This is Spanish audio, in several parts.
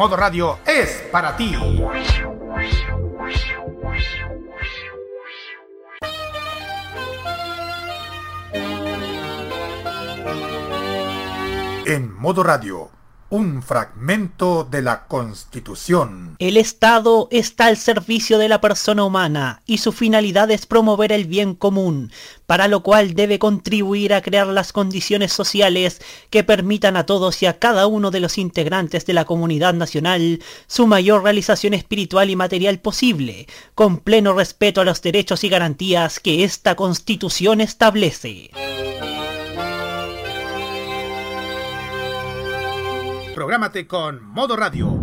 Modo Radio es para ti. En Modo Radio un fragmento de la Constitución. El Estado está al servicio de la persona humana y su finalidad es promover el bien común, para lo cual debe contribuir a crear las condiciones sociales que permitan a todos y a cada uno de los integrantes de la comunidad nacional su mayor realización espiritual y material posible, con pleno respeto a los derechos y garantías que esta Constitución establece. Prográmate con Modo Radio.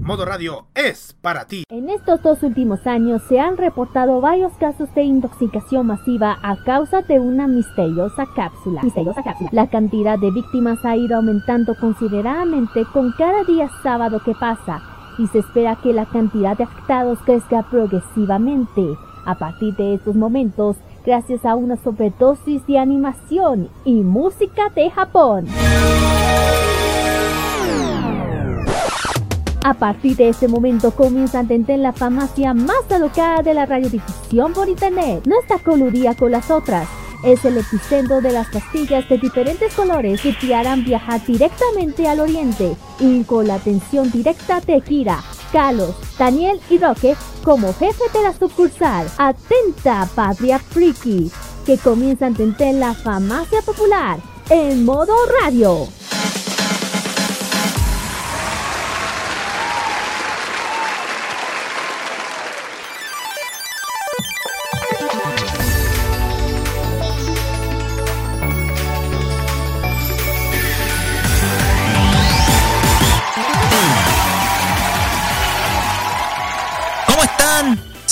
Modo Radio es para ti. En estos dos últimos años se han reportado varios casos de intoxicación masiva a causa de una misteriosa cápsula. Misteriosa cápsula. La cantidad de víctimas ha ido aumentando considerablemente con cada día sábado que pasa y se espera que la cantidad de afectados crezca progresivamente. A partir de estos momentos, gracias a una sobredosis de animación y música de Japón. A partir de este momento comienza a entender la farmacia más alocada de la radiodifusión por internet. No está coludida con las otras. Es el epicentro de las pastillas de diferentes colores que te harán viajar directamente al oriente y con la atención directa de Kira, Carlos, Daniel y Roque como jefe de la sucursal. Atenta, Patria Friki, que comienza a entender la farmacia popular en modo radio.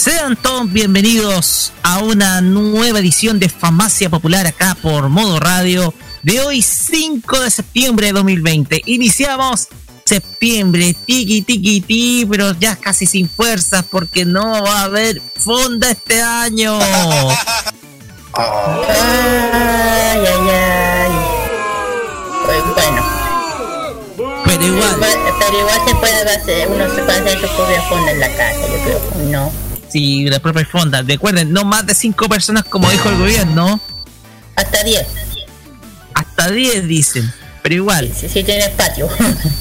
Sean todos bienvenidos a una nueva edición de Famacia Popular acá por Modo Radio de hoy 5 de septiembre de 2020. Iniciamos septiembre, tiki tiki ti, pero ya casi sin fuerzas porque no va a haber fonda este año. Ay, ay, ay. Pues bueno. Pero igual. Pero igual se puede hacer, uno se puede hacer su propia fonda en la casa, yo creo. No. Sí, la propia fonda. Recuerden, no más de 5 personas como dijo el gobierno. Hasta 10. Hasta 10 dicen, pero igual. Si, si, tienen patio.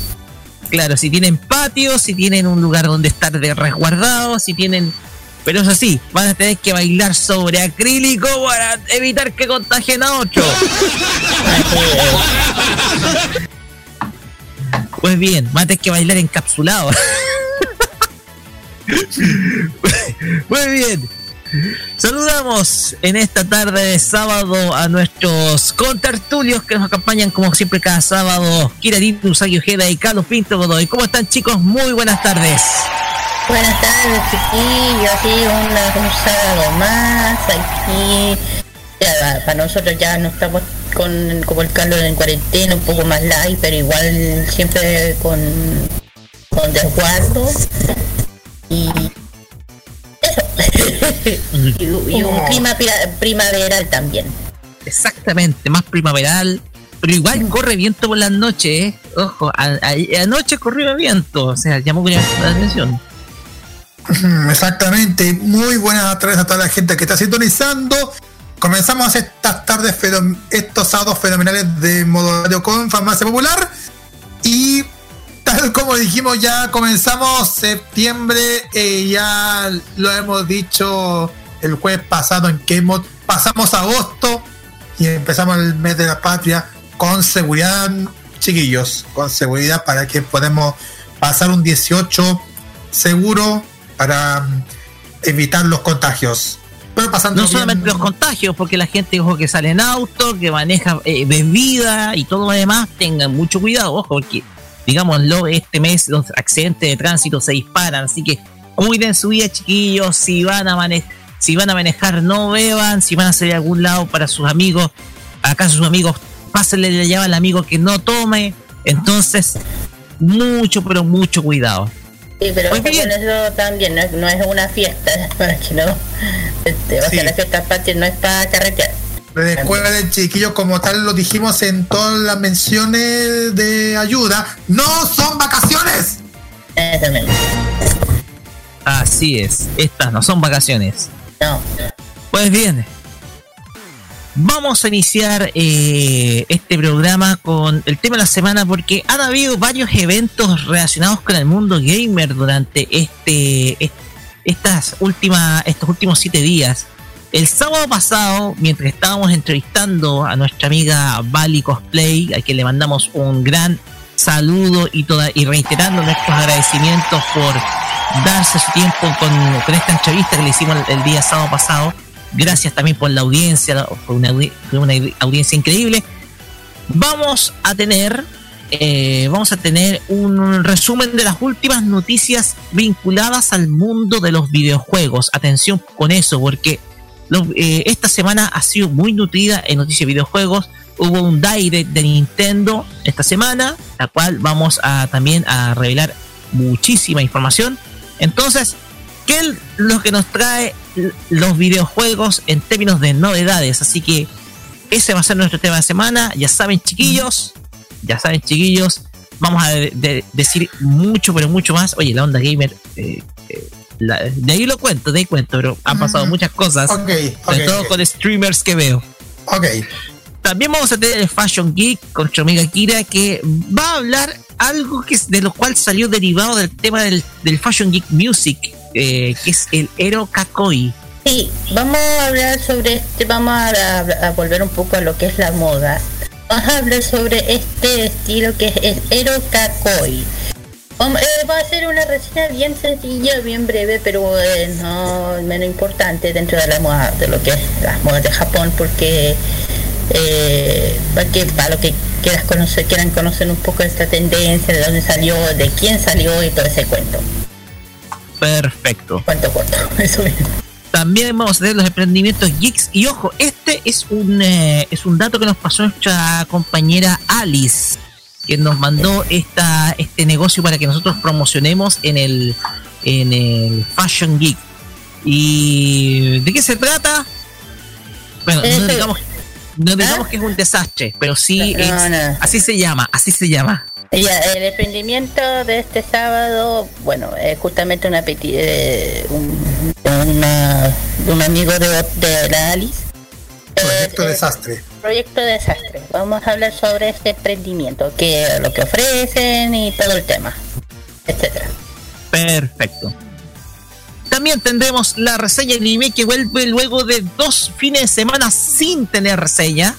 claro, si tienen patio, si tienen un lugar donde estar de resguardado, si tienen... Pero eso sí, van a tener que bailar sobre acrílico para evitar que contagien a otro. pues bien, van a tener que bailar encapsulado. Muy bien. Saludamos en esta tarde de sábado a nuestros contertulios que nos acompañan como siempre cada sábado. Kira Usagi Ojeda y Carlos Pinto Godoy. ¿Cómo están chicos? Muy buenas tardes. Buenas tardes chiquillos, sí, un sábado más aquí. Para nosotros ya no estamos con como el Carlos en cuarentena, un poco más light, pero igual siempre con, con desguardo y y, un oh. clima primaveral también. Exactamente, más primaveral. Pero igual corre viento por las noches, ¿eh? Ojo, anoche corrió viento, o sea, llamó la atención. Exactamente, muy buenas tardes a toda la gente que está sintonizando. Comenzamos estas tardes, estos sábados fenomenales de modo radio con Farmacia Popular. Y tal como dijimos, ya comenzamos septiembre, y ya lo hemos dicho el jueves pasado en que pasamos agosto y empezamos el mes de la patria con seguridad, chiquillos, con seguridad para que podamos pasar un 18 seguro para evitar los contagios. Pero pasando no solamente los contagios, porque la gente ojo que sale en auto, que maneja eh, bebida y todo lo demás, tengan mucho cuidado, ojo, porque digámoslo, este mes los accidentes de tránsito se disparan, así que cuiden su vida, chiquillos, si van a manejar, si van a manejar, no beban, si van a salir a algún lado para sus amigos, acaso sus amigos, pásenle la llave al amigo que no tome, entonces, mucho, pero mucho cuidado. Sí, pero eso también no es, una fiesta, para que no, este, o sea, la fiesta patria no es para carretear. Recuerden, chiquillos, como tal lo dijimos en todas las menciones de ayuda, no son vacaciones. Así es, estas no son vacaciones. No. Pues bien, vamos a iniciar eh, este programa con el tema de la semana porque han habido varios eventos relacionados con el mundo gamer durante este, estas últimas, estos últimos siete días. El sábado pasado, mientras estábamos entrevistando a nuestra amiga Bali Cosplay, a quien le mandamos un gran saludo y, toda, y reiterando nuestros agradecimientos por darse su tiempo con, esta entrevista que le hicimos el, día sábado pasado. Gracias también por la audiencia, una, una audiencia increíble. Vamos a tener eh, vamos a tener un resumen de las últimas noticias vinculadas al mundo de los videojuegos. Atención con eso, porque eh, esta semana ha sido muy nutrida en noticias de videojuegos. Hubo un direct de Nintendo esta semana, la cual vamos a también a revelar muchísima información. Entonces, ¿qué es lo que nos trae los videojuegos en términos de novedades? Así que ese va a ser nuestro tema de semana. Ya saben, chiquillos, ya saben, chiquillos, vamos a decir mucho, pero mucho más. Oye, la onda gamer eh, eh, de ahí lo cuento, de ahí cuento, pero han pasado muchas cosas. sobre todo con streamers que veo. Ok. También vamos a tener el Fashion Geek con nuestra amiga Kira que va a hablar algo que es de lo cual salió derivado del tema del, Fashion Geek Music, eh, que es el Ero Kakoi. Sí, vamos a hablar sobre este, vamos a, volver un poco a lo que es la moda. Vamos a hablar sobre este estilo que es el Ero Kakoi eh, va a ser una reseña bien sencilla, bien breve, pero eh, no menos importante dentro de la moda, de lo que es las modas de Japón, porque eh, para, que, para lo que quieras conocer, quieran conocer un poco esta tendencia, de dónde salió, de quién salió y todo ese cuento. Perfecto. Cuento corto, eso También vamos a ver los emprendimientos geeks y ojo, este es un es un dato que nos pasó nuestra compañera Alice que nos mandó esta, este negocio para que nosotros promocionemos en el, en el Fashion Geek. ¿Y de qué se trata? Bueno, no este- digamos, no digamos ¿Ah? que es un desastre, pero sí es, así se llama, así se llama. el emprendimiento de este sábado, bueno, es justamente una, eh, un, un amigo de, de la Alice Proyecto eh, Desastre. Proyecto Desastre. Vamos a hablar sobre este emprendimiento, que lo que ofrecen y todo el tema, etcétera. Perfecto. También tendremos la reseña anime que vuelve luego de dos fines de semana sin tener reseña.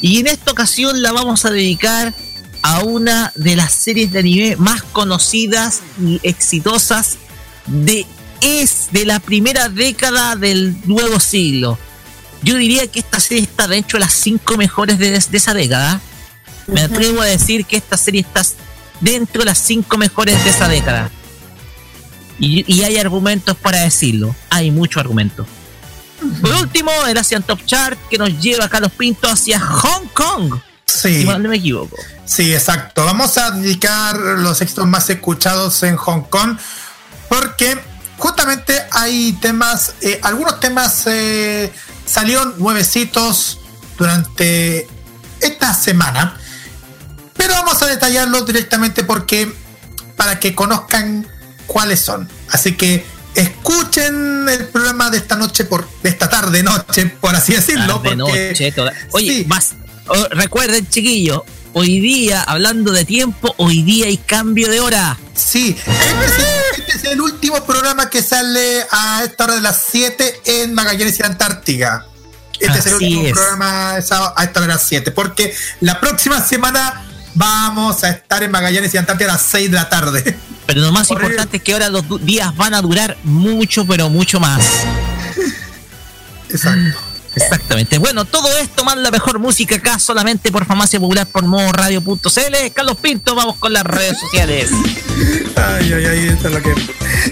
Y en esta ocasión la vamos a dedicar a una de las series de anime más conocidas y exitosas de es de la primera década del nuevo siglo. Yo diría que esta serie está dentro de las cinco mejores de, esa década. Me atrevo a decir que esta serie está dentro de las cinco mejores de esa década. Y, hay argumentos para decirlo. Hay muchos argumentos. Por último, el Asian Top Chart que nos lleva a Carlos Pinto hacia Hong Kong. Sí. Si no me equivoco. Sí, exacto. Vamos a dedicar los éxitos más escuchados en Hong Kong porque justamente hay temas, eh, algunos temas eh, salieron nuevecitos durante esta semana, pero vamos a detallarlos directamente porque para que conozcan cuáles son. Así que escuchen el programa de esta noche por de esta tarde noche por así decirlo oye más oh, recuerden chiquillos hoy día hablando de tiempo hoy día hay cambio de hora sí este es el último programa que sale a esta hora de las 7 en Magallanes y Antártica. Este es el último programa a esta hora de las 7. Porque la próxima semana vamos a estar en Magallanes y Antártica a las 6 de la tarde. Pero lo más importante es que ahora los días van a durar mucho, pero mucho más. Exacto. Exactamente. Bueno, todo esto más la mejor música acá solamente por Farmacia Popular por modo radio.cl. Carlos Pinto, vamos con las redes sociales. ay, ay, ay, esto es lo que.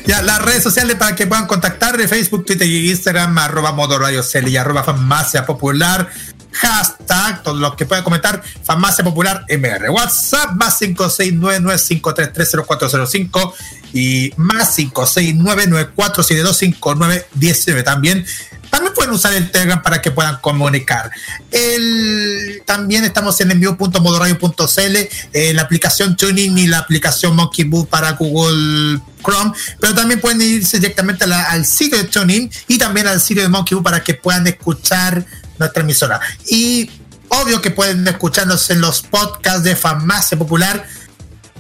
Ya, las redes sociales para que puedan contactar Facebook, Twitter y Instagram, arroba modo radio CL y arroba Farmacia Popular hashtag, todos los que puedan comentar, Farmacia Popular MR. WhatsApp más 569-533-0405 y más 569-9472-5919 también. También pueden usar el Telegram para que puedan comunicar. El, también estamos en envío.modoradio.cl, eh, la aplicación Tuning y la aplicación Monkey Boo para Google Chrome, pero también pueden irse directamente al sitio de Tuning y también al sitio de Monkey Boo para que puedan escuchar nuestra emisora. Y obvio que pueden escucharnos en los podcasts de Farmacia Popular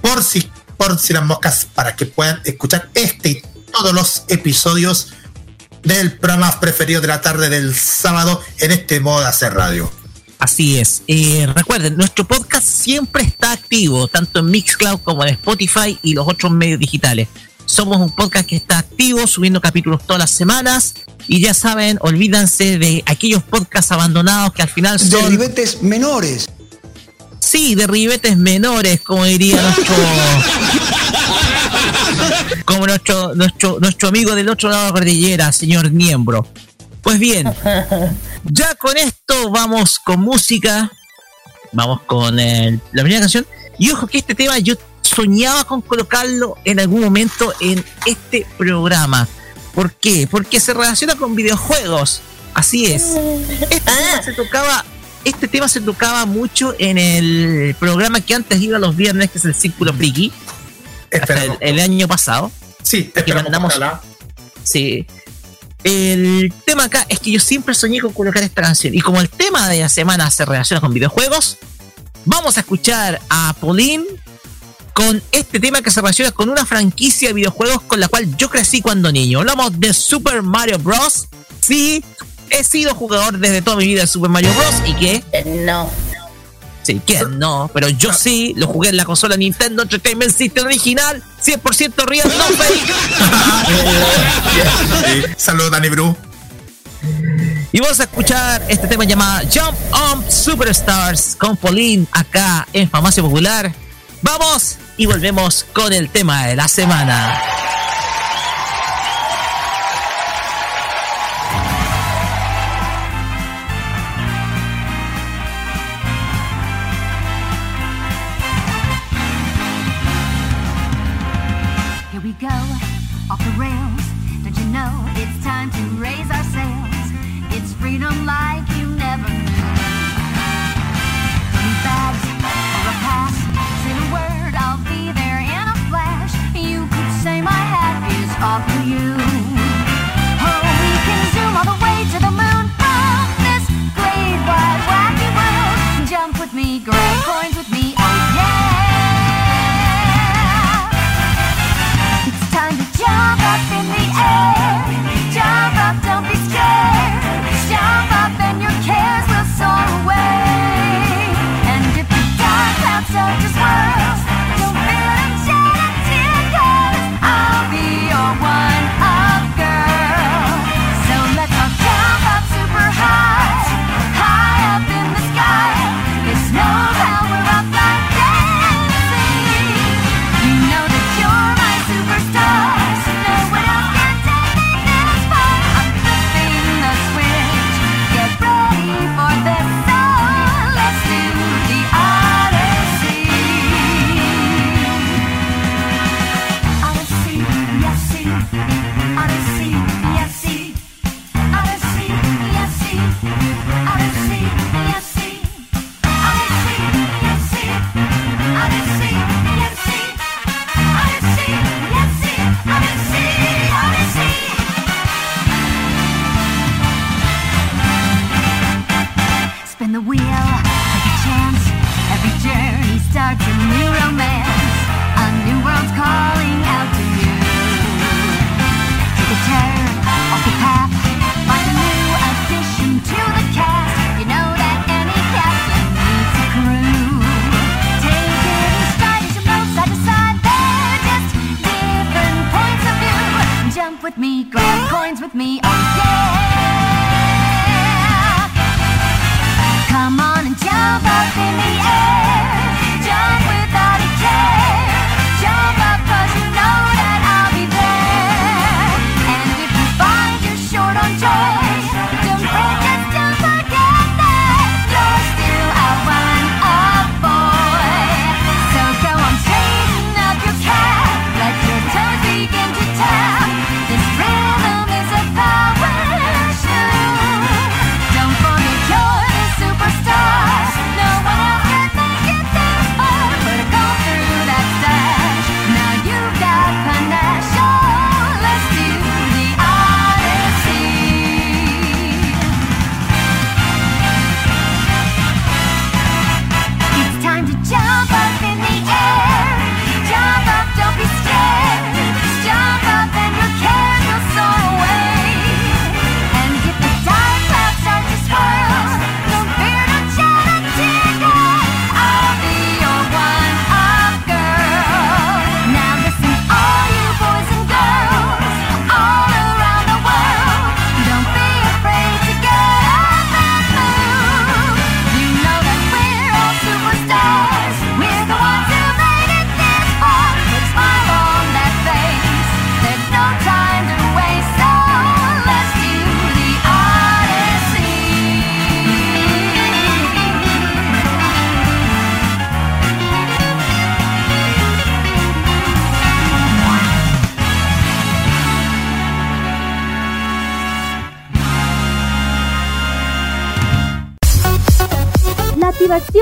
por si, por si las moscas, para que puedan escuchar este y todos los episodios del programa preferido de la tarde del sábado en este modo de hacer radio. Así es. Eh, recuerden, nuestro podcast siempre está activo, tanto en Mixcloud como en Spotify y los otros medios digitales. Somos un podcast que está activo, subiendo capítulos todas las semanas. Y ya saben, olvídense de aquellos podcasts abandonados que al final son. De ribetes menores. Sí, de ribetes menores, como diría nuestro. como nuestro, nuestro, nuestro amigo del otro lado de la cordillera, señor Niembro. Pues bien, ya con esto vamos con música. Vamos con la primera canción. Y ojo que este tema yo soñaba con colocarlo en algún momento en este programa. ¿Por qué? Porque se relaciona con videojuegos. Así es. Este tema ah. se tocaba, este tema se tocaba mucho en el programa que antes iba los viernes, que es el Círculo Friki. El, año pasado. Sí, que mandamos. Sí. El tema acá es que yo siempre soñé con colocar esta canción. Y como el tema de la semana se relaciona con videojuegos, vamos a escuchar a Pauline con este tema que se relaciona con una franquicia de videojuegos con la cual yo crecí cuando niño. Hablamos de Super Mario Bros. Sí, he sido jugador desde toda mi vida de Super Mario Bros. y que... No. Sí, que no, pero yo sí lo jugué en la consola Nintendo Entertainment System original, 100% real, no fake. Saludos, Danny Bru. Y vamos a escuchar este tema llamado Jump On Superstars con Pauline acá en Farmacia Popular. Vamos y volvemos con el tema de la semana.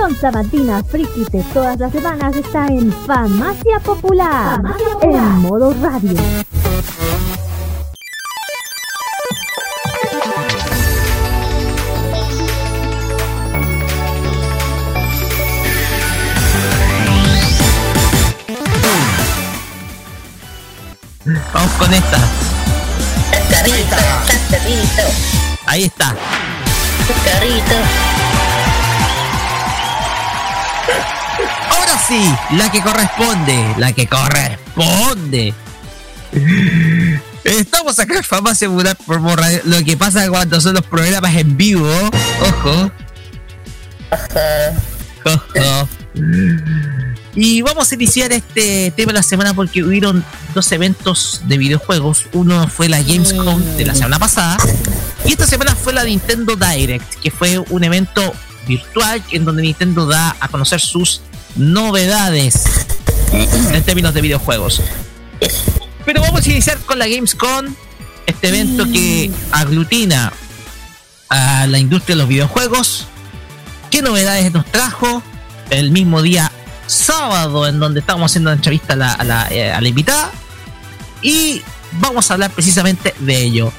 Activación sabatina friki de todas las semanas está en Farmacia Popular, en modo radio. La que corresponde, la que corresponde. Estamos acá en Farmacia Popular por Radio. Lo que pasa cuando son los programas en vivo, ojo, ojo. Y vamos a iniciar este tema de la semana porque hubieron dos eventos de videojuegos. Uno fue la Gamescom de la semana pasada y esta semana fue la Nintendo Direct, que fue un evento virtual en donde Nintendo da a conocer sus novedades en términos de videojuegos. Pero vamos a iniciar con la Gamescom, este evento que aglutina a la industria de los videojuegos. ¿Qué novedades nos trajo? El mismo día sábado en donde estábamos haciendo la entrevista a la, a la, eh, a la invitada. Y vamos a hablar precisamente de ello.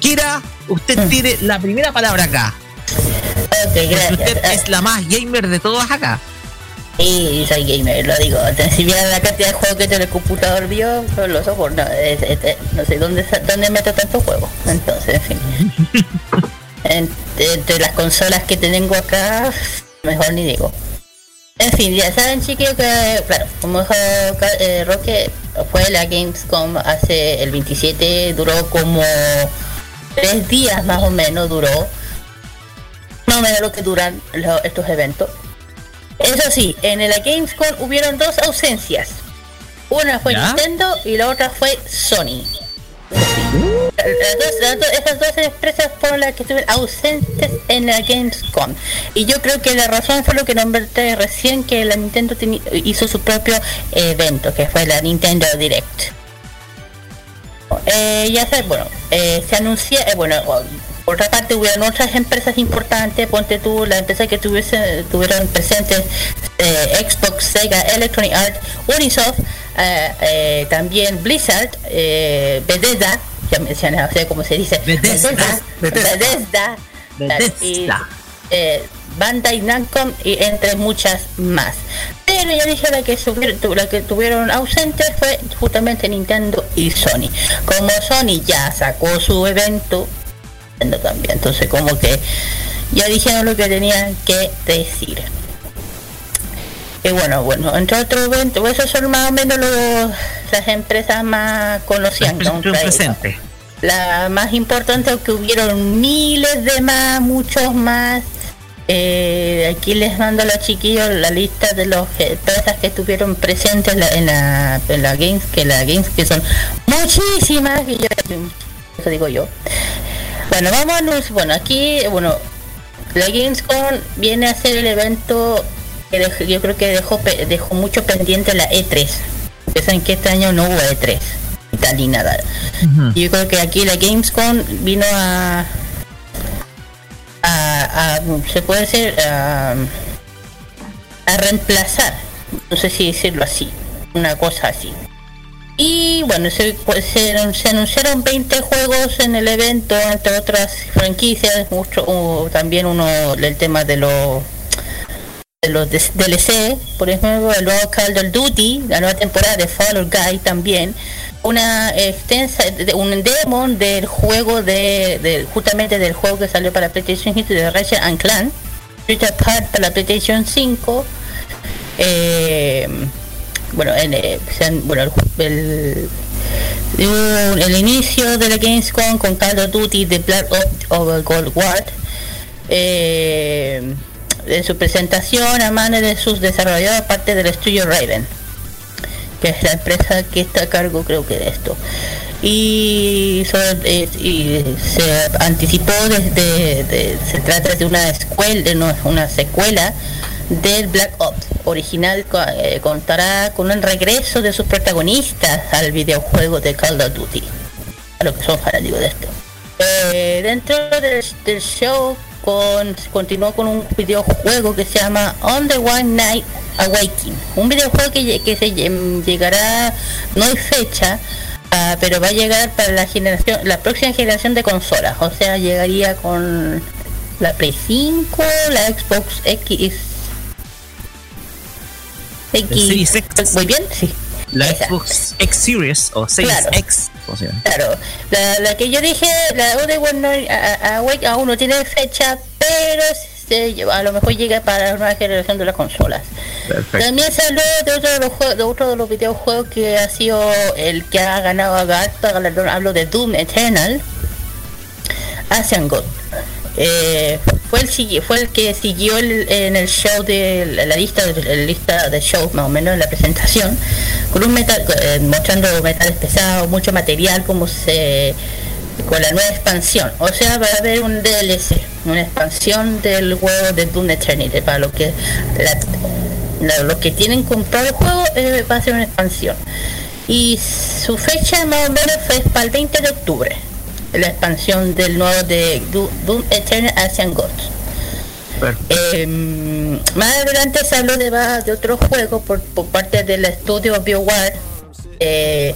Kira, usted tiene la primera palabra acá. Ok, Porque gracias. usted es la más gamer de todas acá. Sí, soy gamer, lo digo. Si vieran la cantidad de juegos que en el computador vio, con los ojos, no, es- es- no sé dónde, dónde meto tantos juegos. Entonces, en fin. En- entre las consolas que tengo acá, mejor ni digo. En fin, ya saben chiquillos que, claro, como dijo eh, Roque, fue la Gamescom hace el 27, duró como tres días más o menos, duró. No menos lo que duran lo- estos eventos. Eso sí, en la Gamescom hubieron dos ausencias. Una fue ¿Ya? Nintendo y la otra fue Sony. Las dos- las dos- esas dos empresas fueron las que estuvieron ausentes en la Gamescom. Y yo creo que la razón fue lo que nombré recién, que la Nintendo hizo su propio evento, que fue la Nintendo Direct. Eh, ya sé, bueno, eh, se anuncia, eh, bueno, por otra parte hubieron otras empresas importantes, ponte tú, las empresas que tuviese, tuvieron presentes, eh, Xbox, Sega, Electronic Arts, Ubisoft, eh, eh, también Blizzard, Bethesda, ya me decían, no sé cómo se dice, Bethesda, Bethesda, Bethesda. Bethesda, y, Bandai Namco y entre muchas más. Pero ya dije la que, subieron- la que tuvieron ausentes fue justamente Nintendo y Sony. Como Sony ya sacó su evento, también. Entonces como que ya dijeron lo que tenían que decir. Y bueno, bueno, entre otros eventos, esos son más o menos los- las empresas más conocidas. Presentes. La más importante es que hubieron miles de más, muchos más. Eh, aquí les mando a los chiquillos la lista de las que estuvieron presentes en la, en la, en la Games, que la Games que son muchísimas, yo, eso digo yo. Bueno, anunci- bueno aquí, bueno, la Gamescom viene a ser el evento que dej- yo creo que dejó dejó mucho pendiente la E3. Piensan que este año no hubo E3 y tal ni nada. Y Yo creo que aquí la Gamescom vino a, a, a- se puede decir a, a reemplazar, no sé si decirlo así, una cosa así. Y bueno, se, pues, se, anunciaron 20 juegos en el evento, entre otras franquicias, mucho, uh, también uno del tema de los de los DLC, por ejemplo, el nuevo Call of Duty, la nueva temporada de Fall Guy también, una extensa, de- un demo del juego de, de- justamente del juego que salió para PlayStation 5 de Ratchet and Clank, Street Apart para la PlayStation 5, eh, bueno, en, eh, bueno, el, hubo el inicio de la Gamescom con Call of Duty de Black Ops Gold War eh, de su presentación a manos de sus desarrolladores parte del estudio Raven que es la empresa que está a cargo creo que de esto. Y, eh, se anticipó desde de- se trata de una escuela de una, una secuela del Black Ops original eh, contará con un regreso de sus protagonistas al videojuego de Call of Duty a los que son fanáticos de esto eh, dentro del, show con, continuó con un videojuego que se llama On the One Night Awakening. Un videojuego que, que se lle- llegará, no hay fecha, ah, pero va a llegar para la generación, la próxima generación de consolas. O sea, llegaría con la Play 5, la Xbox X. Series X. Muy bien, sí. La Esa. Xbox X Series o Series Claro. X. Claro, la, la que yo dije, la de a- Awake aún no tiene fecha, pero se- a lo mejor llega para la nueva generación de las consolas. Perfecto. También se habló de otro de los, jue- de otro de los videojuegos que ha sido el que ha ganado a galardón. Hablo de Doom Eternal. Asian God. Eh, fue el fue el que siguió el- en el show de la, lista de la lista de show más o menos en la presentación con un metal eh, mostrando metales pesados mucho material como se con la nueva expansión. O sea va a haber un DLC una expansión del juego de Doom Eternity para lo que la- los que tienen comprado el juego eh, va a ser una expansión. Y su fecha más o menos fue para el 20 de octubre la expansión del nuevo de Doom Eternal Asian Gods. Eh, más adelante se habló de, de otro juego por, por parte del estudio BioWare. Eh,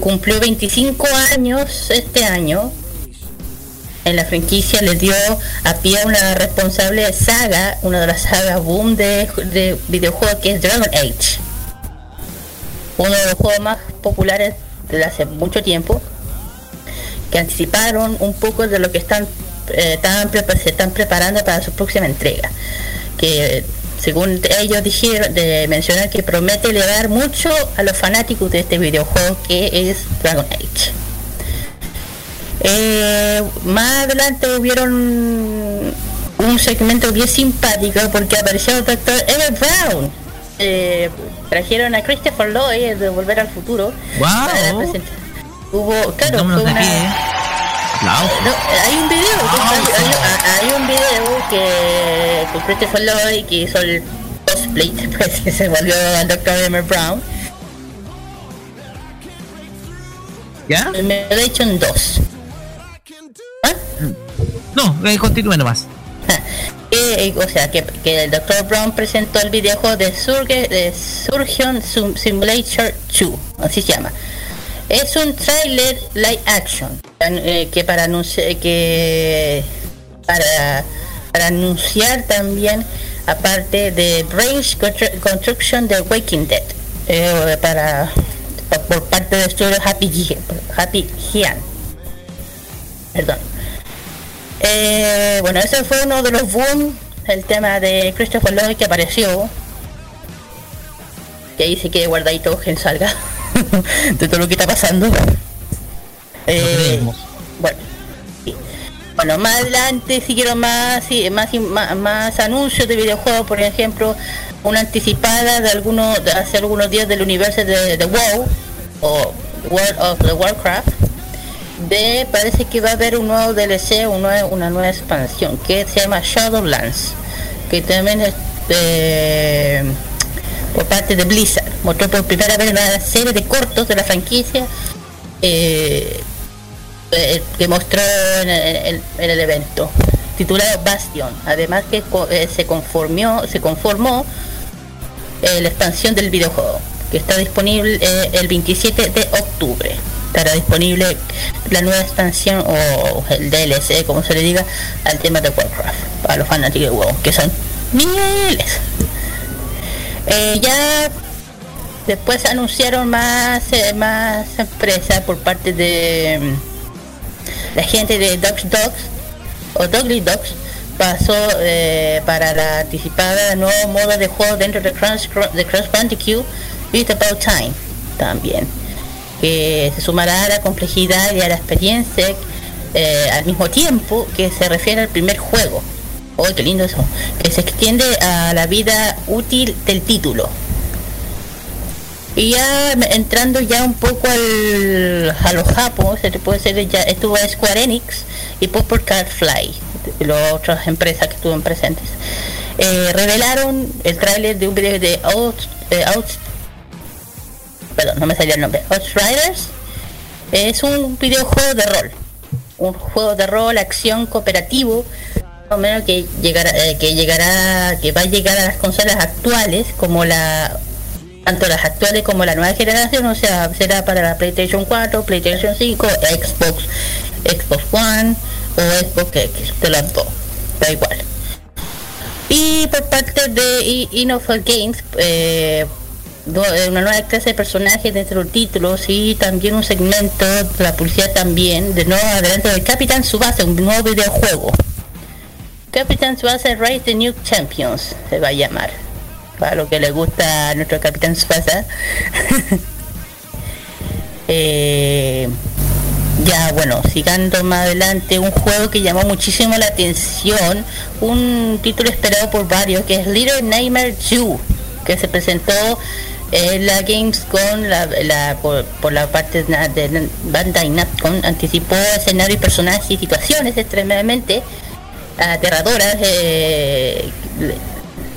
cumplió 25 años este año. En la franquicia le dio a pie a una responsable saga, una de las sagas boom de, de videojuegos que es Dragon Age. Uno de los juegos más populares de hace mucho tiempo, que anticiparon un poco de lo que están, eh, prepa- se están preparando para su próxima entrega. Que según ellos dijeron, de mencionar que promete elevar mucho a los fanáticos de este videojuego que es Dragon Age. Eh, más adelante hubieron un segmento bien simpático porque apareció el doctor Evan Brown. Eh, trajeron a Christopher Lloyd de Volver al Futuro. Guau. para presentar. Hubo, claro, de una- pie. Aplausos. no, hay un video, hay, hay- hay un video que con Christopher Lloyd que hizo el cosplay, que se volvió al Dr. Emer Brown. ¿Ya? Me lo he hecho en dos. ¿Ah? No, eh, continúe nomás. Que, eh, o sea, que, que el Dr. Brown presentó el videojuego de, Surge, de Surgeon Sim- Simulator 2, así se llama. Es un trailer live action eh, que para anunciar que para, anunciar también aparte de Brains Constru- Construction de Waking Dead eh, para por parte del estudio Happy Happy Gian. Perdón. Eh, bueno, ese fue uno de los boom, el tema de Christopher Lloyd que apareció. Que ahí se quede guardadito que salga de todo lo que está pasando. Eh, bueno. Bueno, más adelante siguieron más, más, más, más anuncios de videojuegos, por ejemplo, una anticipada de algunos, de hace algunos días del universo de, de WoW, o World of the Warcraft, de, parece que va a haber un nuevo DLC, un una nueva expansión, que se llama Shadowlands, que también es de- por parte de Blizzard. Mostró por primera vez una serie de cortos de la franquicia eh, eh, que mostró en el, en- en el evento titulado Bastion. Además que eh, se conformó se conformó eh, la expansión del videojuego que está disponible el 27 de octubre. Estará disponible la nueva expansión o el DLC como se le diga al tema de Warcraft para los fanáticos de WoW que son miles Eh, ya después anunciaron más eh, más empresas por parte de mm, la gente de Dogs Dogs o Dogly Dogs pasó eh, para la anticipada nuevo modo de juego dentro de Crash, de Crash Bandicoot It's About Time también que se sumará a la complejidad y a la experiencia eh, al mismo tiempo que se refiere al primer juego ¡Oh, qué lindo eso! Que se extiende a la vida útil del título. Y ya entrando ya un poco al, a los japos, se te puede decir, ya estuvo Square Enix y Popper Card Fly, las otras empresas que estuvieron presentes. Eh, revelaron el tráiler de un video de Out, eh, Out, perdón, no me salió el nombre, Outriders. Es un videojuego de rol, un juego de rol, acción cooperativo, o menos que llegará, eh, que llegará, que va a llegar a las consolas actuales como la tanto las actuales como la nueva generación, o sea, será para la PlayStation 4, PlayStation 5, Xbox, Xbox One o Xbox X, de las dos, da igual. Y por parte de I- Innocent Games, eh, eh, una nueva clase de personajes dentro del título y también un segmento de la publicidad también, de nuevo adelante del Capitán Subasa, un nuevo videojuego. Capitán Subasa Rise the New Champions se va a llamar. Para lo que le gusta a nuestro Capitán Subasa. Eh, ya bueno, sigando más adelante, un juego que llamó muchísimo la atención, un título esperado por varios, que es Little Nightmare 2, que se presentó en la Gamescom la, la- por, por la parte de Bandai Namco, anticipó escenarios, personajes y situaciones extremadamente aterradoras eh,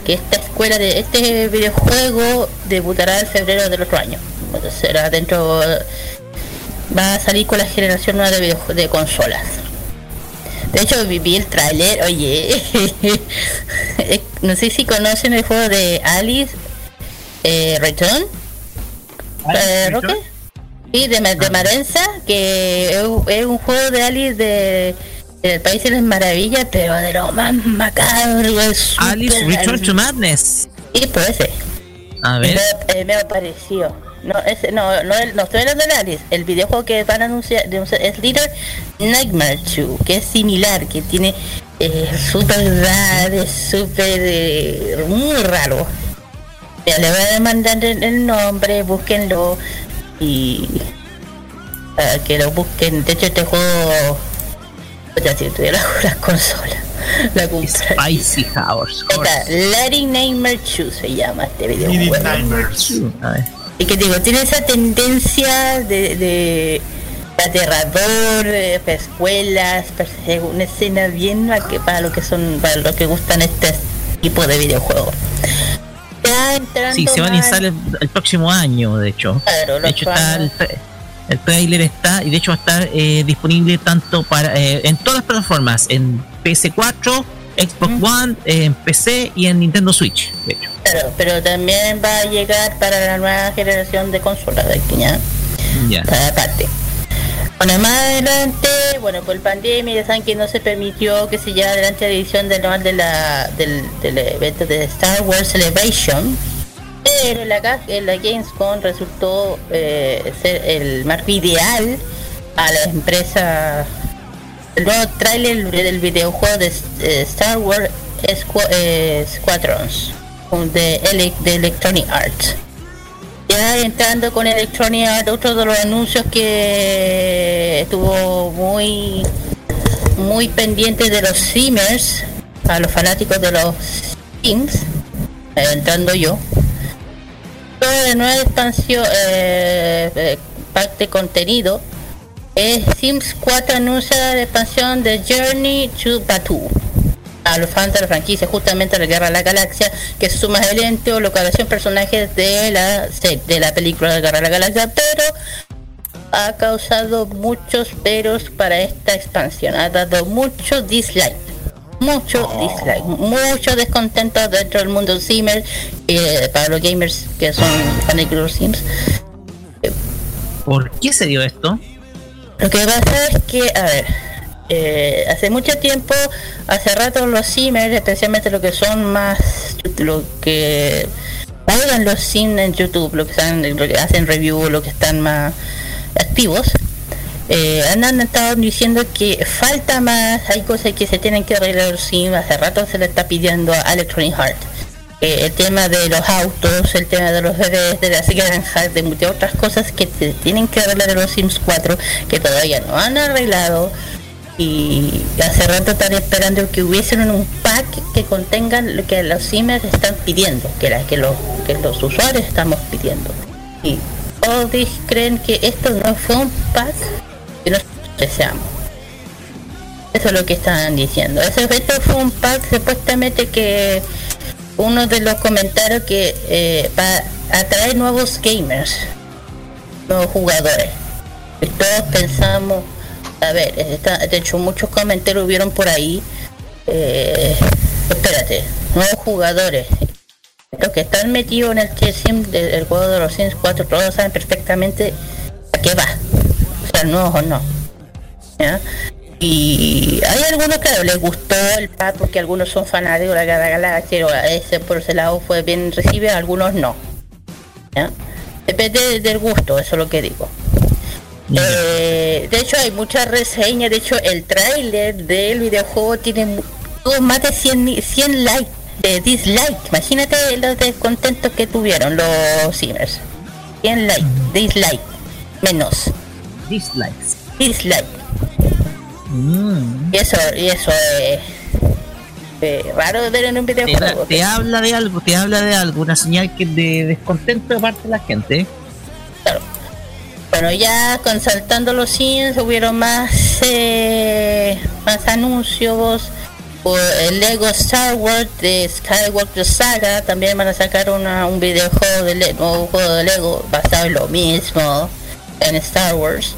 que esta escuela de este videojuego debutará en febrero del otro año. Será dentro va a salir con la generación nueva de de consolas. De hecho vi el tráiler, oye, no sé si conocen el juego de Alice eh, Return, eh, Roque? Sí, de, de Marenza, que es un juego de Alice de del País de las Maravillas, pero de lo más macabro, es Alice Return to Madness. Sí, pues ese. A ver. Me, me apareció. No, ese, no, no, no estoy hablando de Alice. El videojuego que van a anunciar es Little Nightmare 2, que es similar, que tiene eh, súper raro, es súper eh, muy raro. Ya le voy a mandar el, el nombre, búsquenlo y para que lo busquen. De hecho, este juego, ya si tuviera las consolas, la compraría. Spicy House. Está, Letting Nightmare 2 se llama este videojuego. Nightmares. A ver. Y que digo, tiene esa tendencia de, de aterrador, eh, para escuelas, para una escena bien que para lo que son, para lo que gustan este tipo de videojuegos. Ya entrando Sí, se van a instalar el, el próximo año, de hecho. Claro, De hecho, está el, el trailer está, y de hecho va a estar eh, disponible tanto para eh, en todas las plataformas, en PS4, Xbox One, eh, en PC y en Nintendo Switch, de hecho. claro, pero también va a llegar para la nueva generación de consolas de aquí, ¿ya? Ya. cada parte. Bueno, más adelante, bueno, por pandemia ya saben que no se permitió que se llevara adelante la edición del, de la, del, del evento de Star Wars Celebration, pero la, en la Gamescom resultó eh, ser el marco ideal a la empresa. El nuevo tráiler del videojuego de eh, Star Wars Squa- eh, Squadrons de, Ele- de Electronic Arts. Ya entrando con Electronic Arts, otro de los anuncios que estuvo muy muy pendientes de los Simmers, a los fanáticos de los Sims, eh, entrando yo. Toda la nueva expansión, eh, eh, pack de contenido, es Sims 4 anuncia la expansión de Journey to Batu. A los fans de la franquicia, justamente a la Guerra de la Galaxia, que suma elenco localización personajes de la, de la película de Guerra de la Galaxia, pero ha causado muchos peros para esta expansión. Ha dado mucho dislike. Mucho dislike. Mucho descontento dentro del mundo Simmer. eh, para los gamers que son fanáticos de los Sims. ¿Por qué se dio esto? Lo que pasa es que, a ver, eh, hace mucho tiempo, hace rato los Simmers, especialmente los que son más, lo que juegan los Sims en YouTube, lo que, están, lo que hacen review, lo que están más activos, eh, han, estado diciendo que falta más, hay cosas que se tienen que arreglar Sims, hace rato se le está pidiendo a Electronic Heart. Eh, el tema de los autos, el tema de los bebés, de la granja, de muchas otras cosas que se tienen que arreglar en los Sims 4 que todavía no han arreglado y hace rato están esperando que hubiesen un pack que contengan lo que los Sims están pidiendo, que, la, que, los, que los usuarios estamos pidiendo. Y todos creen que esto no fue un pack que nosotros deseamos. Eso es lo que están diciendo. Eso, esto fue un pack supuestamente que uno de los comentarios que eh, va a atraer nuevos gamers, nuevos jugadores. Y todos pensamos, a ver, está- de hecho muchos comentarios hubieron por ahí. eh, espérate, nuevos jugadores. Los que están metidos en el Sim del juego de los Sims 4, todos saben perfectamente a qué va. O sea, nuevos o no. ¿ya? Y hay algunos que les gustó el pack porque algunos son fanáticos de la Galaxia, ese por ese lado fue bien recibido, algunos no. ¿ya? Depende del gusto, eso es lo que digo. Eh, de hecho hay muchas reseñas, de hecho el tráiler del videojuego tiene más de 100, ni- 100 likes, de dislike. Imagínate los descontentos que tuvieron los Simmers. 100 likes, dislike, menos, Dislikes. dislike. Mm. Y eso, y eso es eh, raro de ver en un Te, videojuego. te habla de algo, te habla de algo, una señal que de descontento de parte de la gente. Claro. Bueno, ya consultando los Sims hubieron más eh, más anuncios. Por el Lego Star Wars de Skywalker Saga también van a sacar una, un videojuego de nuevo juego de Lego basado en lo mismo en Star Wars.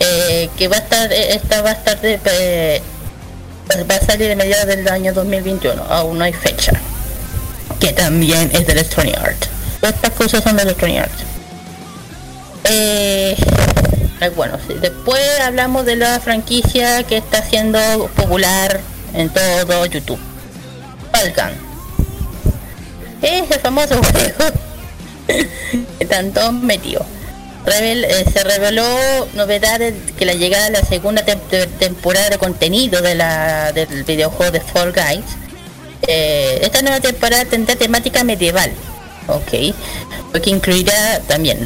Eh, que va a estar, eh, esta va a estar de, eh, va a salir a mediados del año 2021, aún no hay fecha. Que también es de Electronic Art. Estas cosas son de Electronic Art. Eh, bueno, sí. después hablamos de la franquicia que está siendo popular en todo YouTube. Falcon. Ese famoso juego que tanto metió. Revel- eh, se reveló novedades que la llegada de la segunda tem- te- temporada de contenido de la, del videojuego de Fall Guys. Eh, esta nueva temporada tendrá temática medieval. Ok. Que incluirá también,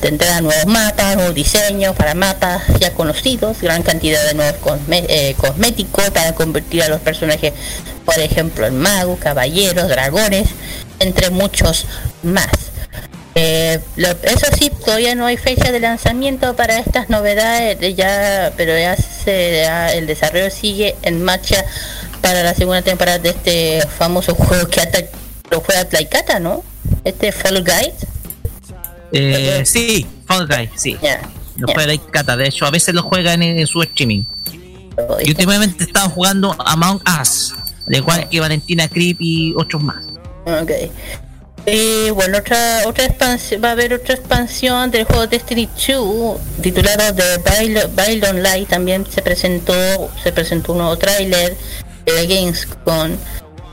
tendrá nuevos mapas, nuevos diseños para mapas ya conocidos, gran cantidad de nuevos eh, cosméticos para convertir a los personajes, por ejemplo, en magos, caballeros, dragones, entre muchos más. Eh, lo- eso sí, todavía no hay fecha de lanzamiento para estas novedades, eh, ya, pero ya, se, ya el desarrollo sigue en marcha para la segunda temporada de este famoso juego que hasta lo juega Playkata, ¿no? Este Fall Guide. Eh, sí, Fall Guys, sí. Lo juega la Cata, de hecho a veces lo juegan en, en su streaming. Y últimamente estaba jugando Among Us, al igual que Valentina Creep y otros más. Ok. Y bueno, otra otra expansión, va a haber otra expansión del juego Destiny 2 titulado The Bail- Light. También se presentó se presentó un nuevo tráiler de Games con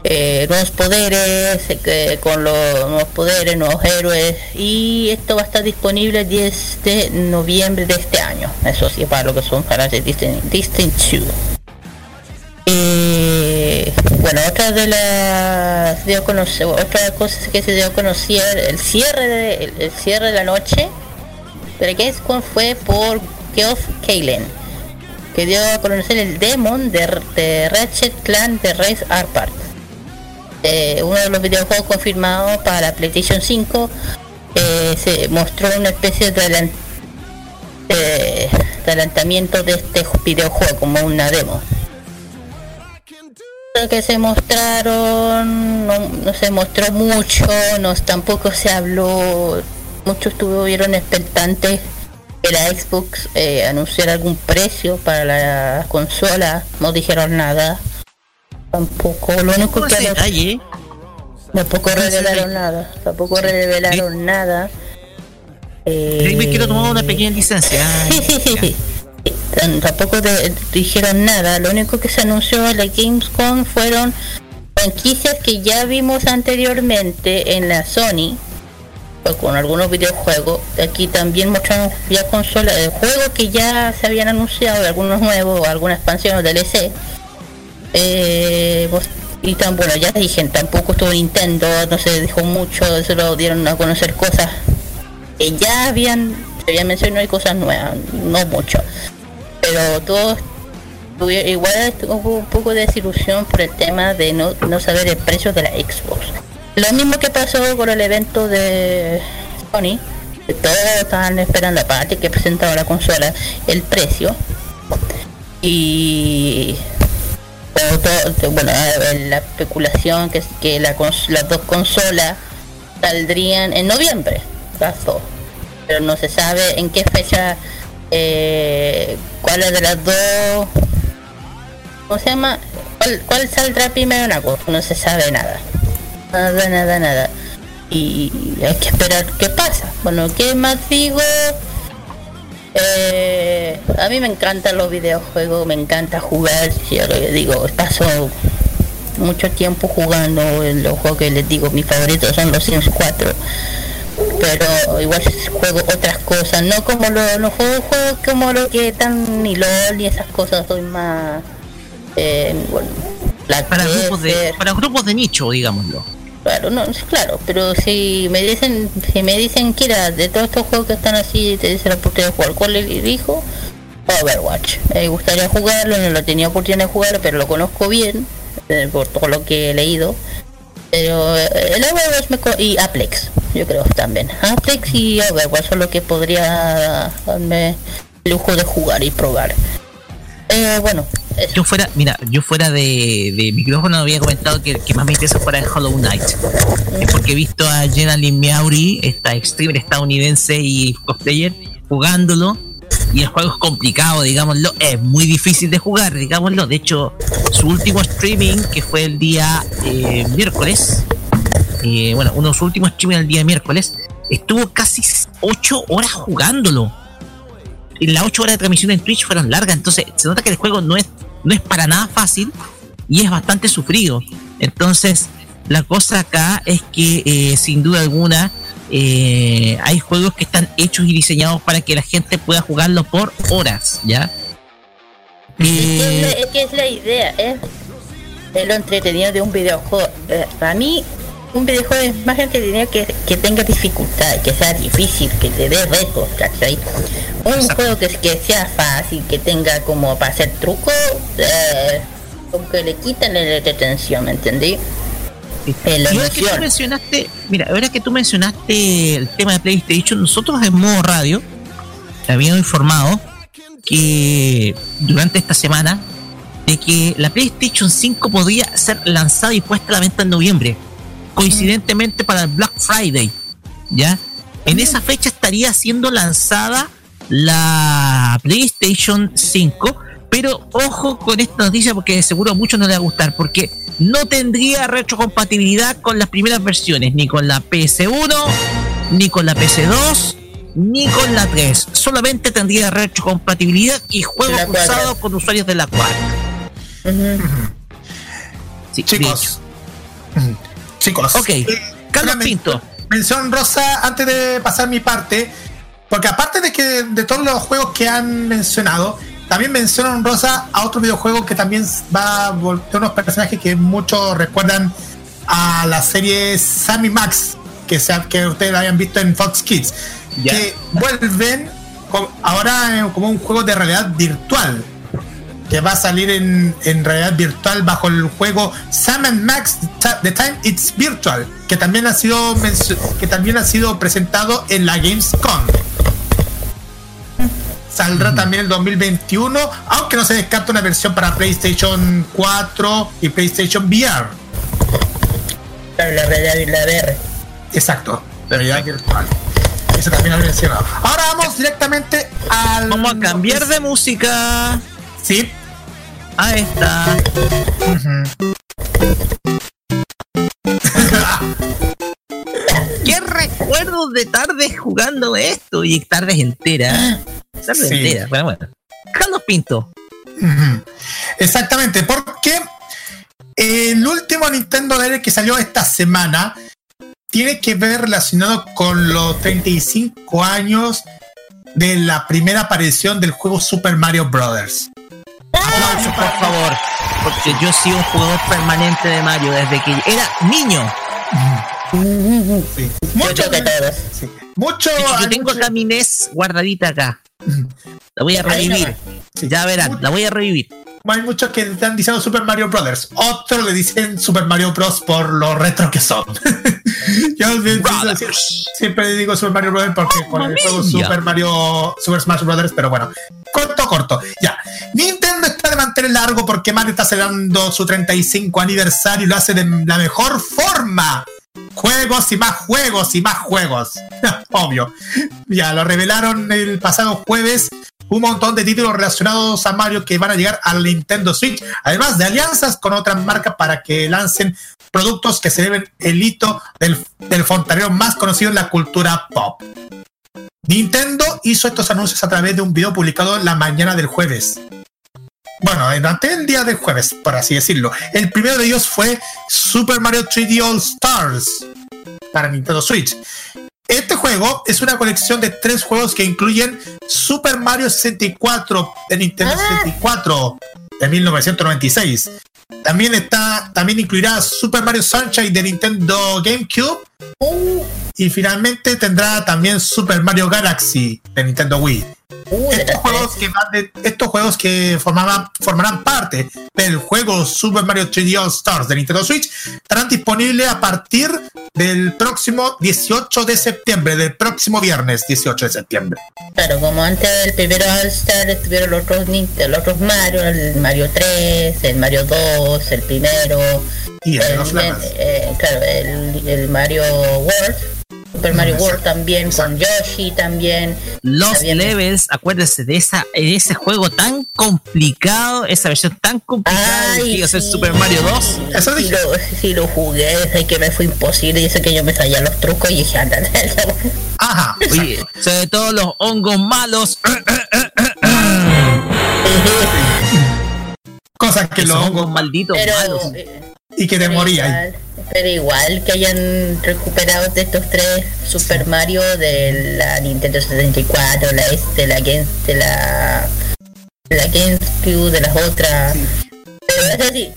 eh, nuevos poderes eh, con los nuevos poderes nuevos héroes. Y esto va a estar disponible el 10 de noviembre de este año. Eso sí para lo que son fanáticos de Destiny, Destiny 2 eh, bueno, otra de las dio conocer, otra cosa que se dio a conocer, el cierre de, el, el cierre de la noche de la fue por Geoff Kalen. que dio a conocer el demon de, de Ratchet Clan de Race Apart. Eh, uno de los videojuegos confirmados para la PlayStation 5 eh, se mostró una especie de adelantamiento de este videojuego como una demo. Que se mostraron no, no se mostró mucho, no, tampoco se habló, muchos estuvieron expectantes que la Xbox eh, anunciara algún precio para la consola, no dijeron nada. Tampoco, lo único ¿Cómo que detalle? tampoco revelaron nada, tampoco revelaron nada. Eh, Me quiero tomar una pequeña licencia sí, sí, sí. Tan- Tampoco dijeron nada. Lo único que se anunció en la Gamescom fueron franquicias que ya vimos anteriormente en la Sony con algunos videojuegos. Aquí también mostraron ya consolas de juegos que ya se habían anunciado, algunos nuevos alguna expansión o DLC. Eh, y tan bueno, ya dije, tampoco estuvo Nintendo, no se dijo mucho, solo dieron a conocer cosas que ya habían, se habían mencionado y cosas nuevas, no mucho. Pero todos igual hubo un poco de desilusión por el tema de no, no saber el precio de la Xbox. Lo mismo que pasó con el evento de Sony, que todos estaban esperando aparte que presentaba la consola el precio. Y todo- bueno, eh, la especulación que que la las dos consolas saldrían en noviembre, las dos. Pero no se sabe en qué fecha, eh, cuáles de las dos, ¿cómo se llama? ¿Cuál, cuál saldrá primero en agosto? No se sabe nada. Nada, nada, nada. Y hay que esperar qué pasa. Bueno, ¿qué más digo? Eh, a mí me encantan los videojuegos, me encanta jugar, si yo digo, paso mucho tiempo jugando en los juegos que les digo, mis favoritos son los Sims 4. Pero igual juego otras cosas, no como lo- los juegos, juegos como lo que están ni LOL y esas cosas, soy más eh, bueno, Para grupos, de, para grupos de nicho, digámoslo. Claro, no, claro, pero si me dicen, si me dicen que era de todos estos juegos que están así, te dice la oportunidad de jugar, ¿cuál elijo? Overwatch. Me gustaría jugarlo, no lo tenía oportunidad de jugar, pero lo conozco bien, eh, por todo lo que he leído. Pero eh, el Overwatch me co- y Aplex, yo creo también. Aplex y Overwatch son lo que podría darme el lujo de jugar y probar. Eh, bueno, eso. Yo fuera, mira, yo fuera de, de micrófono había comentado que, que más me interesa fuera de Hollow Knight. Es porque he visto a Jenna Lynn Meowry, esta streamer estadounidense y cosplayer, jugándolo. Y el juego es complicado, digámoslo, es muy difícil de jugar, digámoslo. De hecho, su último streaming, que fue el día eh, miércoles, eh, bueno, uno de sus últimos streaming el día miércoles, estuvo casi 8 horas jugándolo y las 8 horas de transmisión en Twitch fueron largas, entonces se nota que el juego no es, no es para nada fácil y es bastante sufrido. Entonces, la cosa acá es que eh, sin duda alguna eh, hay juegos que están hechos y diseñados para que la gente pueda jugarlo por horas, ¿ya? Eh, la- es que es la idea, es lo entretenido de un videojuego. Para mí, un videojuego es más entretenido que, que tenga dificultad, que sea difícil, que te dé retos, ¿cachai? Un Exacto. juego que, que sea fácil, que tenga como para hacer trucos, eh, como que le quitan la entretención, ¿me entendí? Eh, la Y ahora que tú mencionaste, mira, ahora que tú mencionaste el tema de PlayStation, nosotros en modo radio habíamos informado que durante esta semana de que la PlayStation 5 podría ser lanzada y puesta a la venta en noviembre, coincidentemente para el Black Friday, ¿ya? En esa fecha estaría siendo lanzada la PlayStation 5, pero ojo con esta noticia porque de seguro a muchos no les va a gustar, porque no tendría retrocompatibilidad con las primeras versiones, ni con la PS1, ni con la PS2, ni con la 3. Solamente tendría retrocompatibilidad y juegos cruzados con usuarios de la 4. Ujú. Sí, de Chicos. Mm, Chicos. Ok. Carlos men- Pinto. Mención rosa antes de pasar mi parte. Porque aparte de que de todos los juegos que han mencionado, también mencionan rosa a otro videojuego que también va a vol- de unos personajes que muchos recuerdan a la serie Sammy Max, que, sea, que ustedes habían visto en Fox Kids. Ya. Que vuelven ahora eh, como un juego de realidad virtual. Que va a salir en, en realidad virtual bajo el juego Sam and Max The Time It's Virtual, que también ha sido que también ha sido presentado en la Gamescom. Saldrá también el 2021, aunque no se descarta una versión para PlayStation 4 y PlayStation VR. Claro, la realidad y la VR. Exacto, realidad virtual. Eso también lo he mencionado. Ahora vamos directamente al. Vamos a cambiar de música. Sí. A esta. ¿Qué recuerdos de tardes jugando esto? Y tardes enteras. Tardes Sí. enteras. Bueno, bueno. Carlos Pinto. Exactamente, porque el último Nintendo Direct que salió esta semana tiene que ver relacionado con los 35 años de la primera aparición del juego Super Mario Brothers. Aplausos, por favor. Porque yo he sido un jugador permanente de Mario desde que era niño. Sí. Mucho, que todos. sí. Mucho- yo tengo acá mi NES guardadita acá. La voy a revivir. Sí. Ya verán, la voy a revivir. hay muchos que están diciendo Super Mario Brothers. Otros le dicen Super Mario Bros. por lo retro que son. Yo siempre- digo Super Mario Brothers porque con el juego. Super Mario Super Smash Brothers, pero bueno, corto, corto. Ya. Nintendo mantener largo porque Mario está celebrando su 35 aniversario y lo hace de la mejor forma. Juegos y más juegos y más juegos. Obvio. Ya lo revelaron el pasado jueves un montón de títulos relacionados a Mario que van a llegar al Nintendo Switch, además de alianzas con otras marcas para que lancen productos que celebren el hito del, del fontanero más conocido en la cultura pop. Nintendo hizo estos anuncios a través de un video publicado la mañana del jueves. Bueno, durante el día del jueves, por así decirlo. El primero de ellos fue Super Mario 3D All Stars para Nintendo Switch. Este juego es una colección de tres juegos que incluyen Super Mario 64 de Nintendo Ah. 64 de 1996. También está, también incluirá Super Mario Sunshine de Nintendo GameCube. Y finalmente tendrá también Super Mario Galaxy de Nintendo Wii. Uh, Estos juegos que, van de- estos juegos que formaban, formarán parte del juego Super Mario 3D All Stars de Nintendo Switch estarán disponibles a partir del próximo 18 de septiembre, del próximo viernes 18 de septiembre. Claro, como antes del primero All Star estuvieron los otros, los otros Mario, el Mario 3, el Mario 2, el primero, Y el el, flamas. eh, claro, el, el Mario World, Super Mario World también, con Yoshi también. Los levels, acuérdense de esa, de ese juego tan complicado, esa versión tan complicada de que iba a ser sí. Super Mario 2. Eso sí, lo, sí lo jugué, desde que me fue imposible, y eso que yo me sabía los trucos y dije, anda, Ajá. Oye, sobre todo los hongos malos. Cosas que los hongos hongos malditos pero, malos. eh, y que te pero morías. igual, pero igual que hayan recuperado de estos tres Super Mario de la Nintendo 64, la este, la Game, de la la GameCube, de las otras. Pero es así,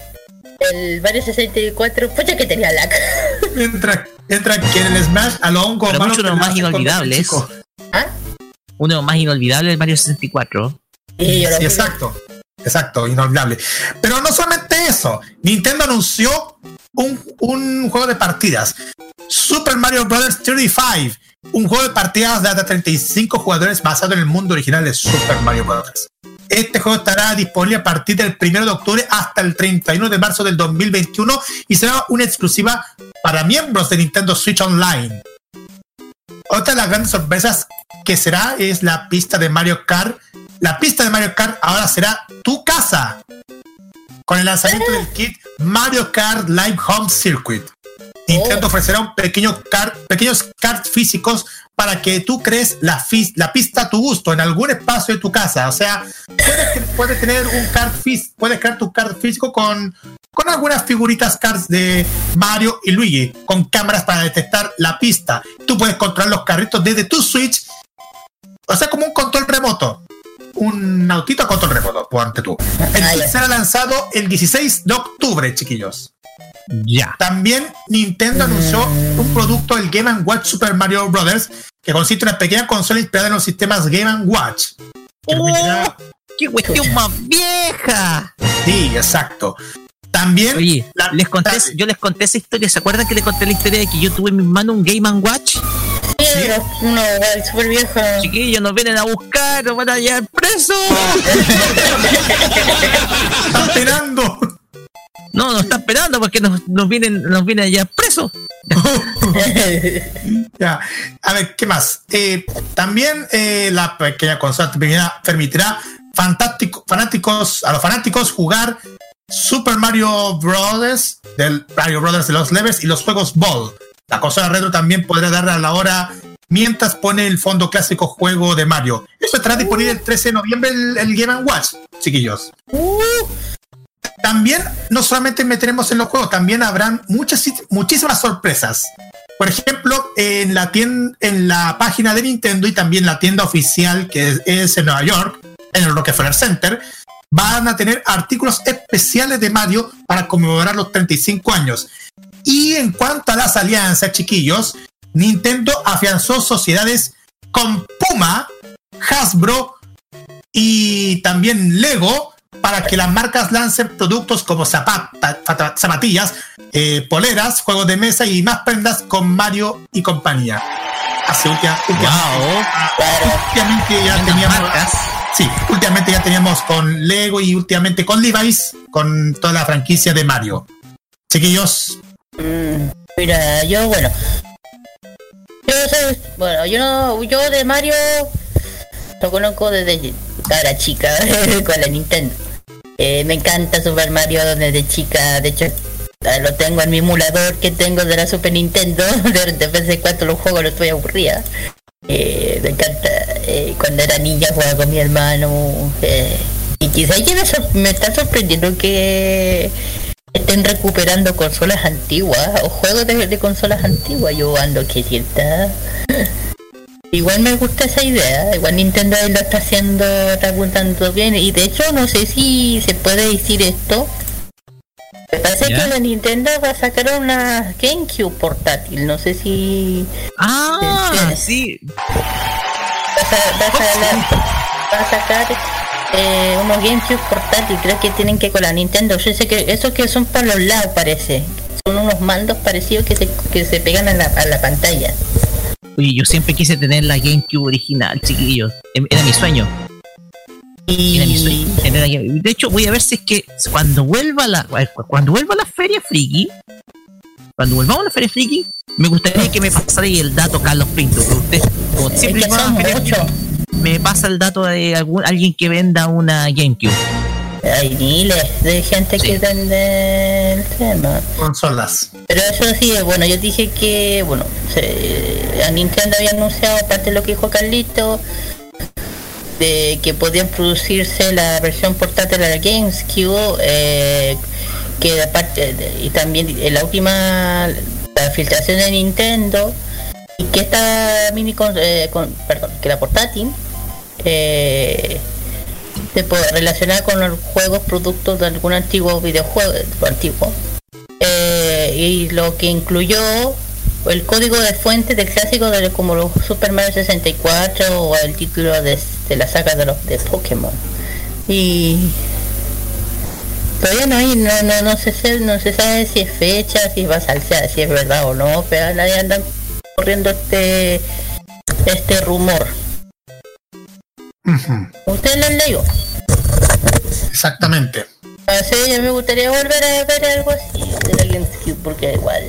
el Mario 64, pues ya que tenía lag. Mientras, mientras que en el Smash a los hongos Pero lo más inolvidables. ¿Ah? Uno de los más inolvidables del Mario 64. Y yo lo Sí, jugué. exacto. Exacto, inolvidable. Pero no solamente eso, Nintendo anunció un, un juego de partidas. Super Mario Bros. 35, un juego de partidas de hasta 35 jugadores basado en el mundo original de Super Mario Bros. Este juego estará disponible a partir del 1 de octubre hasta el 31 de marzo del 2021 y será una exclusiva para miembros de Nintendo Switch Online. Otra de las grandes sorpresas que será es la pista de Mario Kart. La pista de Mario Kart ahora será tu casa. Con el lanzamiento del kit Mario Kart Live Home Circuit. Nintendo ofrecerá un pequeño kart, pequeños karts físicos para que tú crees la, pista a tu gusto en algún espacio de tu casa. O sea, puedes, puedes tener un kart físico, puedes crear tu kart físico con, con algunas figuritas cards de Mario y Luigi, con cámaras para detectar la pista. Tú puedes controlar los carritos desde tu Switch, o sea, como un control remoto. Un autito a control remoto, ponte tú. El será lanzado el 16 de octubre, chiquillos. Ya. También Nintendo anunció un producto, el Game Watch Super Mario Bros., que consiste en una pequeña consola inspirada en los sistemas Game Watch, que permitirá ¡Qué cuestión más vieja! Sí, exacto. También. Oye, la- les conté, la- yo les conté esa historia. ¿Se acuerdan que les conté la historia de que yo tuve en mis manos un Game Watch? Una weá súper vieja. Chiquillos, nos vienen a buscar, nos van a llevar presos. Están esperando. No, nos están esperando porque nos, nos vienen, nos vienen a llevar presos. Ya. A ver, ¿qué más? Eh, también eh, la pequeña consola permitirá, fantástico- fanáticos, a los fanáticos jugar Super Mario Bros. del Mario Brothers de los Levels y los juegos Ball. La consola retro también podrá darle a la hora mientras pone el fondo clásico juego de Mario. Eso estará disponible el 13 de noviembre el, el Game Watch, chiquillos. También no solamente meteremos en los juegos, también habrán muchas, muchísimas sorpresas. Por ejemplo, en la tienda, en la página de Nintendo y también la tienda oficial que es, es en Nueva York, en el Rockefeller Center, van a tener artículos especiales de Mario para conmemorar los 35 años. Y en cuanto a las alianzas, chiquillos, Nintendo afianzó sociedades con Puma, Hasbro y también Lego para que las marcas lancen productos como zapata- zapatillas, eh, poleras, juegos de mesa y más prendas con Mario y compañía. Hace última- últimamente, Wow. últimamente ya teníamos, marcas. sí, últimamente ya teníamos con Lego y últimamente con Levi's, con toda la franquicia de Mario. Chiquillos, Mm, Mira, yo bueno. Yo soy, bueno, yo no, yo de Mario lo conozco desde cara chica con la Nintendo. Eh, me encanta Super Mario desde chica, de hecho lo tengo en mi emulador que tengo de la Super Nintendo, de, de vez en cuando los juegos lo estoy aburrida. Eh, me encanta, eh, cuando era niña jugaba con mi hermano. eh, y quizá ya me, me está sorprendiendo que estén recuperando consolas antiguas o juegos de, de consolas antiguas. Yo ando que cierta. Igual me gusta esa idea. Igual Nintendo lo está haciendo, está apuntando bien. Y de hecho, no sé si se puede decir esto. Me parece ¿Ya? que la Nintendo va a sacar una GameCube portátil. No sé si Ah, Sí. va a, va a sacar, va a sacar eh, unos GameCube portátil. Creo que tienen que con la Nintendo. Yo sé que esos que son para los lados parece. Son unos mandos parecidos que se, que se pegan a la, a la pantalla. Oye, yo siempre quise tener la GameCube original, chiquillos. Em- Era mi sueño. Era mi sueño. De hecho, voy a ver si es que cuando vuelva la cuando vuelva la feria friki, cuando volvamos a la feria friki, me gustaría que me pasara el dato Carlos Pinto. Que usted, como es siempre que va a son feria muchos. Me pasa el dato de algún, alguien que venda una GameCube. Hay miles de gente Sí. que vende el tema. consolas. Pero eso sí, bueno, yo dije que, bueno, se, a Nintendo había anunciado, aparte de lo que dijo Carlito, de que podían producirse la versión portátil de la GameCube, eh, que aparte, y también en la última, la filtración de Nintendo, y que esta mini, con, eh, con- perdón, que la portátil, eh, se puede relacionar con los juegos productos de algún antiguo videojuego, antiguo, eh, y lo que incluyó el código de fuente del clásico de como los Super Mario 64 o el título de, de la saga de los de Pokémon. Y todavía no hay no no no se no se sabe si es fecha si va a saltar si es verdad o no pero nadie anda corriendo este este rumor Ujú, usted lo leyó Exactamente. Así yo me gustaría volver a ver algo así de la GameCube porque igual.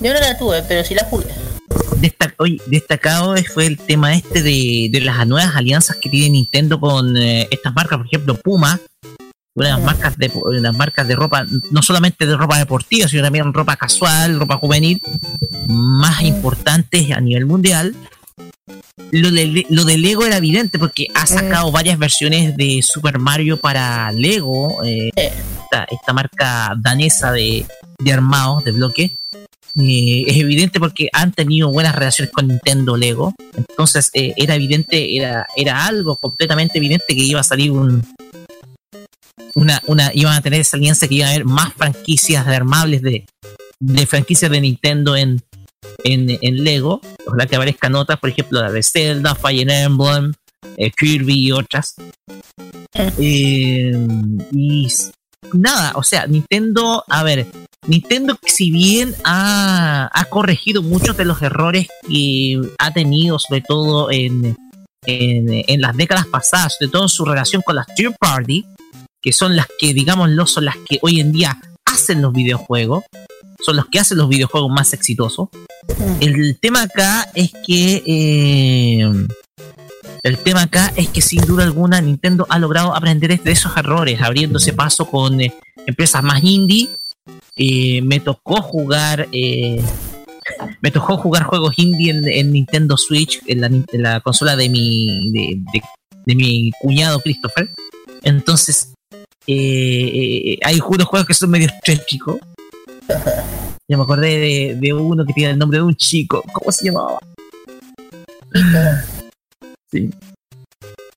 Yo no la tuve pero sí la jugué. Desta- oye, destacado fue el tema este de, de las nuevas alianzas que tiene Nintendo con eh, estas marcas, por ejemplo Puma, una de las marcas de de las marcas de ropa, no solamente de ropa deportiva, sino también ropa casual, ropa juvenil, más importantes a nivel mundial. Lo de, lo de Lego era evidente porque ha sacado varias versiones de Super Mario para Lego, eh, esta, esta marca danesa de, de armados, de bloques. Eh, es evidente porque han tenido buenas relaciones con Nintendo Lego. Entonces eh, era evidente, era, era algo completamente evidente que iba a salir un una, una, iban a tener esa alianza que iban a haber más franquicias de armables de, de franquicias de Nintendo en, en, en Lego. Ojalá que aparezcan otras, por ejemplo, la de Zelda, Fire Emblem, eh, Kirby y otras. Eh, y s- nada, o sea, Nintendo, a ver, Nintendo si bien ha, ha corregido muchos de los errores que ha tenido, sobre todo en, en, en las décadas pasadas, sobre todo en su relación con las third party, que son las que, digámoslo, son las que hoy en día hacen los videojuegos, son los que hacen los videojuegos más exitosos. El tema acá es que eh, el tema acá es que sin duda alguna Nintendo ha logrado aprender de esos errores, abriéndose paso con eh, empresas más indie. Eh, me tocó jugar me tocó jugar juegos indie en, en Nintendo Switch, en la, nin- en la consola de mi de, de- de mi cuñado Christopher. Entonces hay unos juegos que son medio chicos. Yo me acordé de, de uno que tiene el nombre de un chico. ¿Cómo se llamaba? Sí.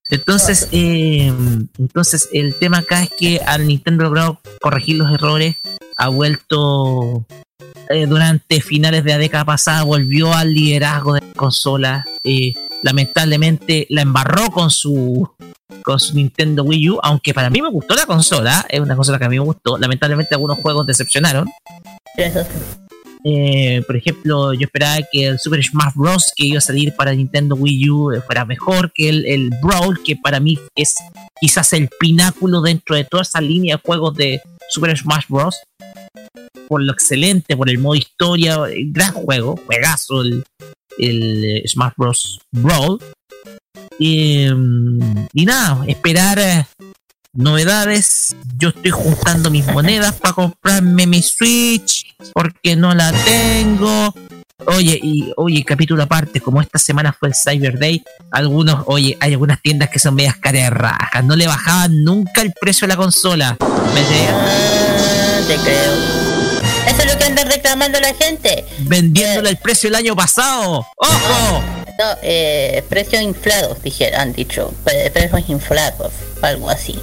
Entonces, eh, entonces el tema acá es que al Nintendo logrado corregir los errores, ha vuelto eh, durante finales de la década pasada, volvió al liderazgo de la consola. eh, lamentablemente la embarró con su con Nintendo Wii U, aunque para mí me gustó la consola, es una consola que a mí me gustó. Lamentablemente algunos juegos decepcionaron. Eh, por ejemplo, yo esperaba que el Super Smash Bros. que iba a salir para Nintendo Wii U fuera mejor que el, el Brawl, que para mí es quizás el pináculo dentro de toda esa línea de juegos de Super Smash Bros. Por lo excelente, por el modo historia, gran juego, juegazo el, el Smash Bros. Brawl. Y, mm, y nada, esperar eh, novedades. Yo estoy juntando mis monedas para comprarme mi Switch porque no la tengo. Oye, y oye, capítulo aparte, como esta semana fue el Cyber Day, algunos, oye, hay algunas tiendas que son medias caras no le bajaban nunca el precio de la consola. ¿Me te creo. Eso es lo que anda reclamando la gente. Vendiéndole el precio el año pasado. ¡Ojo! No, eh, precios inflados, dijeron, han dicho. Pre- Precios inflados, algo así.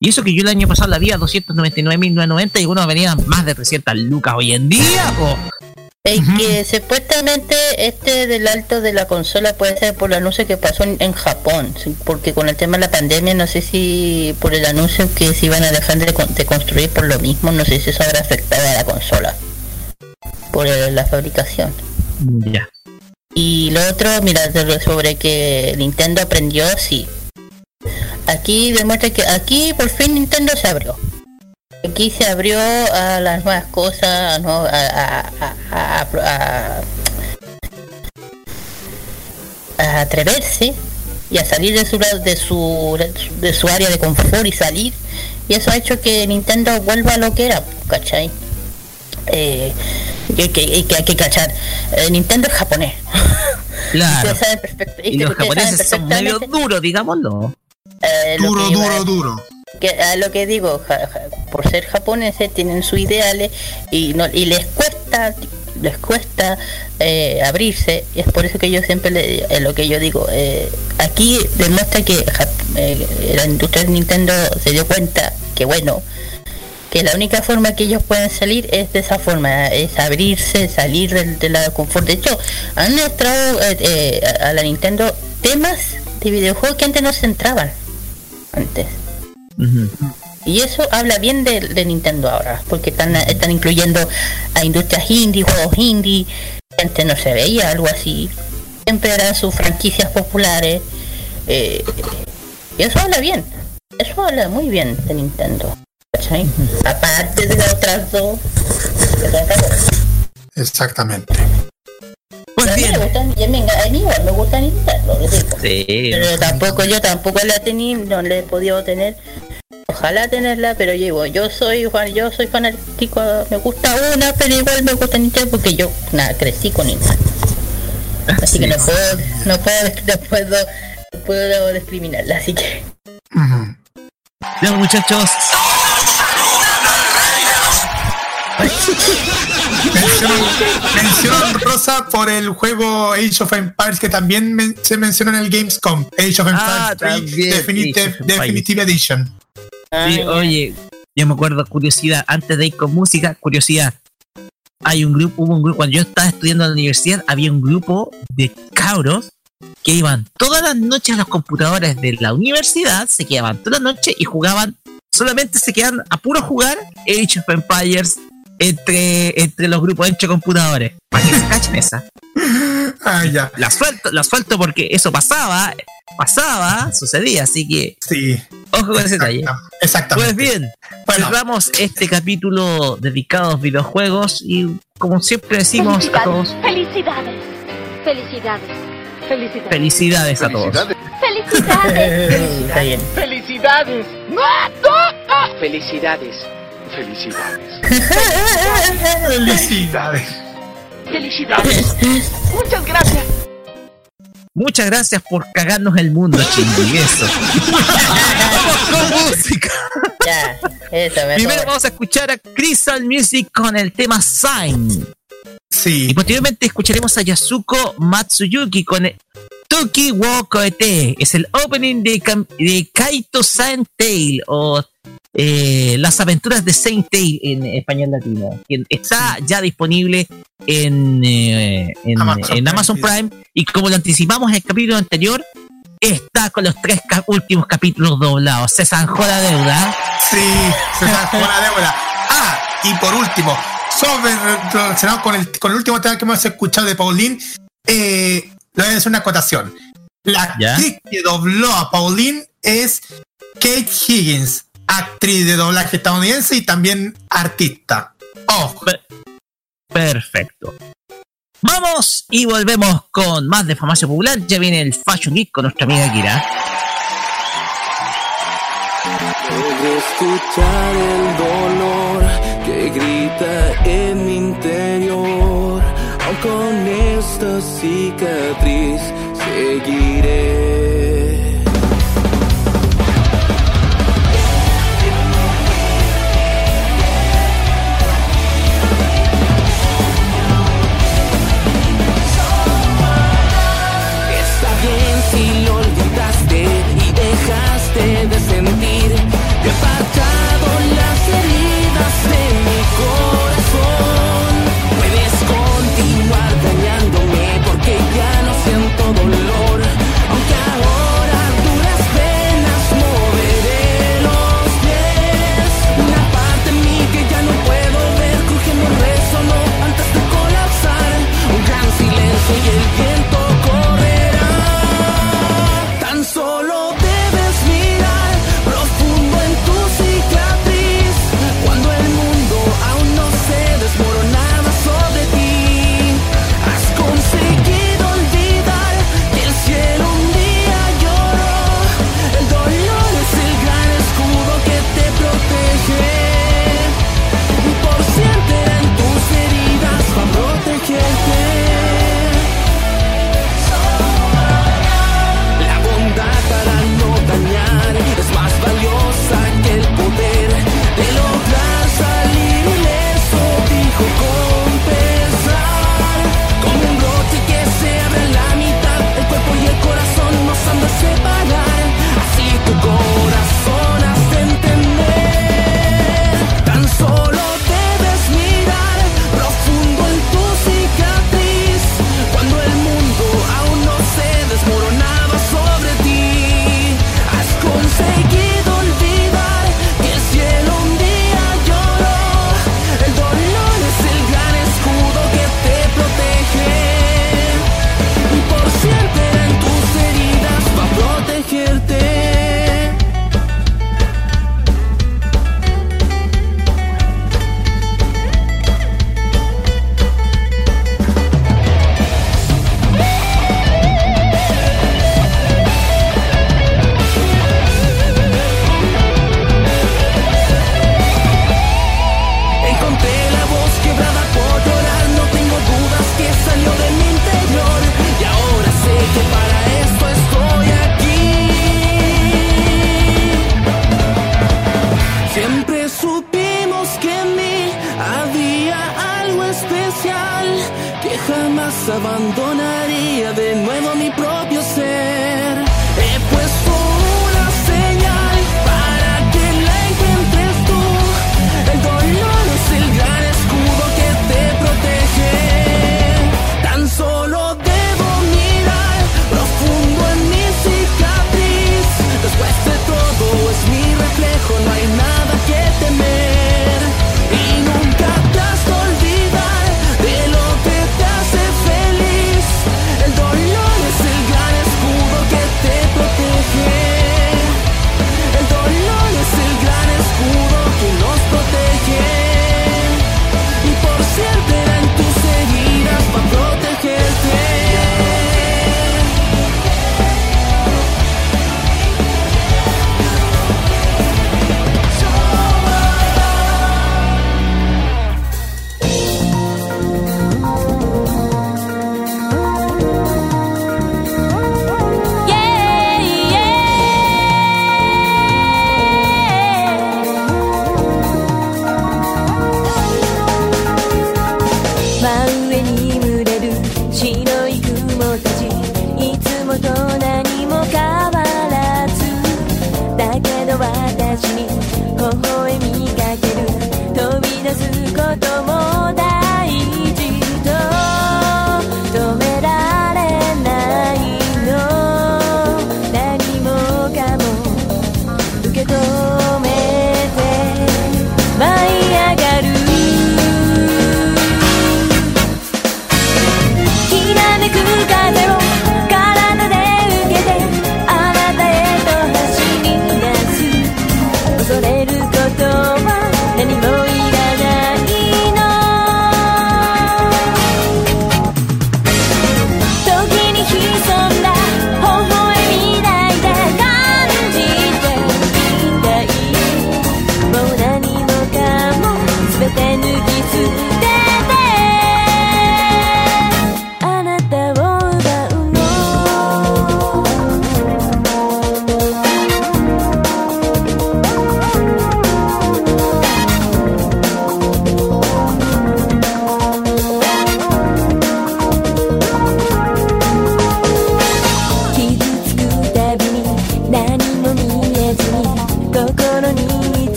Y eso que yo el año pasado la vi a 299.990 y uno venía más de 300 lucas hoy en día, po. Es que supuestamente este del alto de la consola puede ser por el anuncio que pasó en, en Japón, sí, porque con el tema de la pandemia no sé si por el anuncio que se iban a dejar de, con- de construir por lo mismo, no sé si eso habrá afectado a la consola, por el- la fabricación. Ya. Y lo otro, mira, sobre que Nintendo aprendió, sí. Aquí demuestra que aquí por fin Nintendo se abrió. Aquí se abrió a las nuevas cosas, ¿no? a, a, a- a- a- a atreverse y a salir de su de su de su área de confort y salir. Y eso ha hecho que Nintendo vuelva a lo que era, ¿cachai? Eh, y que, y que hay que cachar. eh, Nintendo es japonés. Claro. Y los ustedes saben japoneses son medio duros, digámoslo. eh, Duro, que duro, duro. Que a lo que digo ja- ja, por ser japoneses tienen sus ideales y no y les cuesta les cuesta eh, abrirse es por eso que yo siempre le eh, lo que yo digo eh, aquí demuestra que eh, la industria de Nintendo se dio cuenta que bueno que la única forma que ellos pueden salir es de esa forma, es abrirse, salir del, de la confort. De hecho, han mostrado eh, a la Nintendo temas de videojuegos que antes no se entraban. Antes. Y eso habla bien de, de Nintendo ahora, porque están, están incluyendo a industrias indie, juegos indie, que antes no se veía algo así. Siempre eran sus franquicias populares. eh, y eso habla bien. Eso habla muy bien de Nintendo. ¿cachai? Aparte de las otras dos. Exactamente. A mí bien. me a mí, a mí igual me gusta Nintendo, les digo. Sí. Pero tampoco, yo tampoco la tenía, no la he podido tener. Ojalá tenerla, pero yo digo, yo soy Juan, yo soy fanático, me gusta una, pero igual me gusta Nintendo porque yo nada, crecí con Nintendo. Así que no puedo, no puedo, no puedo, no puedo discriminarla, así que. Bien, muchachos. Mención, mención Rosa por el juego Age of Empires que también men- se menciona en el Gamescom. Age of Empires Ah, 3 también, Definitive, Age of Empires. Definitive Edition. Sí, Ay, oye, yo me acuerdo, curiosidad, antes de ir con música, curiosidad. Hay un grupo, hubo un grupo, cuando yo estaba estudiando en la universidad, había un grupo de cabros que iban todas las noches a los computadores de la universidad, se quedaban todas las noches y jugaban, solamente se quedaban a puro jugar Age of Empires entre, entre los grupos entre computadores. Para que se cachen esa. Ah, ya. La suelto, la suelto porque eso pasaba, pasaba, sucedía, así que Sí. ojo con ese detalle. Exactamente. Pues bien, Bueno. cerramos este capítulo dedicado a los videojuegos y como siempre decimos a todos, Felicidades. Felicidades. Felicidades. felicidades a todos. Felicidades. Está bien. ¡Felicidades! ¡Felicidades! ¡Felicidades! Felicidades. ¡Felicidades! ¡Muchas gracias! Muchas gracias por cagarnos el mundo, chingui, eso. Vamos con música. Ya, eso me Primero vamos a escuchar a Crystal Music con el tema Sign. Y Sí. posteriormente escucharemos a Yasuko Matsuyuki con el Toki wo Koete. Es el opening de, de Kaito Saint Tail o eh, Las aventuras de Saint Tail en español latino. que Está ya disponible en, eh, en, Amazon en Prime Amazon Video. Prime. Y como lo anticipamos en el capítulo anterior, está con los tres últimos capítulos doblados. Se zanjó la deuda. Sí, se sacó la deuda. Ah, y por último, sobre relacionado con el, con el último tema que hemos escuchado de Pauline, eh, le voy a hacer una acotación. La actriz que dobló a Pauline es Kate Higgins, actriz de doblaje estadounidense y también artista. Ojo. Per- Perfecto. Vamos y volvemos con más de Farmacia Popular. Ya viene el Fashion Geek con nuestra amiga Kira. Puedo escuchar el dolor que grita en mi interior. Aun con esta cicatriz seguiré.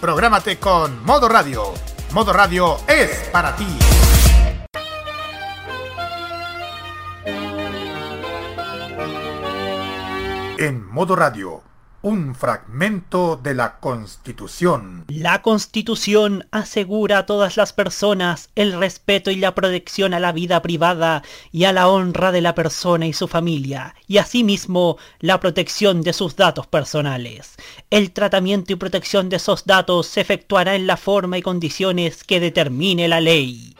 Prográmate con Modo Radio. Modo Radio es para ti. En Modo Radio, un fragmento de la Constitución. La Constitución asegura a todas las personas el respeto y la protección a la vida privada y a la honra de la persona y su familia, y asimismo la protección de sus datos personales. El tratamiento y protección de esos datos se efectuará en la forma y condiciones que determine la ley.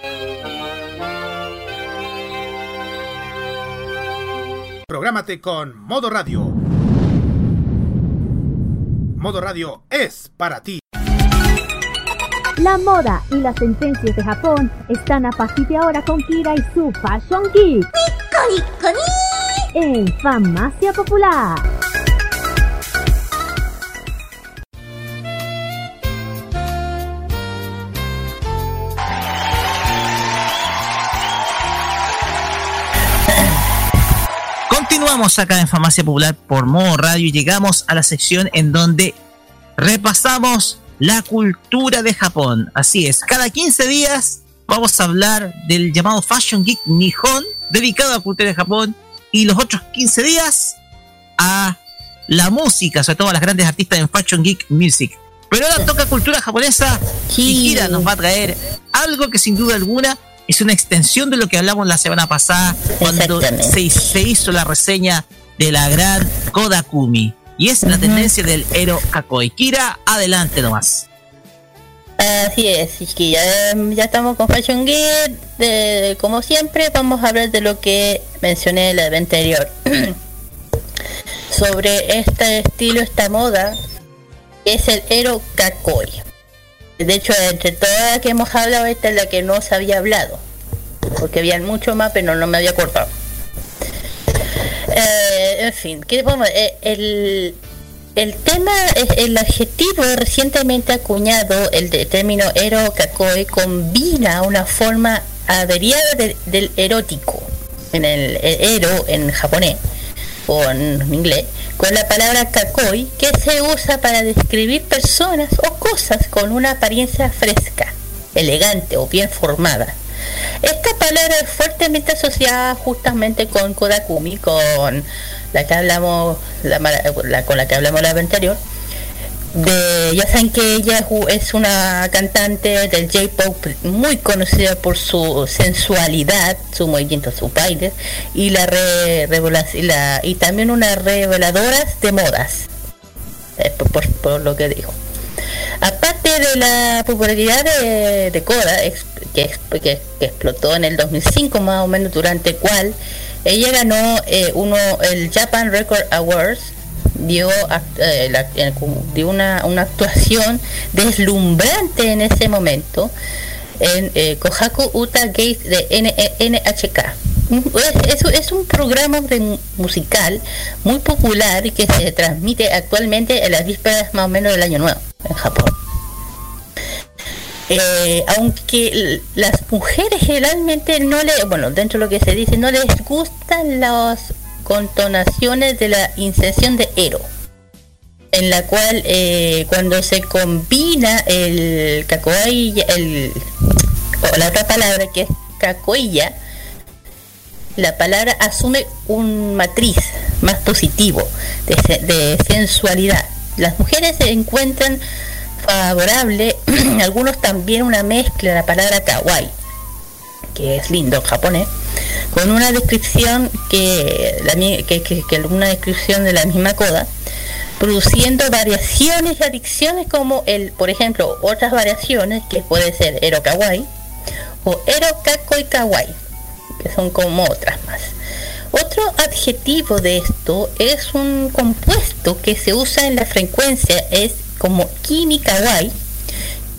Prográmate con Modo Radio. Modo Radio es para ti. La moda y las tendencias de Japón están a partir de ahora con Kira y su Fashion Geek. En Farmacia Popular. Continuamos acá en Farmacia Popular por modo radio y llegamos a la sección en donde repasamos la cultura de Japón. Así es, cada 15 días vamos a hablar del llamado Fashion Geek Nihon, dedicado a la cultura de Japón, y los otros 15 días a la música, sobre todo a las grandes artistas en Fashion Geek Music. Pero ahora toca cultura japonesa y Kira nos va a traer algo que sin duda alguna es una extensión de lo que hablamos la semana pasada cuando se, se hizo la reseña de la gran Kodakumi. Y es la tendencia del Ero Kakoi. Kira, adelante nomás. Así es, que ya, ya estamos con Fashion. De, como siempre, vamos a hablar de lo que mencioné en la vez anterior. Sobre este estilo, esta moda, es el Ero Kakoi. De hecho, entre todas las que hemos hablado, esta es la que no se había hablado. Porque habían mucho más, pero no me había cortado. Eh, en fin, ¿qué podemos- eh, el, el tema, el adjetivo recientemente acuñado, el término ero kakoi, combina una forma averiada de- del erótico, en el ero en japonés o en inglés, con la palabra kakoi, que se usa para describir personas o cosas con una apariencia fresca, elegante o bien formada. Esta palabra es fuertemente asociada justamente con Kodakumi, con la que hablamos, la, la- con la que hablamos la vez anterior. De, ya saben que ella es una cantante del J-pop muy conocida por su sensualidad, su movimiento, su baile y la, re- y y también una reveladora de modas, eh, por- por- lo que dijo. Aparte de la popularidad de, de Koda, que, ex- que- que explotó en el 2005 más o menos, durante cual ella ganó eh, uno el Japan Record Awards, dio, eh, la- eh, dio una, una actuación deslumbrante en ese momento en eh, Kohaku Uta Gate de N- eh, NHK. Es, es- un programa musical muy popular que se transmite actualmente en las vísperas más o menos del año nuevo en Japón. Eh, aunque las mujeres generalmente no le, bueno, dentro de lo que se dice, no les gustan las contonaciones de la inserción de ero, en la cual eh, cuando se combina el cacoaya, el, o la otra palabra que es cacoilla, la palabra asume un matriz más positivo de, de sensualidad. Las mujeres se encuentran favorable, algunos también una mezcla la palabra kawaii, que es lindo japonés, con una descripción que, la, que, que- que una descripción de la misma coda, produciendo variaciones y adicciones como el, por ejemplo, otras variaciones que puede ser ero kawaii o ero kakoi kawaii, que son como otras más. Otro adjetivo de esto es un compuesto que se usa en la frecuencia, es como kimi kawaii,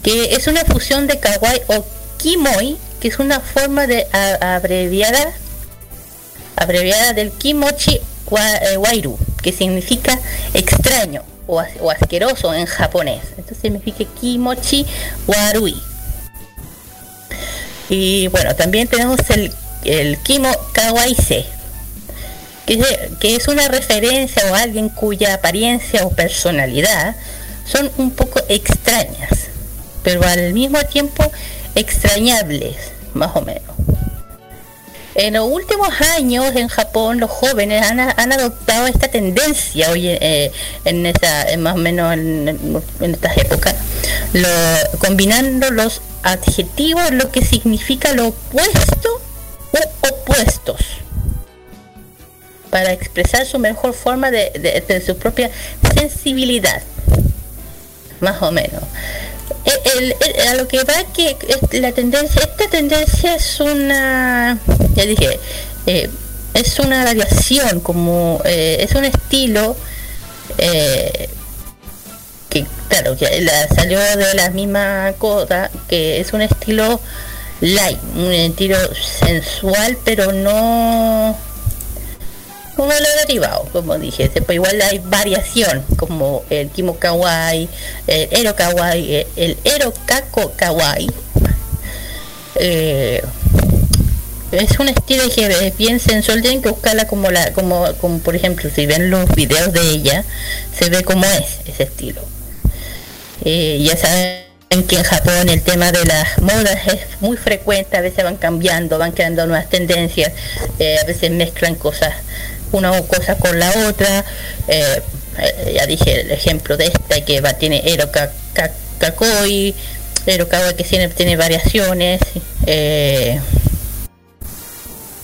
que es una fusión de kawaii o kimoi, que es una forma de abreviada abreviada del kimochi wa- eh, wairu, que significa extraño o, as- o asqueroso en japonés. Entonces significa kimochi warui. Y bueno, también tenemos el, el kimo kawaise, que, que es una referencia o alguien cuya apariencia o personalidad son un poco extrañas, pero al mismo tiempo extrañables, más o menos. En los últimos años en Japón los jóvenes han, adoptado esta tendencia hoy eh, en esa, más o menos en, estas épocas, lo- combinando los adjetivos, lo que significa lo opuesto u opuestos, para expresar su mejor forma de su propia sensibilidad, más o menos. El- el- a lo que va que la tendencia, esta tendencia es una, ya dije, eh, es una variación, como eh, es un estilo eh, que claro que la, salió de la misma coda, que es un estilo light, un estilo sensual, pero no como lo derivado, como dije, pues igual hay variación, como el Kimo Kawaii, el Ero Kawaii, el- el Ero Kako Kawaii. Eh, es un estilo que es bien sensual, tienen que buscarla como la, como, como por ejemplo, si ven los videos de ella, se ve como es ese estilo. Eh, ya saben que en Japón el tema de las modas es muy frecuente, a veces van cambiando, van creando nuevas tendencias, eh, a veces mezclan cosas, una cosa con la otra. eh, eh, ya dije el ejemplo de esta que va, tiene Ero Ka- Ka- Kakoi, que tiene, tiene variaciones. eh,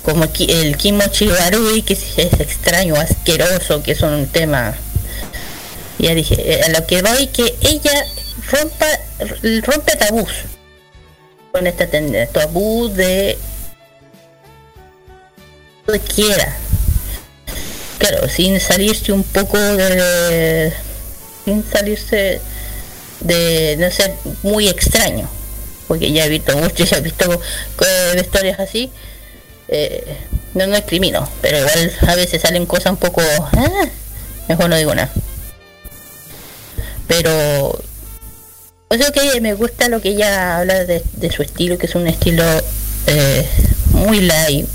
como el Kimochi Barui, que es, extraño, asqueroso, que es un tema. Ya dije, eh, a lo que voy que ella rompa, rompe tabús con esta tendencia, tabú de quiera. Claro, sin salirse un poco de. sin salirse de no ser muy extraño. Porque ya he visto mucho, ya he visto eh, historias así eh, no no discrimino, pero igual a veces salen cosas un poco, ah, mejor no digo nada. Pero eso que me gusta lo que ella habla de, de su estilo, que es un estilo eh, muy light,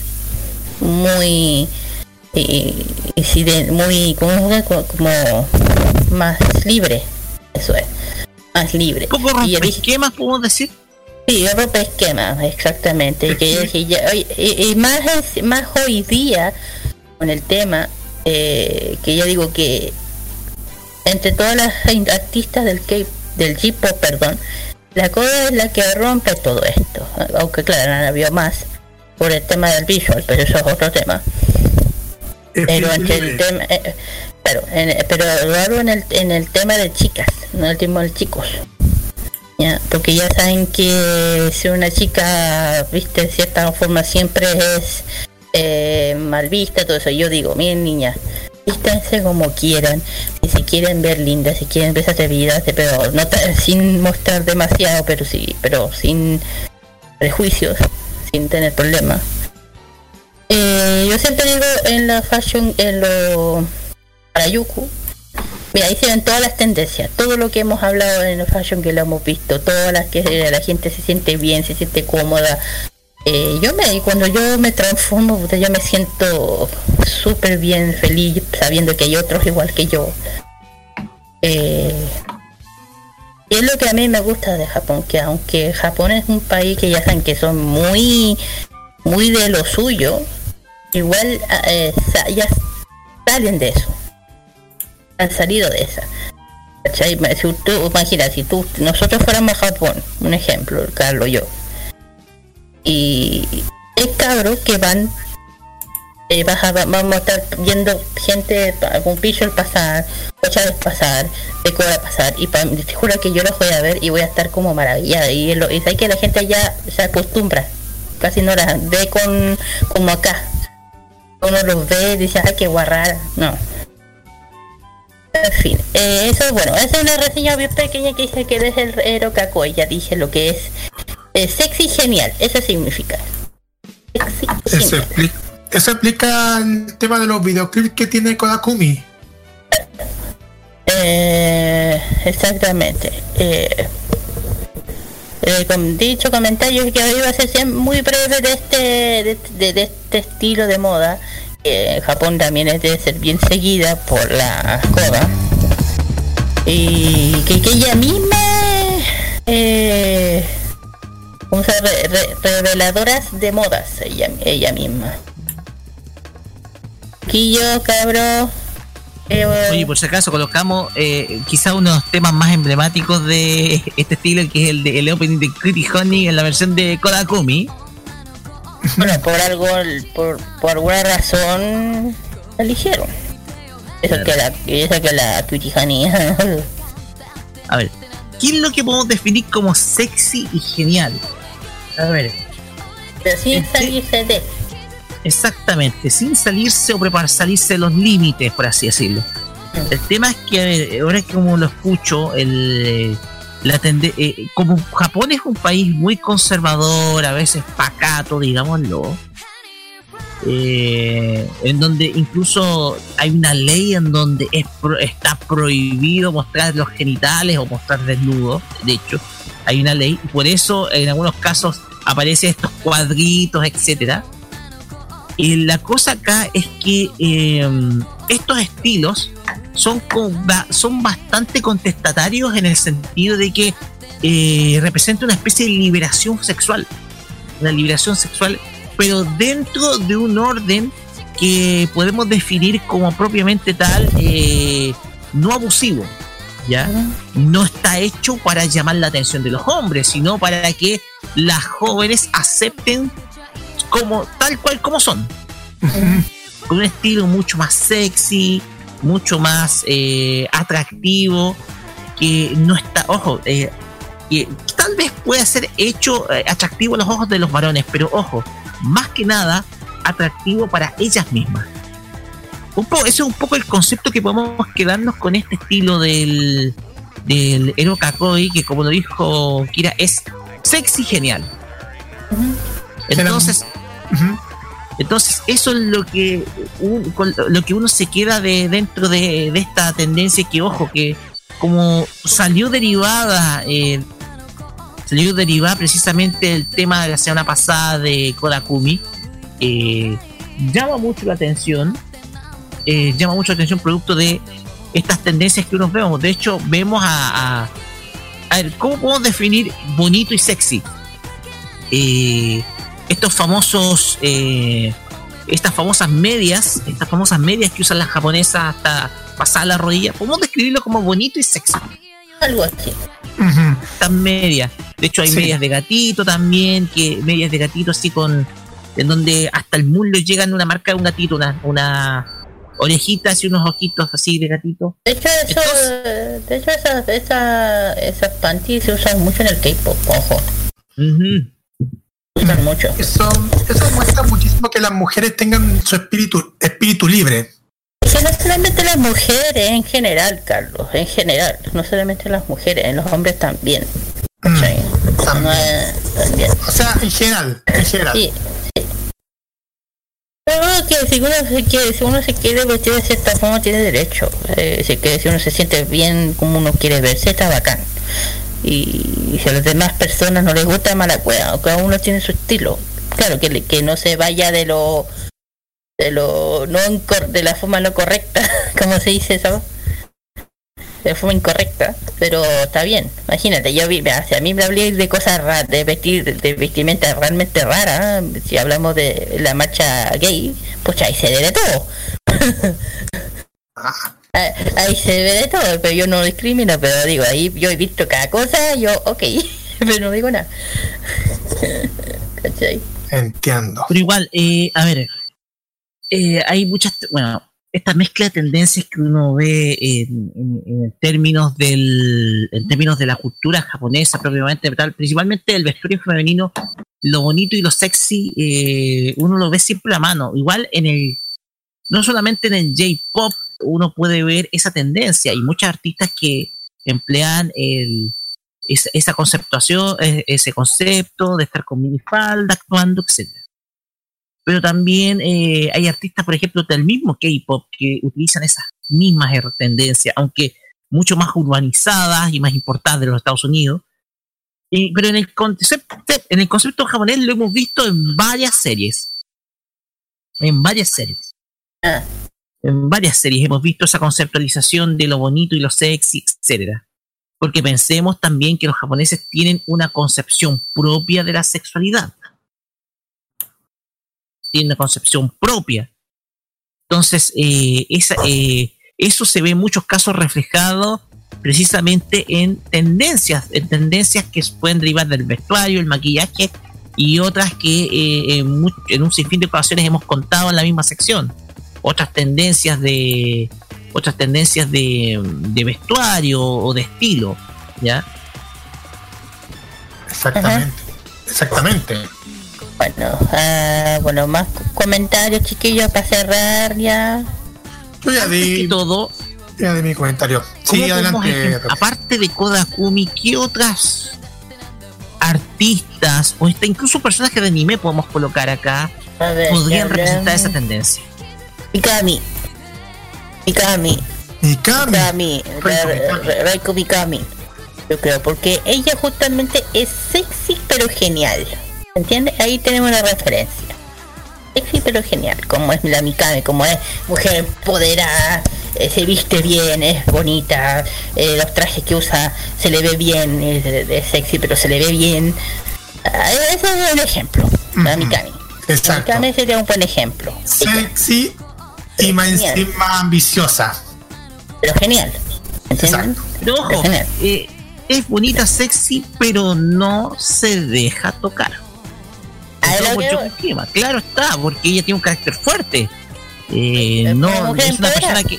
muy y, y de- muy como, como- más libre, eso es, más libre. Poco Y rompe dije- esquemas, podemos decir. Sí, rompe esquemas, exactamente. Y que dije, ya- y, y más, es- más hoy día con el tema, eh, que yo digo que entre todas las artistas del K del J-pop, perdón, la Coda es la que rompe todo esto. Aunque claro, no había más por el tema del visual, pero eso es otro tema. Pero el tema, eh, pero, en- pero lo hablo en el, en el tema de chicas, no el tema de chicos. Ya, porque ya saben que si una chica, viste, de cierta forma siempre es eh, mal vista, todo eso. Yo digo, miren niña, vístanse como quieran, si se quieren ver lindas, si quieren ver atrevidas, pero no sin mostrar demasiado, pero sí, pero sin prejuicios, sin tener problemas. Eh, yo siempre digo en la fashion, en lo Harajuku, Mira, ven todas las tendencias, todo lo que hemos hablado en el fashion que lo hemos visto, todas las que la gente se siente bien, se siente cómoda. Eh, yo me, cuando yo me transformo, yo me siento súper bien, feliz, sabiendo que hay otros igual que yo. Eh, es lo que a mí me gusta de Japón, que aunque Japón es un país que ya saben que son muy, muy de lo suyo, igual eh, sa- ya salen de eso. Han salido de esa. Imagina, si tú, nosotros fuéramos a Japón, un ejemplo, el Carlos yo, y es cabros que van, eh, a- vamos a estar viendo gente, algún piso pasar, cochares pasar, decora pasar, y pa- te juro que yo los voy a ver y voy a estar como maravillada, y, lo, y sabes que la gente ya se acostumbra, casi no las ve con, como acá. Uno los ve y dice, ay, qué guarrada, no. En fin, eh, eso bueno, esa es una reseña bien pequeña que dice que es el Ero Kakoi, ya dije lo que es eh, sexy genial, eso significa. Sexy Eso genial. explica, eso explica el tema de los videoclips que tiene Kodakumi. Eh, exactamente. Eh, eh, con dicho comentario que iba a ser muy breve de este de, este estilo de moda. en Japón también es de ser bien seguida por la Koda. Y que, ella misma eh, reveladoras de modas ella, ella misma. Quillo, cabro. Eh, Oye, por si acaso colocamos eh, quizá uno de los temas más emblemáticos de este estilo, que es el de el opening de Pretty Honey en la versión de Kodakumi. Bueno, por algo, por, por alguna razón, la eligieron. Eso que la, eso que la Cutie Honey. A ver, ¿qué es lo que podemos definir como sexy y genial? A ver, Pero sin salirse de. Exactamente, sin salirse o preparar salirse de los límites, por así decirlo. El tema es que, ver, ahora que como lo escucho, el, la tende- eh, como Japón es un país muy conservador, a veces pacato, digámoslo, eh, en donde incluso hay una ley en donde es pro- está prohibido mostrar los genitales o mostrar desnudos, de hecho, hay una ley, y por eso en algunos casos aparecen estos cuadritos, etcétera, Y la cosa acá es que eh, estos estilos son, con- son bastante contestatarios en el sentido de que eh, representa una especie de liberación sexual. Una liberación sexual, pero dentro de un orden que podemos definir como propiamente tal eh, no abusivo. ¿Ya? No está hecho para llamar la atención de los hombres, sino para que las jóvenes acepten como tal cual como son. Con un estilo mucho más sexy, mucho más eh, atractivo, que no está, ojo, eh, que tal vez pueda ser hecho eh, atractivo a los ojos de los varones, pero ojo, más que nada atractivo para ellas mismas. Un poco, ese es un poco el concepto que podemos quedarnos con este estilo del, del Ero Kakoi, que como lo dijo Kira, es sexy genial. Entonces, entonces eso es lo que un- con lo que uno se queda de dentro de, de esta tendencia que ojo que como salió derivada eh, salió derivada precisamente el tema de la semana pasada de Kodakumi eh, llama mucho la atención eh, llama mucho la atención producto de estas tendencias que uno vemos. De hecho vemos a, a, a ver cómo podemos definir bonito y sexy eh, estos famosos eh, estas famosas medias estas famosas medias que usan las japonesas hasta pasar la rodilla podemos describirlo como bonito y sexy. Algo así. Estas medias de hecho hay Sí. medias de gatito también que medias de gatito así con en donde hasta el muslo llegan una marca de un gatito una una orejitas y unos ojitos así de gatito. De hecho, eso, de hecho esas, esas, esas panties se usan mucho en el K-pop, ojo. Se mucho. Eso, eso muestra muchísimo que las mujeres tengan su espíritu, espíritu libre. Es que no solamente las mujeres, en general, Carlos, en general, no solamente las mujeres, en los hombres también. ¿cachai? No es- también. O sea, en general, en general. Sí, sí. Pero que si uno se quiere, si uno se quiere vestir de cierta forma tiene derecho. Eh, si, que si uno se siente bien como uno quiere verse, está bacán. Y, si a las demás personas no les gusta mala cueva, cada uno tiene su estilo. Claro, que, que no se vaya de lo de lo no de la forma no correcta, como se dice eso. De forma incorrecta, pero está bien. Imagínate, yo vi, si a mí me hablé de cosas raras, de vestir, de vestimenta realmente rara, si hablamos de la marcha gay, pues ahí se ve de todo. Ah, ahí se ve de todo, pero yo no discrimino, pero digo, ahí yo he visto cada cosa, yo, ok, pero no digo nada. ¿Cachai? Entiendo. Pero igual, eh, a ver, eh, hay muchas, bueno, esta mezcla de tendencias que uno ve en, en- en términos del, en términos de la cultura japonesa propiamente tal, principalmente el vestuario femenino, lo bonito y lo sexy, eh, uno lo ve siempre a mano. Igual en el, no solamente en el J-pop, uno puede ver esa tendencia y muchos artistas que emplean el, esa, esa conceptuación, ese concepto de estar con minifalda, actuando, etcétera pero también eh, hay artistas, por ejemplo, del mismo K-pop que utilizan esas mismas tendencias, aunque mucho más urbanizadas y más importadas de los Estados Unidos. Pero en el, concepto, en el concepto japonés lo hemos visto en varias series. En varias series. En varias series hemos visto esa conceptualización de lo bonito y lo sexy, etcétera. Porque pensemos también que los japoneses tienen una concepción propia de la sexualidad tiene una concepción propia. Entonces, eh, eh, eso se ve en muchos casos reflejado precisamente en tendencias, en tendencias que pueden derivar del vestuario, el maquillaje y otras que eh, en, en un sinfín de ocasiones hemos contado en la misma sección. Otras tendencias de otras tendencias de, de vestuario o de estilo, ¿ya? Exactamente. Exactamente. Bueno, ah, bueno, más comentarios, chiquillos, para cerrar ya. Yo ya di todo. Ya di mi comentario. ¿Cómo Sí, adelante. ejem- aparte de Kodakumi, ¿qué otras artistas o hasta incluso personajes de anime podemos colocar acá ver, podrían representar esa tendencia? Mikami. Mikami. Mikami. Mikami. Ra- Ra- Raiko Mikami. Yo creo, porque ella justamente es sexy pero genial. ¿Entiendes? Ahí tenemos la referencia. Sexy pero genial, como es la Mikami, como es mujer empoderada, eh, se viste bien, es bonita, eh, los trajes que usa se le ve bien, es, es sexy pero se le ve bien. Ah, ese es un ejemplo, la. Mikami. Exacto. Mikami sería un buen ejemplo. Sexy y más Genial. encima ambiciosa. Pero genial. ¿Entienden? Exacto. Pero ojo, genial. eh, es bonita, sexy, pero no se deja tocar. Claro está, porque ella tiene un carácter fuerte. Eh, no es una empoderada. persona que,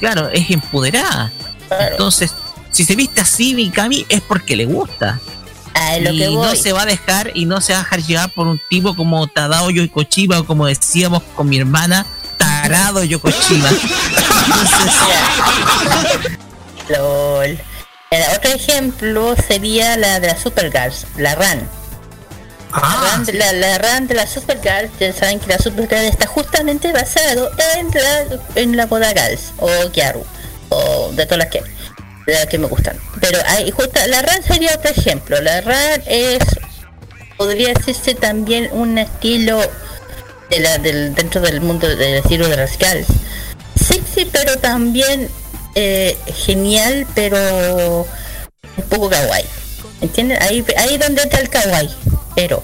claro, es empoderada. Claro. Entonces, si se viste así, Mikami, es porque le gusta. A lo y que voy. no se va a dejar y no se va a dejar llevar por un tipo como Tadao Yokochiba o como decíamos con mi hermana, Tarado. Entonces, LOL. El otro ejemplo sería la de la Supergirls, la RAN. La, Ah, RAN de la, la RAN de la Supergirl, ya saben que la Supergirl está justamente basado en la, en la boda Girls, o Kiaru, o de todas las que, de las que me gustan. Pero hay, justo, la RAN sería otro ejemplo. La RAN es, podría decirse también un estilo de la, del, dentro del mundo del estilo de las Girls. Sexy, pero también eh, genial, pero un poco kawaii. ¿Entienden? Ahí, ahí donde entra el kawaii. Ero.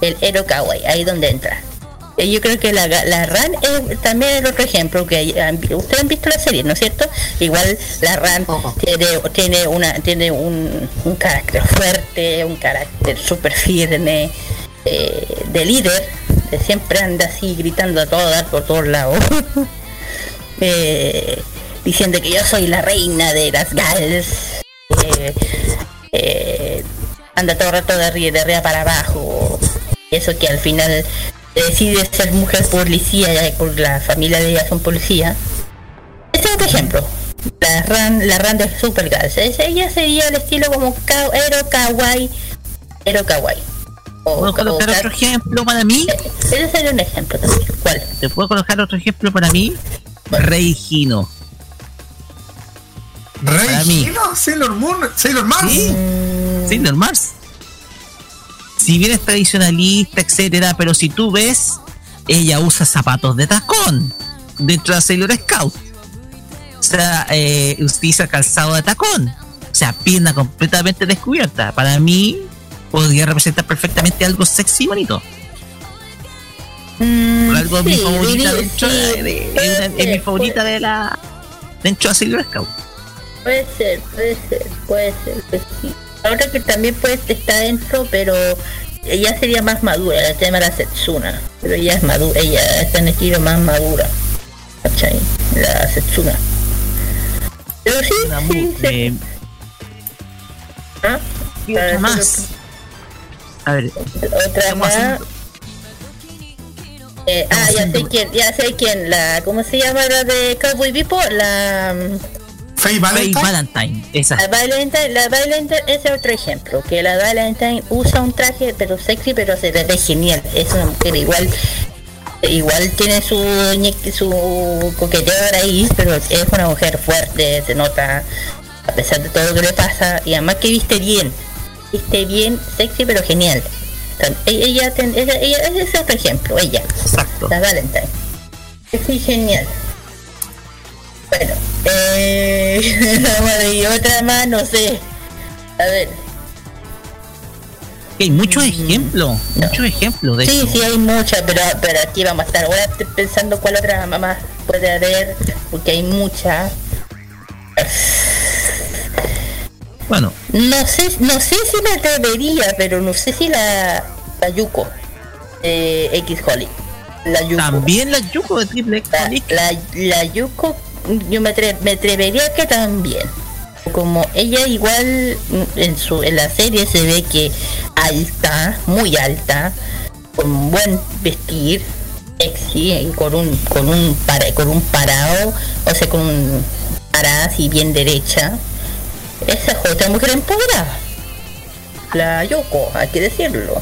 El ero kawaii. Ahí donde entra. Eh, Yo creo que la, la RAN es también el otro ejemplo que ustedes han visto la serie, ¿no es cierto? Igual la RAN tiene, tiene una tiene un, un carácter fuerte, un carácter súper firme, eh, de líder, de siempre anda así gritando a todo dar por todos lados. eh, diciendo que yo soy la reina de las gals. Eh, eh, anda todo el rato de arriba, de arriba para abajo. Eso que al final decide ser mujer policía, ya por la familia de ella son policía. Este es otro ejemplo. La ran, la ran de Supergirls. Es- Ella sería el estilo como Ero Kawaii. Ero Kawaii. O- ¿Puedo colocar otro ejemplo para mí? Ese sería un ejemplo también. ¿Cuál? ¿Te puedo colocar otro ejemplo para mí? Rey Hino. Rey para mí. Hino, Sailor Moon, Sailor Mars. Sí, Sailor Mars. Si bien es tradicionalista, etcétera, pero si tú ves, ella usa zapatos de tacón dentro de Sailor Scout. O sea, eh, utiliza calzado de tacón. O sea, pierna completamente descubierta. Para mí, podría representar perfectamente algo sexy y bonito. Por algo es mi sí, favorita diría- dentro sí, de, de- puede es una- es mi favorita de la dentro de Sailor Scout. Puede ser, puede ser, puede ser, pues sí. Ahora que también puede estar dentro, pero ella sería más madura, el tema de la Setsuna. Pero ella es madura, ella está en estilo más madura. ¿Cachai? La Setsuna. Pero sí, sí, sí. eh, ¿Ah? y otra más. A ver, Otra más. Eh, ah, ya sé quién, ya sé quién, la, ¿cómo se llama la de Cowboy Vipo? La... mm, Faye Faye Valentine. Valentine, esa. La Valentine, la Valentine es otro ejemplo, que la Valentine usa un traje pero sexy pero se le ve genial, es una mujer igual igual tiene su su coqueteo ahí, pero es una mujer fuerte, se nota a pesar de todo lo que le pasa y además que viste bien, viste bien, sexy pero genial. E- Ella, ten- ella, ella ese es otro ejemplo, ella, Exacto. la Valentine. Sí, genial. Bueno, eh, y otra más, no sé. A ver, Hay muchos ejemplos, muchos ejemplos de Mm. sí, sí hay muchas, pero, pero aquí vamos a estar. Ahora estoy pensando cuál otra mamá puede haber, porque hay muchas. Bueno, No sé, no sé si me atrevería, pero no sé si la, la Yuko de X Holly. La Yuko. también la Yuko de Triple X La, la, la Yuko, yo me, atre- me atrevería que también. Como ella igual en su en la serie se ve que alta, muy alta, con buen vestir, sexy, y con un con un para, con un parado, o sea, con un parada así bien derecha. Esa es otra mujer empoderada. La Yoko, hay que decirlo.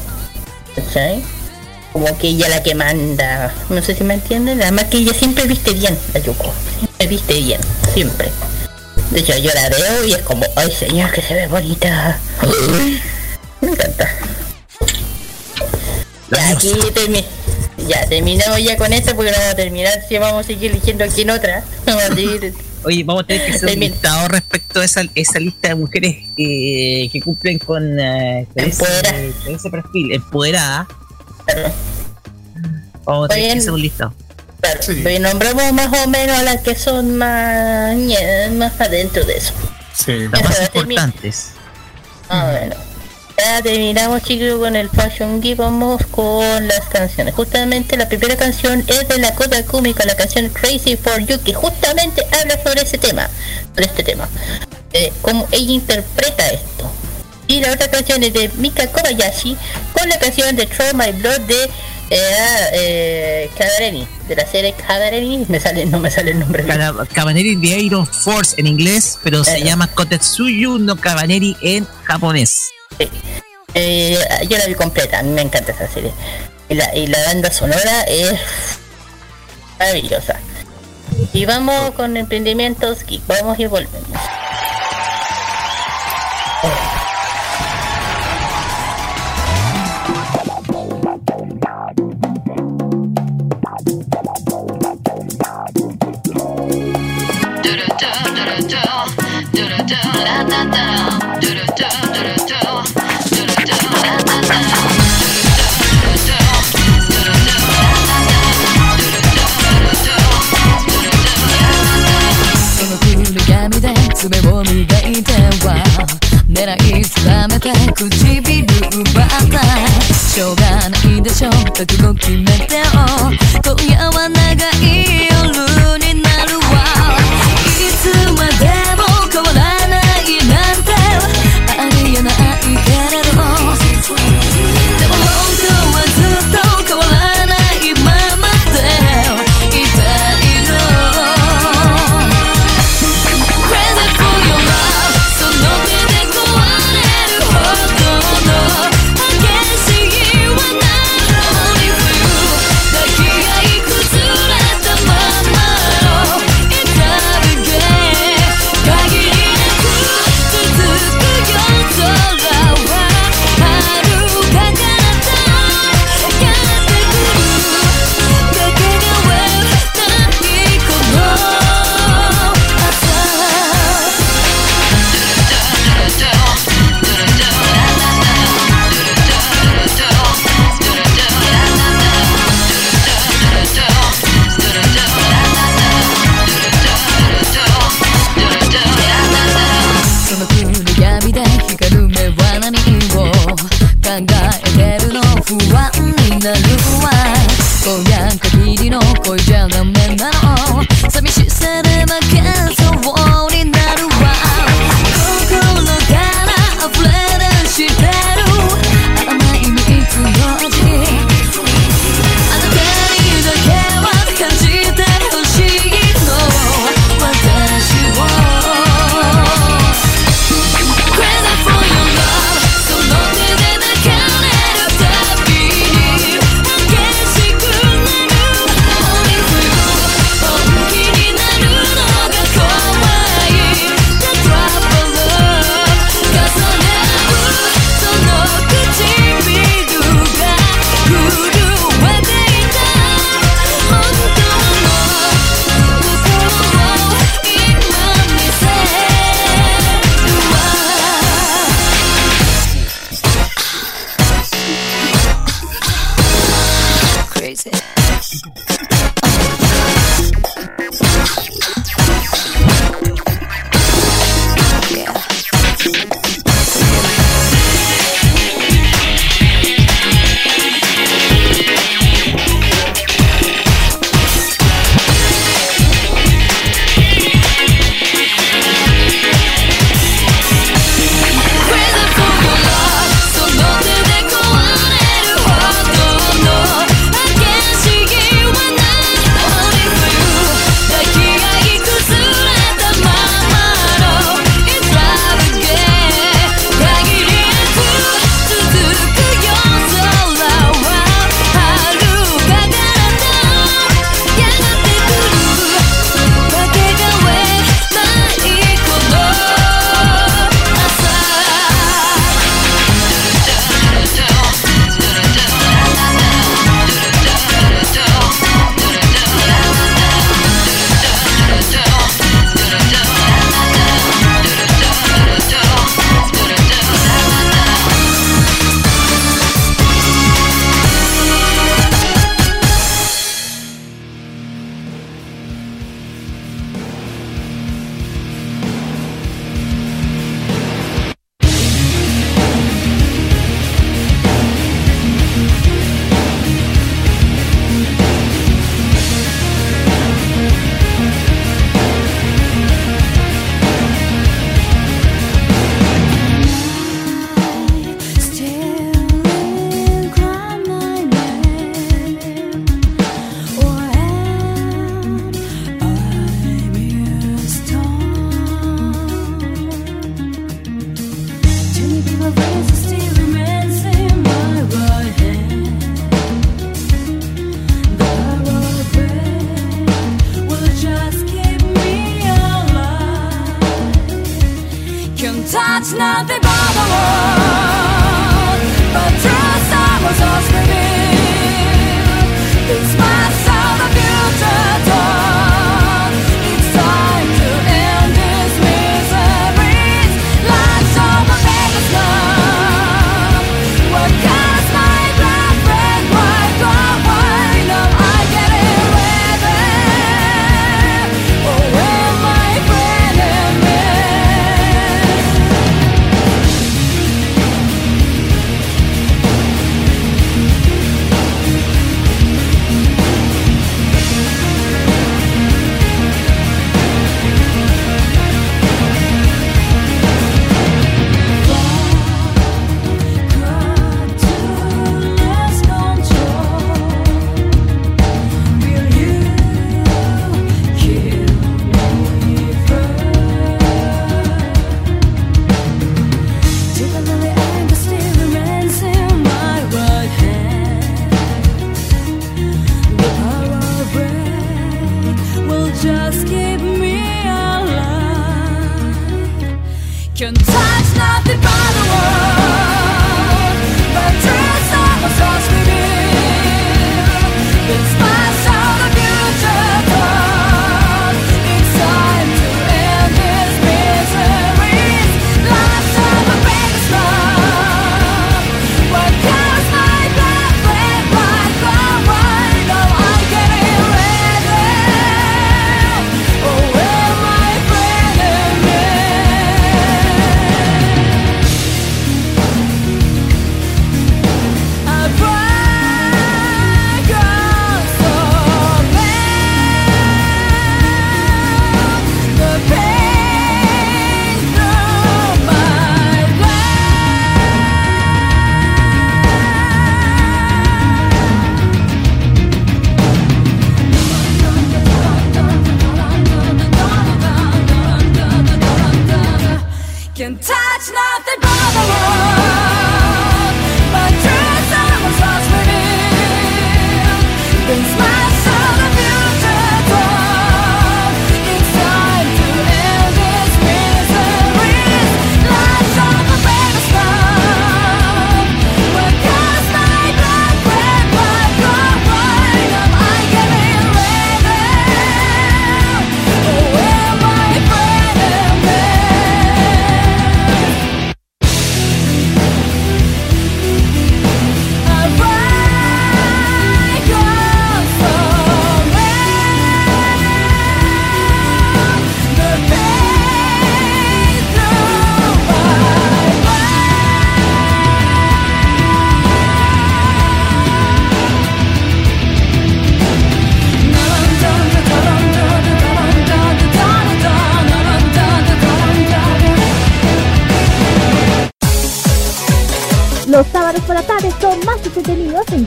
¿Cachai? como que ella la que manda, no sé si me entienden, además que ella siempre viste bien, la Yuko, siempre viste bien, siempre. De hecho yo la veo y es como, ay señor que se ve bonita. Me encanta. Ya, aquí termi- Ya, terminamos ya con esta porque no vamos a terminar si vamos a seguir eligiendo aquí en otra. Vamos a seguir. Oye, vamos a tener que hacer un listado respecto a esa, esa lista de mujeres eh, que cumplen con, eh, con ese, Empoderada. con ese perfil, empoderada. Claro, Vamos a tener que Bien. hacer un listado. claro. Sí. Pero nombramos más o menos a las que son más, más adentro de eso. Sí. Las más importantes. Ah, bueno. Ya terminamos chicos con el Fashion Geek, vamos con las canciones. Justamente la primera canción es de la Kota Kumiko, la canción Crazy for You, que justamente habla sobre ese tema, sobre este tema. Eh, cómo ella interpreta esto. Y la otra canción es de Mika Kobayashi con la canción de Try My Blood de eh, eh, de la serie Kadareni, me sale, no me sale el nombre. Cabaneri de Iron Force en inglés, pero se llama Kotetsuyu no Cabaneri en japonés. Sí. Eh, yo la vi completa, a mí me encanta esa serie. Y la, y la banda sonora es maravillosa. Y vamos con emprendimientos geek, vamos y volvemos. そ爪を磨いては狙い定めて唇奪ったしょうがないでしょ覚悟決めてよ今夜は長い夜になる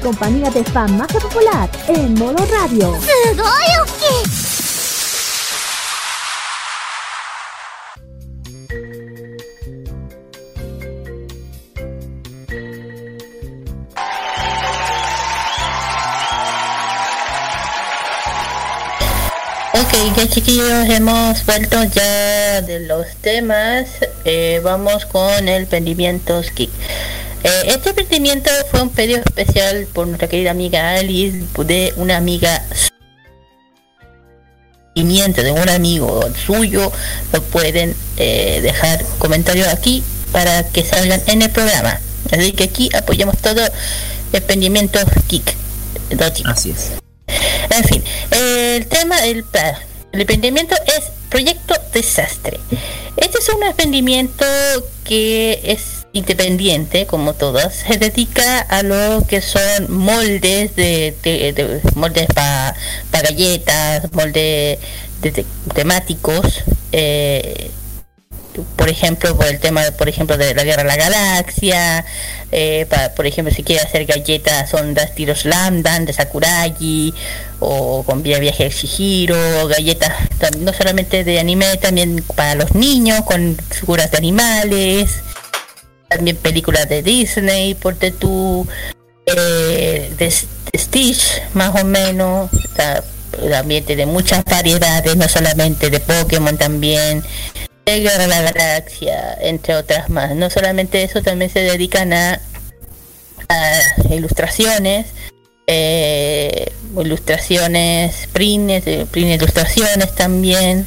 compañía de Farmacia Popular en modo radio. Ok, ya chiquillos, hemos vuelto ya de los temas. Eh, vamos con el pendimiento Geek. Emprendimiento fue un pedido especial por nuestra querida amiga Alice de una amiga sentimiento de un amigo suyo. Lo pueden eh, dejar comentarios aquí para que salgan en el programa. Así que aquí apoyamos todo emprendimientos geek. Dos chicos. Así es. en fin el tema del el emprendimiento es proyecto desastre. Este es un emprendimiento que es independiente como todos se dedica a lo que son moldes de, de- de- moldes para galletas moldes de- temáticos eh, por ejemplo por el tema por ejemplo de la guerra de la galaxia eh, pa- por ejemplo si quiere hacer galletas ondas tiros Lambdan de Sakuragi o con vía viaje de galletas no solamente de anime también para los niños con figuras de animales también películas de Disney por tú eh, de S- Stitch más o menos ta- también tiene muchas variedades no solamente de Pokémon también de de la Galaxia, entre otras más. No solamente eso, también se dedican a, a ilustraciones, eh, ilustraciones, print, eh, print ilustraciones también,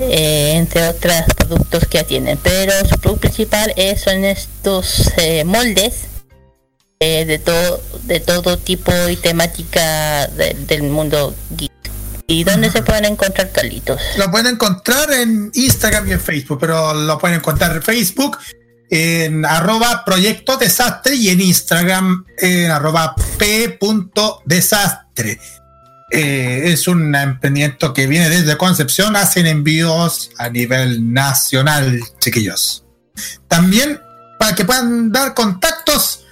eh, entre otros productos que tienen. Pero su producto principal es, son estos eh, moldes eh, de todo de todo tipo y temática de- del mundo geek. ¿Y dónde se pueden encontrar, Carlitos? Lo pueden encontrar en Instagram y en Facebook, pero lo pueden encontrar en Facebook en arroba proyecto desastre y en Instagram en arroba p.desastre. Eh, es un emprendimiento que viene desde Concepción, hacen envíos a nivel nacional, chiquillos. También para que puedan dar contactos,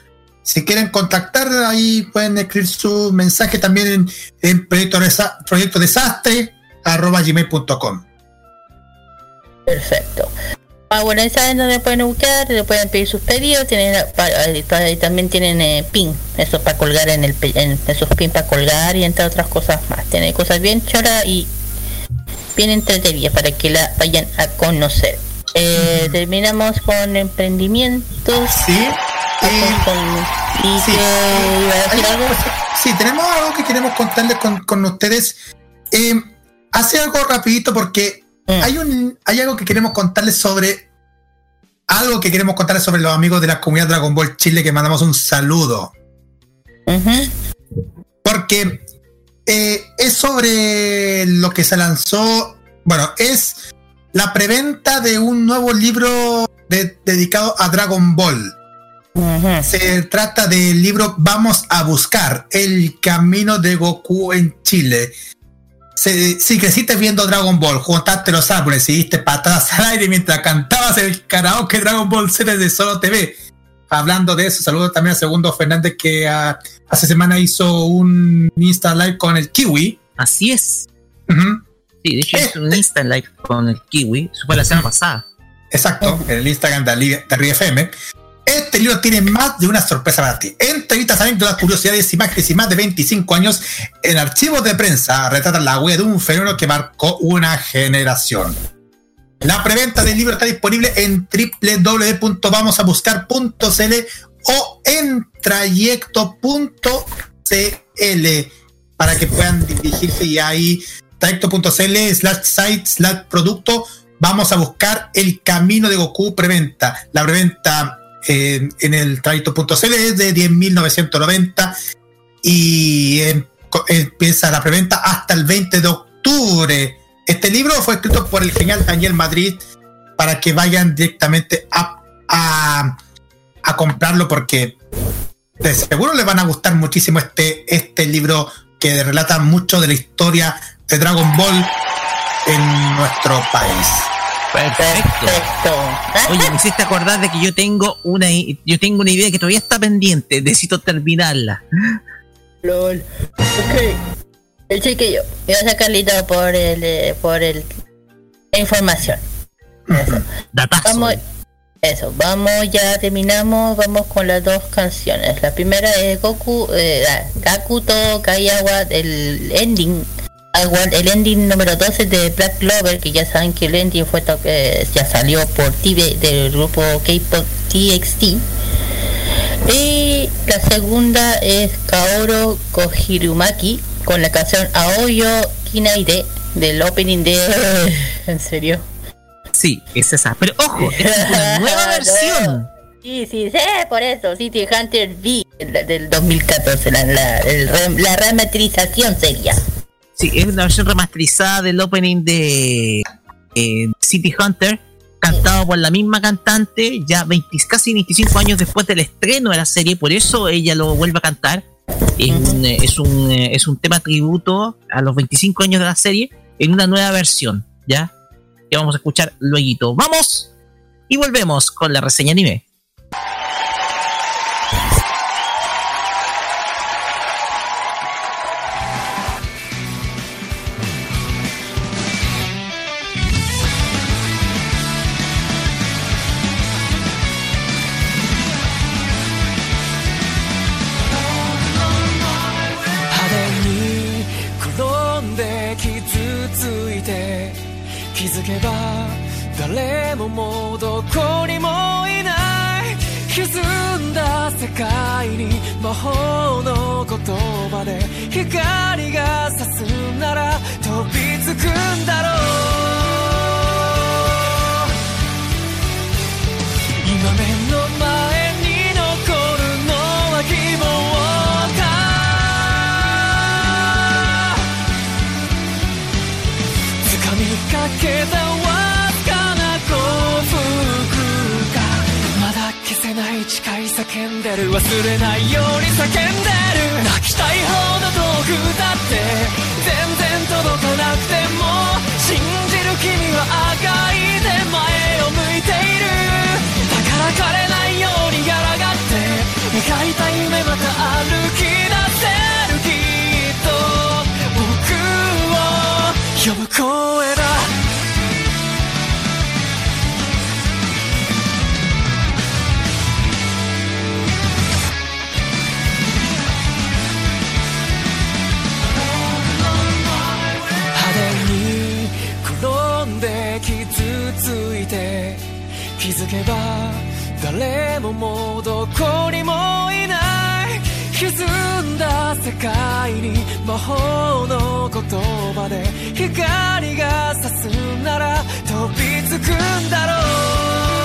si quieren contactar, ahí pueden escribir su mensaje también en, en proyecto, Desa- proyecto desastre arroba gmail.com. Perfecto. Ah, bueno, ahí saben dónde pueden buscar, le pueden pedir sus pedidos, tienen eh, también tienen eh, pin, eso para colgar en el en esos pin para colgar y entre otras cosas más. Tiene cosas bien choras y bien entretenidas para que la vayan a conocer. Eh, Terminamos con emprendimientos. Sí. Con- y que algo. sí, tenemos algo que queremos contarles con, con ustedes. Eh, hace algo rapidito porque Mm. hay un hay algo que queremos contarles sobre algo que queremos contarles sobre los amigos de la comunidad Dragon Ball Chile que mandamos un saludo. Porque eh, es sobre lo que se lanzó, bueno, es la preventa de un nuevo libro de- dedicado a Dragon Ball. Se trata del libro Vamos a buscar el camino de Goku en Chile. Se- si creciste viendo Dragon Ball, juntaste los árboles y diste patadas al aire mientras cantabas el karaoke Dragon Ball Z de Solo TV. Hablando de eso, saludo también a Segundo Fernández que ah, hace semana hizo un Insta Live con el Kiwi. Así es. Sí, de hecho hizo un Insta Live con el Kiwi. Eso fue la semana pasada. Exacto, en el Instagram de Ali- de. Este libro tiene más de una sorpresa para ti. Entrevistas, anécdotas, curiosidades, imágenes y más de 25 años en archivos de prensa retratan la huella de un fenómeno que marcó una generación. La preventa del libro está disponible en www.vamosabuscar.cl o en trayecto.cl para que puedan dirigirse y ahí trayecto.cl slash site slash producto vamos a buscar el camino de Goku preventa. La preventa en el trayecto.cl es de 10.990 y em- empieza la preventa hasta el 20 de octubre. Este libro fue escrito por el genial Daniel Madrid para que vayan directamente a, a, a comprarlo porque de seguro les van a gustar muchísimo este, este libro que relata mucho de la historia de Dragon Ball en nuestro país. Perfecto. Oye, me hiciste acordar de que yo tengo una yo tengo una idea que todavía está pendiente. Necesito terminarla. LOL. Ok. El chiquillo. Gracias Carlito por el eh, por el la información. Eso. Vamos, eso, vamos, ya terminamos, vamos con las dos canciones. La primera es Goku, eh, ah, Gakuto Kaiawa, el ending, Award, el ending número 12 de Black Clover, que ya saben que el ending fue eh, ya salió por TV del grupo K-pop TXT. Y la segunda es Kaoru Kohirumaki con la canción Aoyo Kinaide del opening de... ¿En serio? Sí, es esa. Pero ojo, es una nueva versión. Sí, sí, sí, por eso, City Hunter V del, del 2014, la, la, el la rematerización sería. Sí, es una versión remasterizada del opening de eh, City Hunter, cantado por la misma cantante, ya 20 casi 25 años después del estreno de la serie, por eso ella lo vuelve a cantar. Es un, eh, eh, es un tema tributo a los 25 años de la serie en una nueva versión, ¿ya? Que vamos a escuchar luego. ¡Vamos! Y volvemos con la reseña anime. 魔法の言葉で光が差すならんでる忘れないように叫んでる泣きたいほど遠くだって全然届かなくても信じる君は赤いで前を向いているだから枯れないように抗って描いた夢また歩き出せるきっと僕を呼ぶ声だて気づけば誰ももうどこにもいない。歪んだ世界に魔法の言葉で光が差すなら飛びつくんだろう。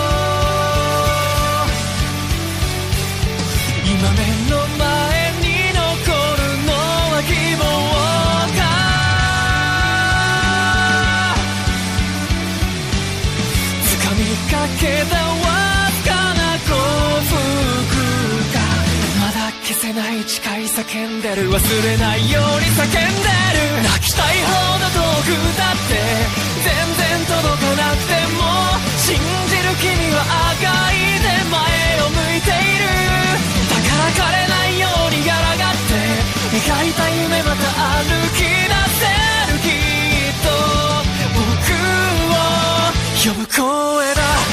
けたわずかな幸福かまだ消せない誓い叫んでる忘れないように叫んでる泣きたいほど遠くだって全然届かなくても信じる君は赤いで前を向いているだから枯れないように抗って描いた夢また歩き出せるきっと僕を呼ぶ声だ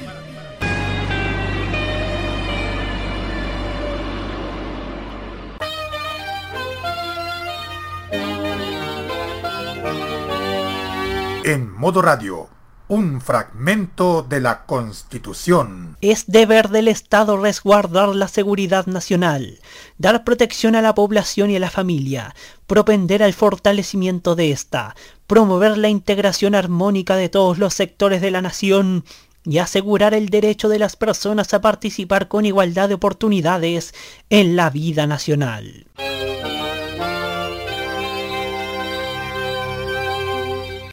En Modo Radio, un fragmento de la Constitución. Es deber del Estado resguardar la seguridad nacional, dar protección a la población y a la familia, propender al fortalecimiento de ésta, promover la integración armónica de todos los sectores de la nación y asegurar el derecho de las personas a participar con igualdad de oportunidades en la vida nacional.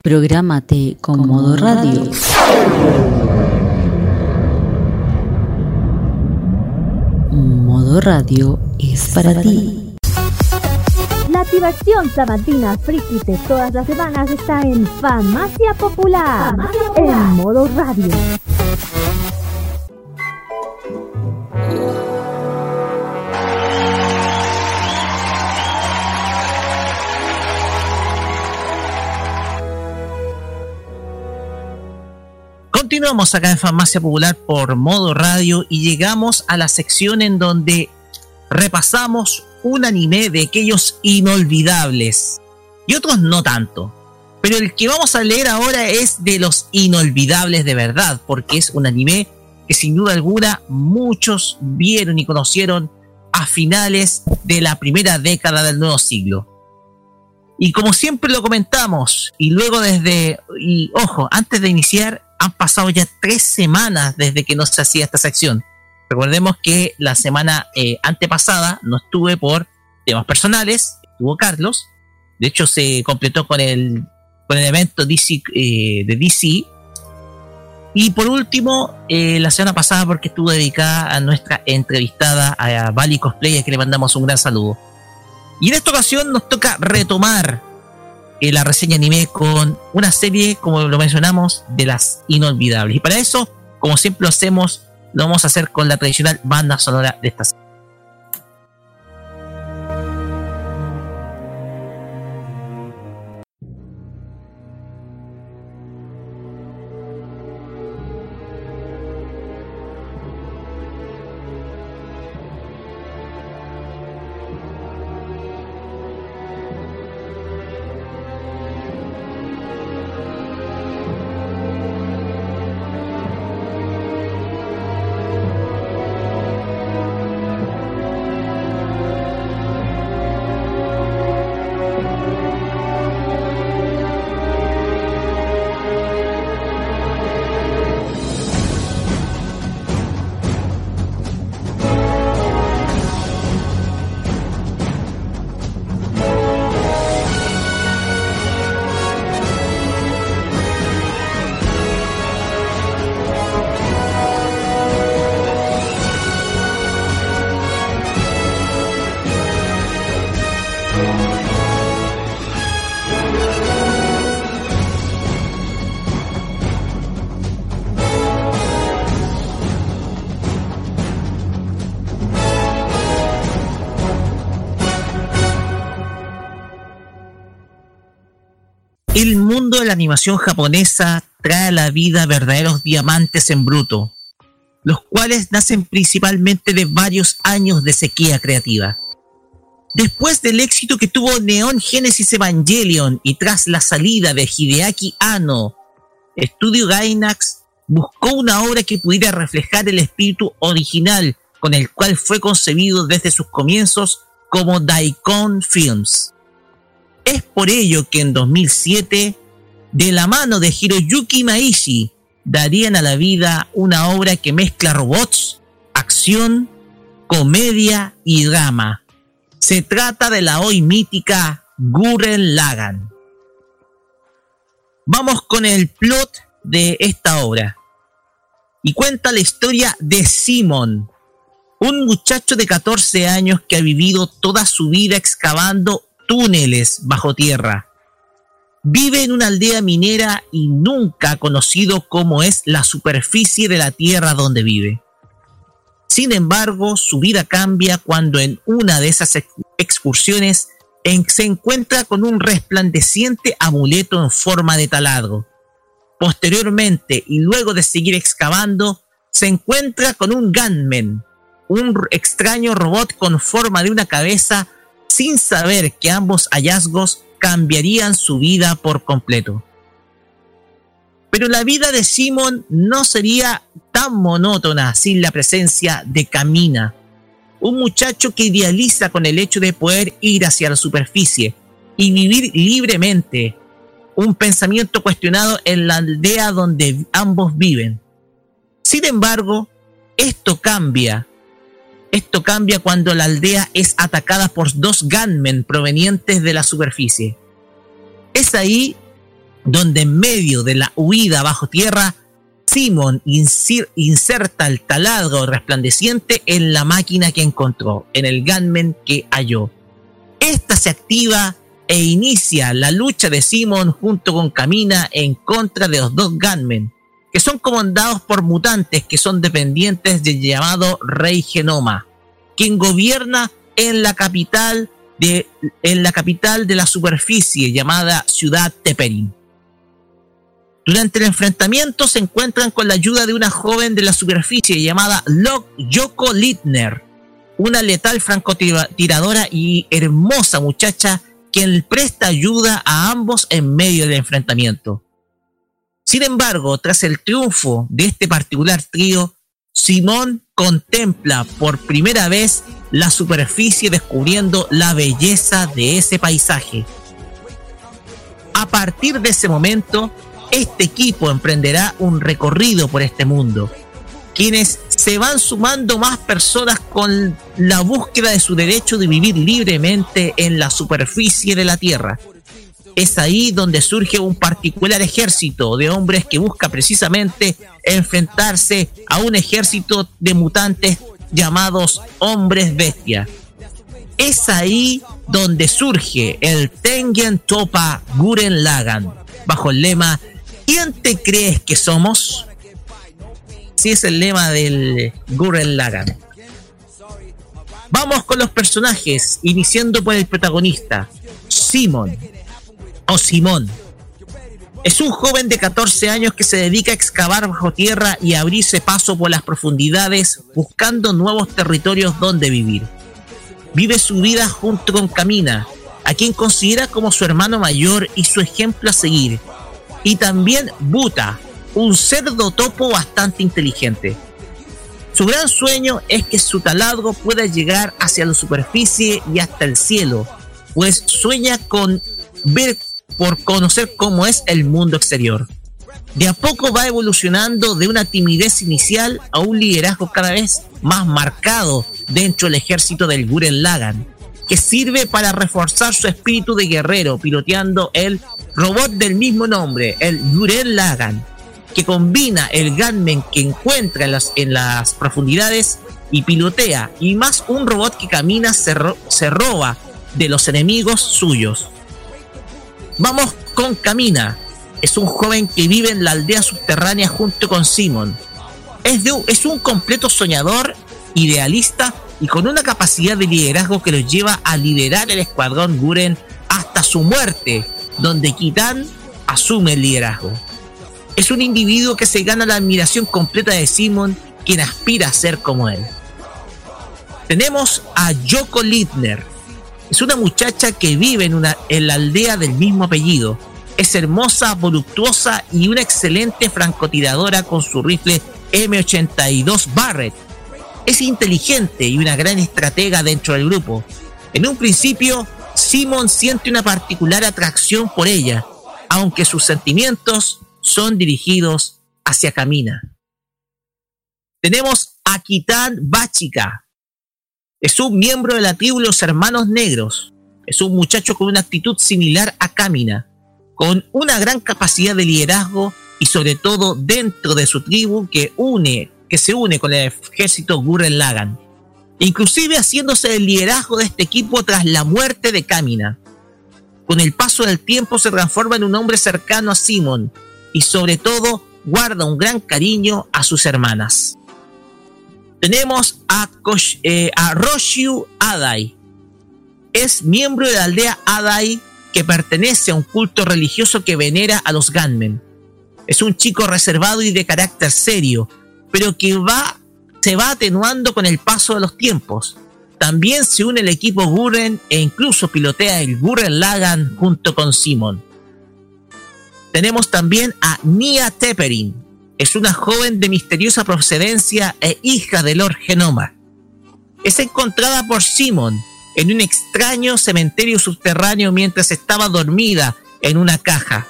Prográmate con modo radio. Modo radio es para ti. La diversión sabatina friki de todas las semanas está en Farmacia Popular, en modo radio. Continuamos acá en Farmacia Popular por modo radio y llegamos a la sección en donde repasamos un anime de aquellos inolvidables y otros no tanto. Pero el que vamos a leer ahora es de los inolvidables de verdad, porque es un anime que sin duda alguna muchos vieron y conocieron a finales de la primera década del nuevo siglo. Y como siempre lo comentamos, y luego desde, y ojo, antes de iniciar, han pasado ya tres semanas desde que no se hacía esta sección. Recordemos que la semana eh, antepasada no estuve por temas personales, estuvo Carlos, de hecho se completó con el, con el evento DC, eh, de DC. Y por último, eh, la semana pasada porque estuvo dedicada a nuestra entrevistada a Bali Cosplay, a que le mandamos un gran saludo. Y en esta ocasión nos toca retomar eh, la reseña anime con una serie, como lo mencionamos, de las inolvidables. Y para eso, como siempre lo hacemos, lo vamos a hacer con la tradicional banda sonora de esta serie. Animación japonesa trae a la vida verdaderos diamantes en bruto, los cuales nacen principalmente de varios años de sequía creativa. Después del éxito que tuvo Neon Genesis Evangelion y tras la salida de Hideaki Anno, Studio Gainax buscó una obra que pudiera reflejar el espíritu original con el cual fue concebido desde sus comienzos como Daikon Films. Es por ello que en 2007, de la mano de Hiroyuki Maishi, darían a la vida una obra que mezcla robots, acción, comedia y drama. Se trata de la hoy mítica Gurren Lagann. Vamos con el plot de esta obra. Y cuenta la historia de Simon, Un muchacho de 14 años que ha vivido toda su vida excavando túneles bajo tierra. Vive en una aldea minera y nunca ha conocido cómo es la superficie de la tierra donde vive. Sin embargo, su vida cambia cuando en una de esas ex- excursiones se encuentra con un resplandeciente amuleto en forma de taladro. Posteriormente, y luego de seguir excavando, se encuentra con un gunman, un extraño robot con forma de una cabeza, sin saber que ambos hallazgos cambiarían su vida por completo. Pero la vida de Simon no sería tan monótona sin la presencia de Camina, un muchacho que idealiza con el hecho de poder ir hacia la superficie y vivir libremente, un pensamiento cuestionado en la aldea donde ambos viven. Sin embargo, esto cambia. Esto cambia cuando la aldea es atacada por dos gunmen provenientes de la superficie. Es ahí donde en medio de la huida bajo tierra, Simon inserta el taladro resplandeciente en la máquina que encontró, en el gunman que halló. Esta se activa e inicia la lucha de Simon junto con Camina en contra de los dos gunmen, que son comandados por mutantes que son dependientes del llamado Rey Genoma, quien gobierna en la capital de, en la capital de la superficie llamada Ciudad Teperin. Durante el enfrentamiento se encuentran con la ayuda de una joven de la superficie llamada Lo- Yoko Littner, una letal francotiradora y hermosa muchacha quien presta ayuda a ambos en medio del enfrentamiento. Sin embargo, tras el triunfo de este particular trío, Simón contempla por primera vez la superficie descubriendo la belleza de ese paisaje. A partir de ese momento, este equipo emprenderá un recorrido por este mundo, quienes se van sumando más personas con la búsqueda de su derecho de vivir libremente en la superficie de la Tierra. Es ahí donde surge un particular ejército de hombres que busca precisamente enfrentarse a un ejército de mutantes llamados hombres bestia. Es ahí donde surge el Tengen Topa Guren Lagan, bajo el lema ¿Quién te crees que somos? Sí, es el lema del Gurren Lagan. Vamos con los personajes, iniciando por el protagonista, Simon, o Simón. Es un joven de 14 años que se dedica a excavar bajo tierra y abrirse paso por las profundidades, buscando nuevos territorios donde vivir. Vive su vida junto con Camina, a quien considera como su hermano mayor y su ejemplo a seguir, y también Buta, un cerdo topo bastante inteligente. Su gran sueño es que su taladro pueda llegar hacia la superficie y hasta el cielo, pues sueña con ver por conocer cómo es el mundo exterior. De a poco va evolucionando de una timidez inicial a un liderazgo cada vez más marcado dentro del ejército del Guren Lagan, que sirve para reforzar su espíritu de guerrero piloteando el robot del mismo nombre, el Guren Lagan, que combina el gunman que encuentra en las, profundidades y pilotea, y más un robot que camina se roba de los enemigos suyos. Vamos con Camina. Es un joven que vive en la aldea subterránea junto con Simon. Es, de es un completo soñador, idealista y con una capacidad de liderazgo que lo lleva a liderar el escuadrón Guren hasta su muerte, donde Kitan asume el liderazgo. Es un individuo que se gana la admiración completa de Simon, quien aspira a ser como él. Tenemos a Yoko Littner. Es una muchacha que vive en, una, en la aldea del mismo apellido. Es hermosa, voluptuosa y una excelente francotiradora con su rifle M82 Barrett. Es inteligente y una gran estratega dentro del grupo. En un principio, Simon siente una particular atracción por ella, aunque sus sentimientos son dirigidos hacia Camina. Tenemos a Kitan Bachika. Es un miembro de la tribu los Hermanos Negros. Es un muchacho con una actitud similar a Camina, con una gran capacidad de liderazgo y sobre todo dentro de su tribu que une, que se une con el ejército Gurren Lagan. inclusive haciéndose el liderazgo de este equipo tras la muerte de Kamina. Con el paso del tiempo se transforma en un hombre cercano a Simon y sobre todo guarda un gran cariño a sus hermanas. Tenemos a, Kosh- eh, a Roshu Adai. Es miembro de la aldea Adai que pertenece a un culto religioso que venera a los Gunmen. Es un chico reservado y de carácter serio, pero que va, se va atenuando con el paso de los tiempos. También se une al equipo Gurren e incluso pilotea el Gurren Lagan junto con Simon. Tenemos también a Nia Tepperin. Es una joven de misteriosa procedencia e hija de Lord Genoma. Es encontrada por Simon en un extraño cementerio subterráneo mientras estaba dormida en una caja.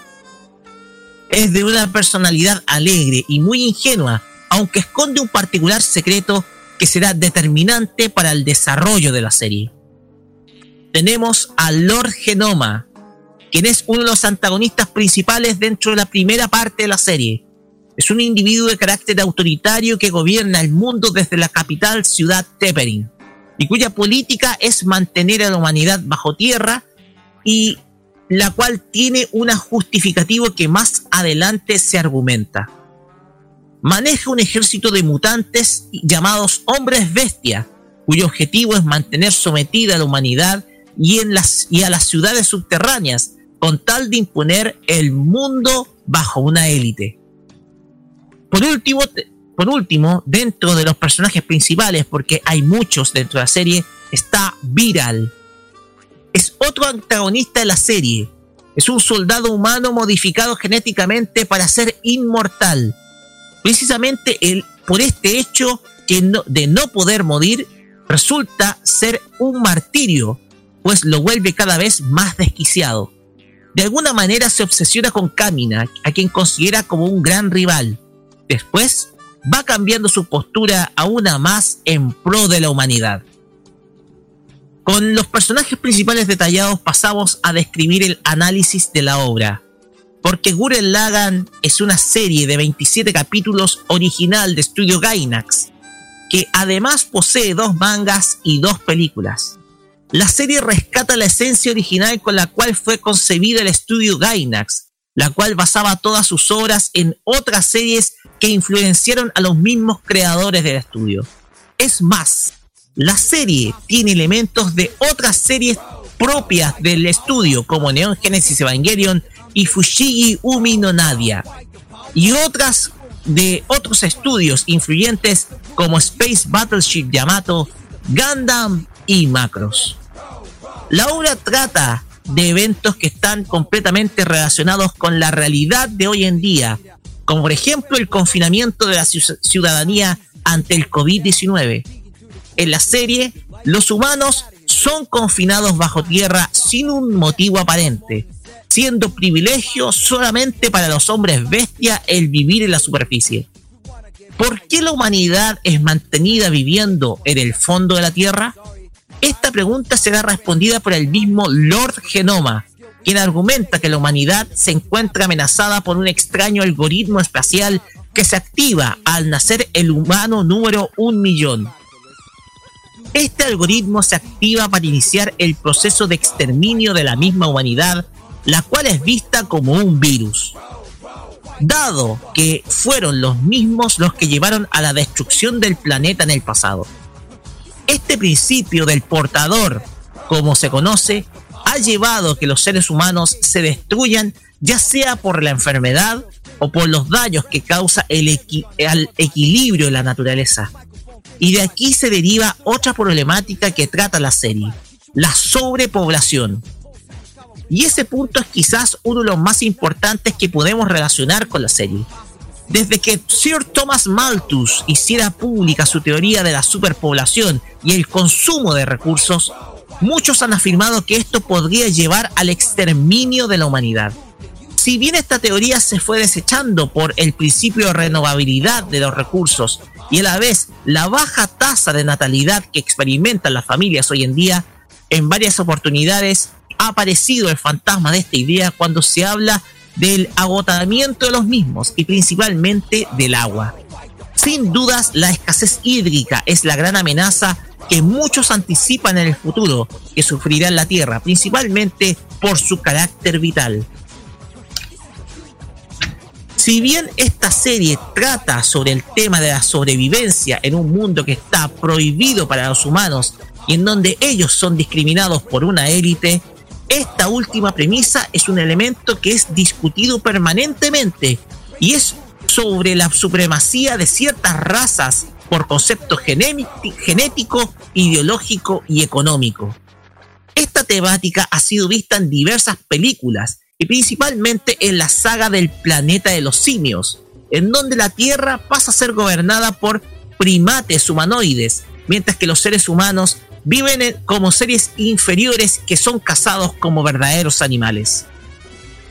Es de una personalidad alegre y muy ingenua, aunque esconde un particular secreto que será determinante para el desarrollo de la serie. Tenemos a Lord Genoma, quien es uno de los antagonistas principales dentro de la primera parte de la serie. Es un individuo de carácter autoritario que gobierna el mundo desde la capital ciudad Tepperin y cuya política es mantener a la humanidad bajo tierra y la cual tiene un justificativo que más adelante se argumenta. Maneja un ejército de mutantes llamados hombres bestia, cuyo objetivo es mantener sometida a la humanidad y, en las, y a las ciudades subterráneas, con tal de imponer el mundo bajo una élite. Por último, por último, dentro de los personajes principales, porque hay muchos dentro de la serie, está Viral. Es otro antagonista de la serie. Es un soldado humano modificado genéticamente para ser inmortal. Precisamente por este hecho de no poder morir, resulta ser un martirio, pues lo vuelve cada vez más desquiciado. De alguna manera se obsesiona con Kamina, a quien considera como un gran rival. Después va cambiando su postura a una más en pro de la humanidad. Con los personajes principales detallados pasamos a describir el análisis de la obra. Porque Gurren Lagann es una serie de 27 capítulos original de estudio Gainax, que además posee dos mangas y dos películas. La serie rescata la esencia original con la cual fue concebida el estudio Gainax, la cual basaba todas sus obras en otras series que influenciaron a los mismos creadores del estudio. Es más, la serie tiene elementos de otras series propias del estudio, como Neon Genesis Evangelion y Fushigi Umi no Nadia, y otras de otros estudios influyentes como Space Battleship Yamato, Gundam y Macros. La obra trata de eventos que están completamente relacionados con la realidad de hoy en día, como por ejemplo el confinamiento de la ciu- ciudadanía ante el COVID-19. En la serie, los humanos son confinados bajo tierra sin un motivo aparente, siendo privilegio solamente para los hombres bestia el vivir en la superficie. ¿Por qué la humanidad es mantenida viviendo en el fondo de la Tierra? Esta pregunta será respondida por el mismo Lord Genoma, quien argumenta que la humanidad se encuentra amenazada por un extraño algoritmo espacial que se activa al nacer el humano número un millón. Este algoritmo se activa para iniciar el proceso de exterminio de la misma humanidad, la cual es vista como un virus. Dado que fueron los mismos los que llevaron a la destrucción del planeta en el pasado. Este principio del portador, como se conoce, ha llevado a que los seres humanos se destruyan ya sea por la enfermedad o por los daños que causa el al equilibrio de la naturaleza. Y de aquí se deriva otra problemática que trata la serie, la sobrepoblación. Y ese punto es quizás uno de los más importantes que podemos relacionar con la serie. Desde que Sir Thomas Malthus hiciera pública su teoría de la superpoblación y el consumo de recursos, muchos han afirmado que esto podría llevar al exterminio de la humanidad. Si bien esta teoría se fue desechando por el principio de renovabilidad de los recursos y a la vez la baja tasa de natalidad que experimentan las familias hoy en día, en varias oportunidades ha aparecido el fantasma de esta idea cuando se habla del agotamiento de los mismos y principalmente del agua. Sin dudas, la escasez hídrica es la gran amenaza que muchos anticipan en el futuro que sufrirá la Tierra, principalmente por su carácter vital. Si bien esta serie trata sobre el tema de la sobrevivencia en un mundo que está prohibido para los humanos y en donde ellos son discriminados por una élite, esta última premisa es un elemento que es discutido permanentemente y es sobre la supremacía de ciertas razas por conceptos gené- genético, ideológico y económico. Esta temática ha sido vista en diversas películas y principalmente en la saga del planeta de los simios, en donde la Tierra pasa a ser gobernada por primates humanoides, mientras que los seres humanos viven en- como seres inferiores que son cazados como verdaderos animales.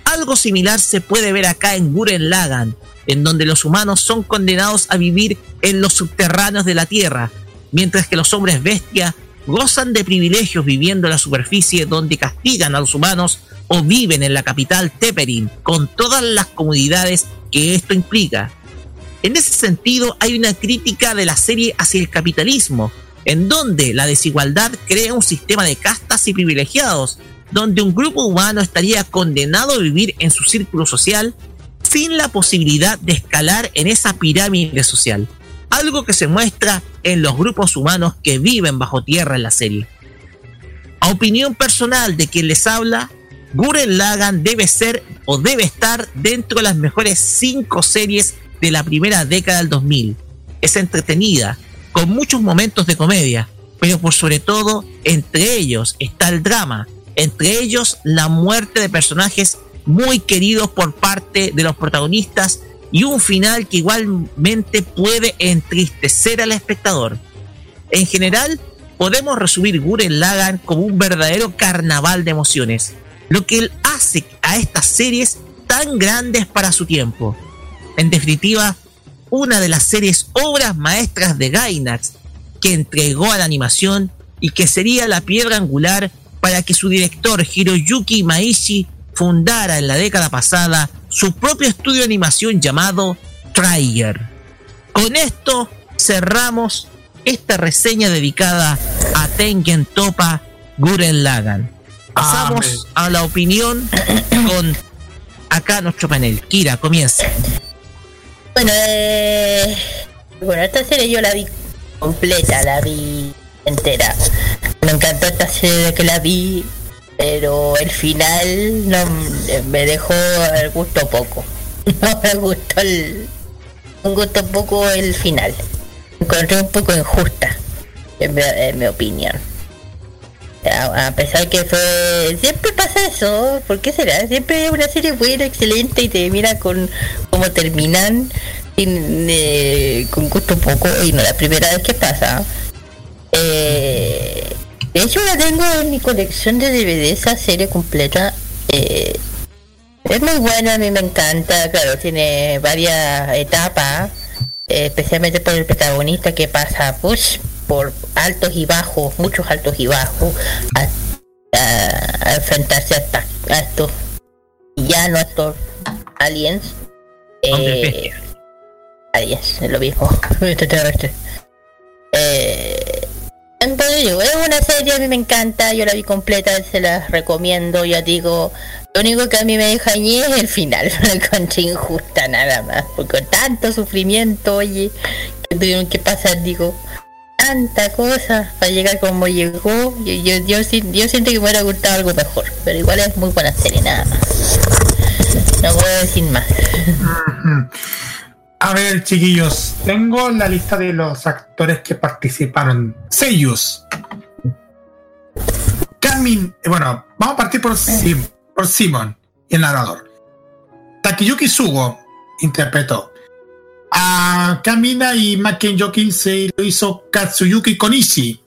Algo similar se puede ver acá en Guren Lagan, en donde los humanos son condenados a vivir en los subterráneos de la Tierra, mientras que los hombres bestia gozan de privilegios viviendo en la superficie donde castigan a los humanos o viven en la capital Teperin, con todas las comodidades que esto implica. En ese sentido, hay una crítica de la serie hacia el capitalismo, en donde la desigualdad crea un sistema de castas y privilegiados, donde un grupo humano estaría condenado a vivir en su círculo social sin la posibilidad de escalar en esa pirámide social, algo que se muestra en los grupos humanos que viven bajo tierra en la serie. A opinión personal de quien les habla, Guren Lagan debe ser o debe estar dentro de las mejores cinco series de la primera década del 2000. Es entretenida, con muchos momentos de comedia, pero por sobre todo, entre ellos está el drama, entre ellos la muerte de personajes muy queridos por parte de los protagonistas y un final que igualmente puede entristecer al espectador. En general, podemos resumir Guren Lagan como un verdadero carnaval de emociones, lo que hace a estas series tan grandes para su tiempo. En definitiva, una de las series obras maestras de Gainax que entregó a la animación y que sería la piedra angular para que su director Hiroyuki Maishi fundara en la década pasada su propio estudio de animación llamado Trigger. Con esto cerramos esta reseña dedicada a Tengen Topa Guren Lagan. Pasamos Amén. a la opinión con acá nuestro panel. Kira, comienza. Bueno, eh, bueno, esta serie yo la vi completa, la vi entera. Me encantó esta serie que la vi, pero el final no me dejó el gusto poco. No me gustó el, un gusto poco el final. Me encontré un poco injusta, en mi, opinión. A, pesar que fue siempre pasa eso ¿por qué será? siempre una serie buena excelente y te mira con cómo terminan eh, con gusto poco y no la primera vez que pasa eh, de hecho la tengo en mi colección de DVD esa serie completa eh, es muy buena a mí me encanta claro tiene varias etapas eh, especialmente por el protagonista que pasa pues por altos y bajos, muchos altos y bajos, a, enfrentarse a, a estos villanos, a estos aliens. Eh, aliens, es lo mismo, extraterrestres. Eh, entonces digo, es una serie, a mí me encanta, yo la vi completa, se la recomiendo, ya digo, lo único que a mí me deja ñe es el final, la encontré injusta nada más, porque tanto sufrimiento, oye, que tuvieron que pasar, digo, tanta cosa para llegar como llegó, yo, yo, yo, si- yo siento que me hubiera gustado algo mejor, pero igual es muy buena serie, nada más. No puedo decir más. A ver, chiquillos, tengo la lista de los actores que participaron. Seiyus. Kamin, eh, bueno, vamos a partir por, Sim, por Simon, el narrador. Takeyuki Sugo interpretó. A Kamina y Makenyoki se lo hizo Katsuyuki Konishi.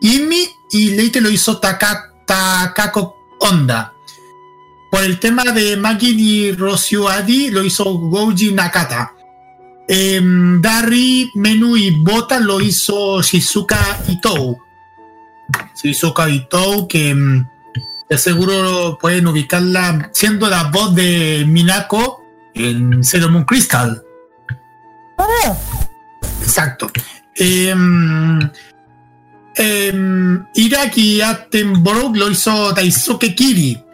Imi y Leite lo hizo Taka- Takako Honda. Por el tema de Magin y Adi lo hizo Goji Nakata. Em, Dari, Menu y Bota lo hizo Shizuka Itou. Shizuka Itou, que em, de seguro pueden ubicarla siendo la voz de Minako en Sailor Moon Crystal. Exacto. Em, em, Iraki Attenborough lo hizo Daisuke Kiri.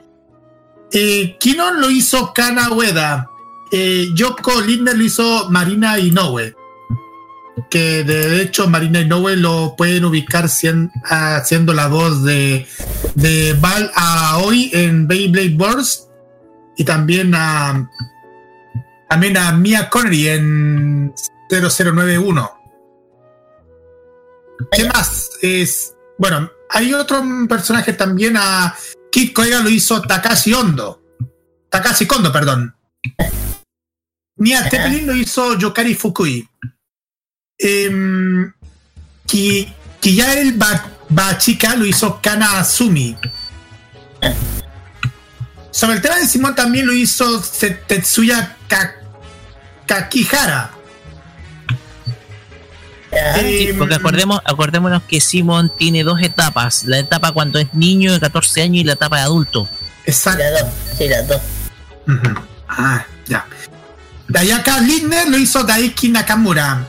Eh, Kinon lo hizo Kana Ueda. Eh, Yoko Lindner lo hizo Marina Inoue. Que de hecho Marina Inoue lo pueden ubicar cien- haciendo la voz de, de Val Aoi en Beyblade Burst. Y también a, también a Mia Connery en 0091. ¿Qué más? Es, bueno, hay otro personaje también a Kid Koega lo hizo Takashi Ondo. Takashi Kondo, perdón. Nia Zeppelin lo hizo Yokari Fukui. Em, Ki, Kiyael Ba- Bachika lo hizo Kana Azumi. Sobre el tema de Simón también lo hizo Tetsuya Ka- Kakihara. Sí, porque acordemos, acordémonos que Simon tiene dos etapas, la etapa cuando es niño de 14 años y la etapa de adulto. Exacto. Las dos, sí, las dos. Ah, ya. Dayaka Lindner lo hizo Daiki Nakamura.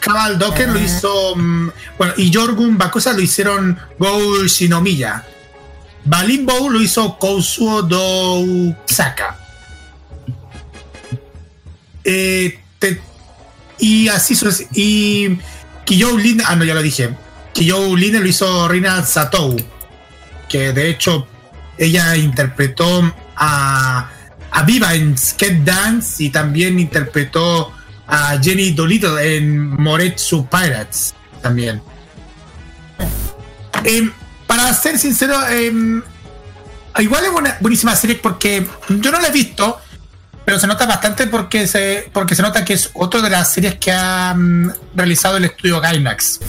Cabal Docker lo hizo. mm, bueno, y Jorgun Bakusa lo hicieron Go Shinomiya. Balimbo lo hizo Kousuo Dousaka. Eh, te- y así Y Kiyou Lindner. Ah, no, ya lo dije. Kiyou Lindner lo hizo Rina Satou. Que de hecho ella interpretó a, a Viva en Skate Dance y también interpretó a Jenny Dolittle en Moretsu Pirates también. Em, para ser sincero, em, igual es una buenísima serie porque yo no la he visto, pero se nota bastante porque se, porque se nota que es otra de las series que ha realizado el estudio Gainax.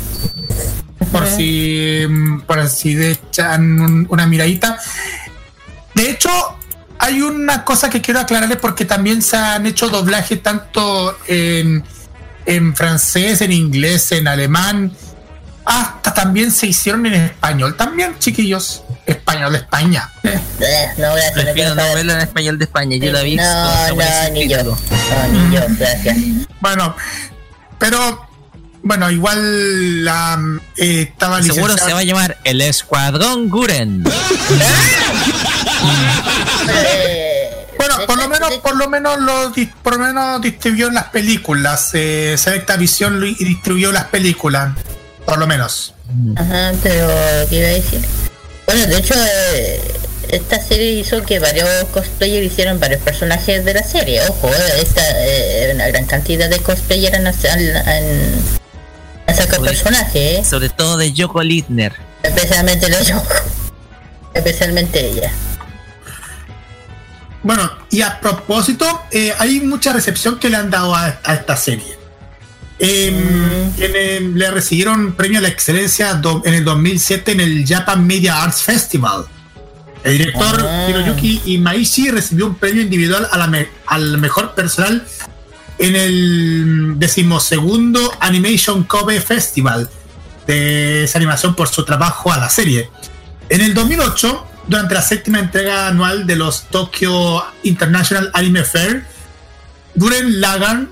Por si, por si le echan un- una miradita. De hecho, hay una cosa que quiero aclararles porque también se han hecho doblaje tanto en, en francés, en inglés, en alemán, hasta también se hicieron en español. También, chiquillos, español de España. Eh, No, gracias. Prefiero en español de España, yo la vi. con No, no, ni yo. No, ni yo, gracias. Bueno, pero bueno, igual la eh, estaba Seguro se va a llamar El Escuadrón Guren. Eh, Bueno, por lo menos, por lo menos lo por lo menos distribuyó las películas. Eh, Selecta Visión distribuyó las películas. Por lo menos. Ajá, pero ¿qué iba a decir? Bueno, de hecho, eh, esta serie hizo que varios cosplayers hicieron varios personajes de la serie. Ojo, eh, esta eh, una gran cantidad de cosplayers han, han, han- han sacado Sobre- personajes, eh, Sobre todo de Yoko Littner. especialmente los Yoko. Especialmente ella. Bueno, y a propósito, eh, hay mucha recepción que le han dado a, a esta serie. Em, tiene- le recibieron premio a la excelencia do- en el 2007 en el Japan Media Arts Festival. El director Ah. Hiroyuki Imaishi recibió un premio individual a la me- al mejor personal en el decimosegundo Animation Kobe Festival de esa animación por su trabajo a la serie. En el 2008, durante la séptima entrega anual de los Tokyo International Anime Fair, Guren Lagan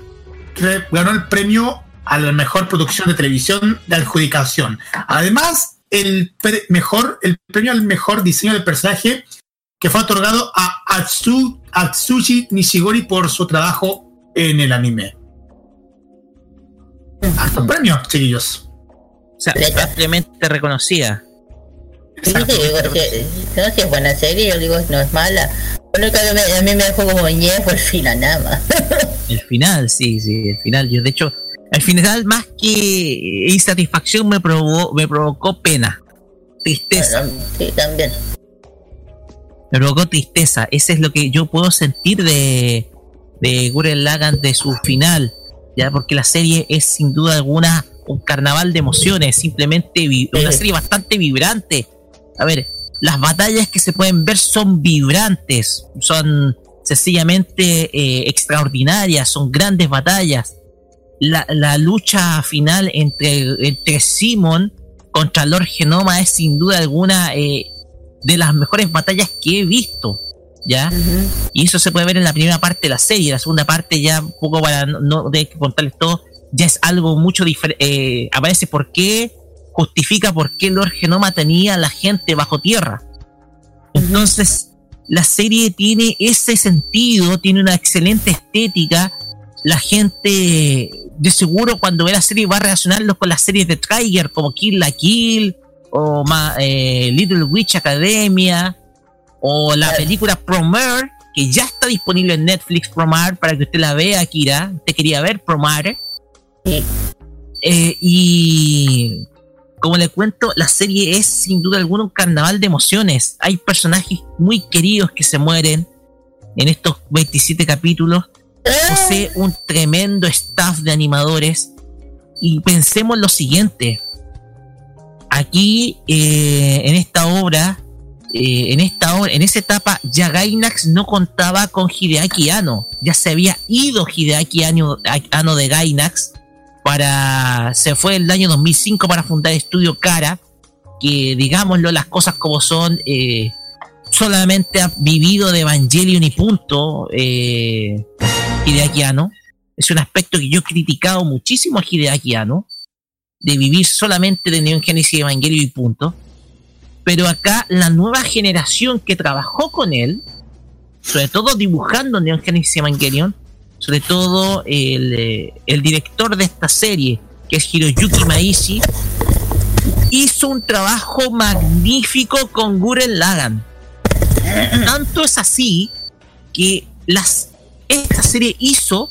ganó el premio a la mejor producción de televisión de adjudicación. Además, el pre- mejor, el premio al mejor diseño de personaje que fue otorgado a Atsu, Atsushi Nishigori por su trabajo en el anime. Hasta premio, chiquillos. O sea, ampliamente reconocida. Sí, sí, digo, que- no, si es buena serie, yo digo, no es mala. Bueno, que a mí, a mí me dejó como ñe por el final, nada más. El final, sí, sí, el final. Yo, de hecho, al final, más que insatisfacción, me, provocó, me provocó pena. Tristeza. Sí, también. Me provocó tristeza. Ese es lo que yo puedo sentir de, de Gurren Lagann de su final. Ya, porque la serie es sin duda alguna un carnaval de emociones. Simplemente una serie bastante vibrante. A ver, las batallas que se pueden ver son vibrantes. Son sencillamente eh, extraordinarias. Son grandes batallas. La, la lucha final entre, entre Simon contra Lord Genoma es sin duda alguna eh, de las mejores batallas que he visto. ¿ya? Y eso se puede ver en la primera parte de la serie. La segunda parte ya, un poco para no, no de contarles todo, ya es algo mucho diferente. aparece por qué, justifica por qué Lord Genoma tenía a la gente bajo tierra. Entonces, la serie tiene ese sentido, tiene una excelente estética. La gente, de seguro, cuando ve la serie va a relacionarlo con las series de Trigger, como Kill la Kill, o eh, Little Witch Academia, o la película Promare, que ya está disponible en Netflix Promare para que usted la vea, Kira. Usted quería ver Promare. Eh, y como le cuento, la serie es sin duda alguna un carnaval de emociones. Hay personajes muy queridos que se mueren en estos 27 capítulos. Posee un tremendo staff de animadores. Y pensemos lo siguiente. Aquí, eh, en esta obra, eh, en esta obra, en esa etapa, ya Gainax no contaba con Hideaki Anno. Ya se había ido Hideaki Anno, Anno de Gainax para se fue el año 2005 para fundar Estudio Cara que digámoslo las cosas como son eh, solamente ha vivido de Evangelion y punto eh, Hideaki Anno es un aspecto que yo he criticado muchísimo a Hideaki Anno de vivir solamente de Neon Genesis Evangelion y punto. Pero acá la nueva generación que trabajó con él sobre todo dibujando Neon Genesis Evangelion sobre todo el, eh, el director de esta serie, que es Hiroyuki Maishi, hizo un trabajo magnífico con Guren Lagan. Tanto es así que las, esta serie hizo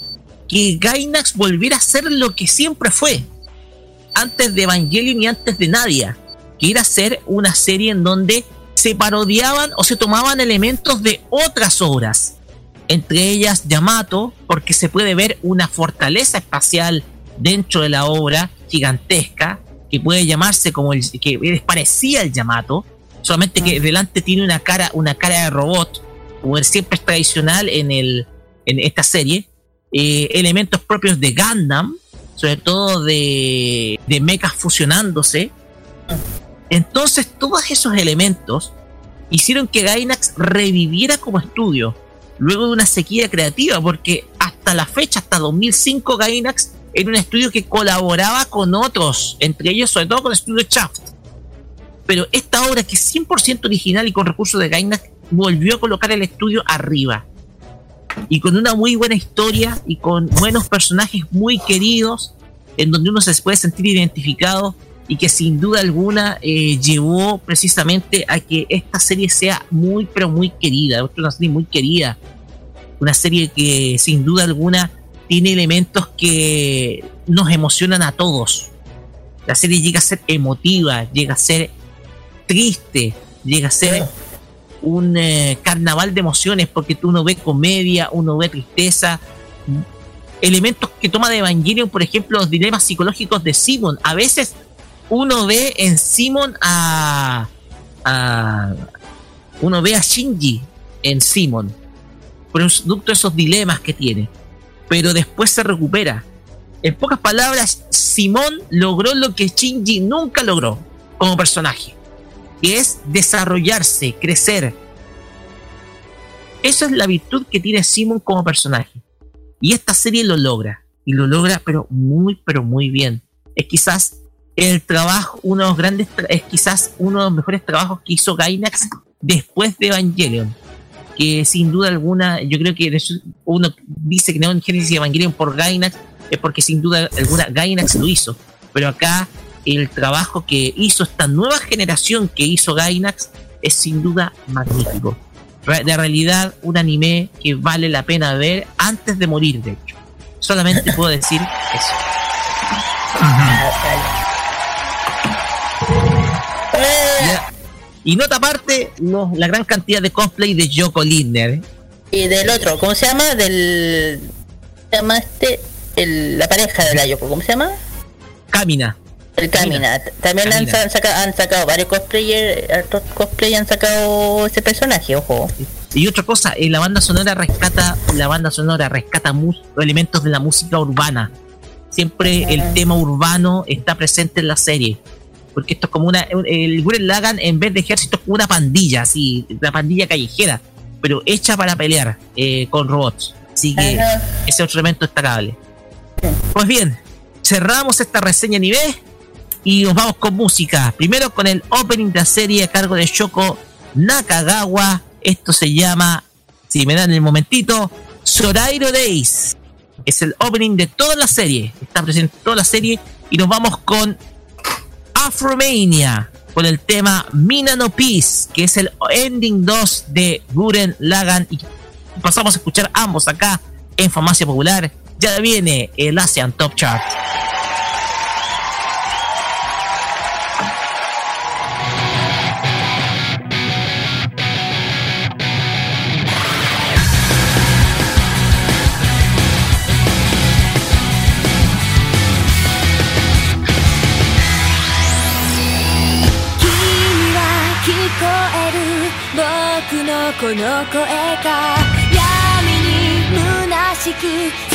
que Gainax volviera a ser lo que siempre fue, antes de Evangelion y antes de Nadia, que era ser una serie en donde se parodiaban o se tomaban elementos de otras obras entre ellas Yamato, porque se puede ver una fortaleza espacial dentro de la obra gigantesca, que puede llamarse como el que es parecía el Yamato, solamente que delante tiene una cara, una cara de robot, como siempre es tradicional en el en esta serie, eh, elementos propios de Gundam, sobre todo de, de mechas fusionándose. Entonces, todos esos elementos hicieron que Gainax reviviera como estudio luego de una sequía creativa, porque hasta la fecha, hasta 2005, Gainax era un estudio que colaboraba con otros, entre ellos sobre todo con el estudio Shaft. Pero esta obra, que es 100% original y con recursos de Gainax, volvió a colocar el estudio arriba. Y con una muy buena historia y con buenos personajes muy queridos, en donde uno se puede sentir identificado y que sin duda alguna eh, llevó precisamente a que esta serie sea muy pero muy querida, una serie muy querida, una serie que sin duda alguna tiene elementos que nos emocionan a todos. La serie llega a ser emotiva, llega a ser triste, llega a ser un eh, carnaval de emociones porque tú uno ve comedia, uno ve tristeza, elementos que toma de Evangelion, por ejemplo, los dilemas psicológicos de Simon. A veces uno ve en Simon a, a uno ve a Shinji en Simon. Producto de esos dilemas que tiene. Pero después se recupera. En pocas palabras Simón logró lo que Shinji nunca logró como personaje que es desarrollarse crecer. Esa es la virtud que tiene Simon como personaje. Y esta serie lo logra. Y lo logra pero muy pero muy bien. Es quizás el trabajo, uno de los grandes, es quizás uno de los mejores trabajos que hizo Gainax después de Evangelion. Que sin duda alguna, yo creo que uno dice que Neon Genesis Evangelion por Gainax, es porque sin duda alguna Gainax lo hizo. Pero acá el trabajo que hizo esta nueva generación que hizo Gainax es sin duda magnífico. De realidad, un anime que vale la pena ver antes de morir, de hecho. Solamente puedo decir eso. Y nota aparte, los- la gran cantidad de cosplay de Yoko Lindner. Y del otro, ¿cómo se llama? Del. Se llama este. El, la pareja de la Yoko, ¿cómo se llama? Camina. El Camina. También han, Camina. saca- han sacado varios cosplayers, hartos cosplay han sacado ese personaje, ojo. Y otra cosa, eh, la banda sonora rescata, la banda sonora rescata mus- elementos de la música urbana. Siempre el tema urbano está presente en la serie. Porque esto es como una. El Gurren Lagann, en vez de ejército, es como una pandilla, así, una pandilla callejera. pero hecha para pelear eh, con robots. Así que Ajá. ese otro elemento destacable. Pues bien, cerramos esta reseña nivel y nos vamos con música. Primero con el opening de la serie a cargo de Shoko Nakagawa. Esto se llama, si me dan el momentito, Sorairo Days. Es el opening de toda la serie. Está presente toda la serie. Y nos vamos con Afromania. Con el tema Mina no Peace. Que es el ending 2 de Guren Lagan. Y pasamos a escuchar ambos acá en Farmacia Popular. Ya viene el Asian Top Chart. の声が闇に虚しく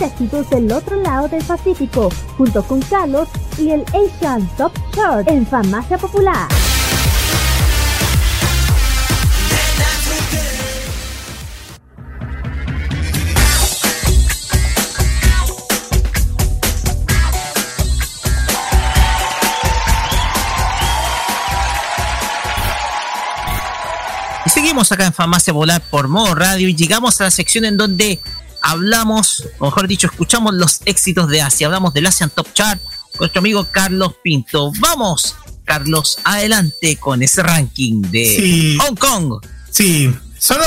éxitos del otro lado del Pacífico, junto con Carlos y el Asian Top Chart en Farmacia Popular. Seguimos acá en Farmacia Volar por modo radio y llegamos a la sección en donde hablamos, o mejor dicho, escuchamos los éxitos de Asia. Hablamos del Asian Top Chart con nuestro amigo Carlos Pinto. Vamos, Carlos, adelante con ese ranking de Sí. Hong Kong. Sí, solo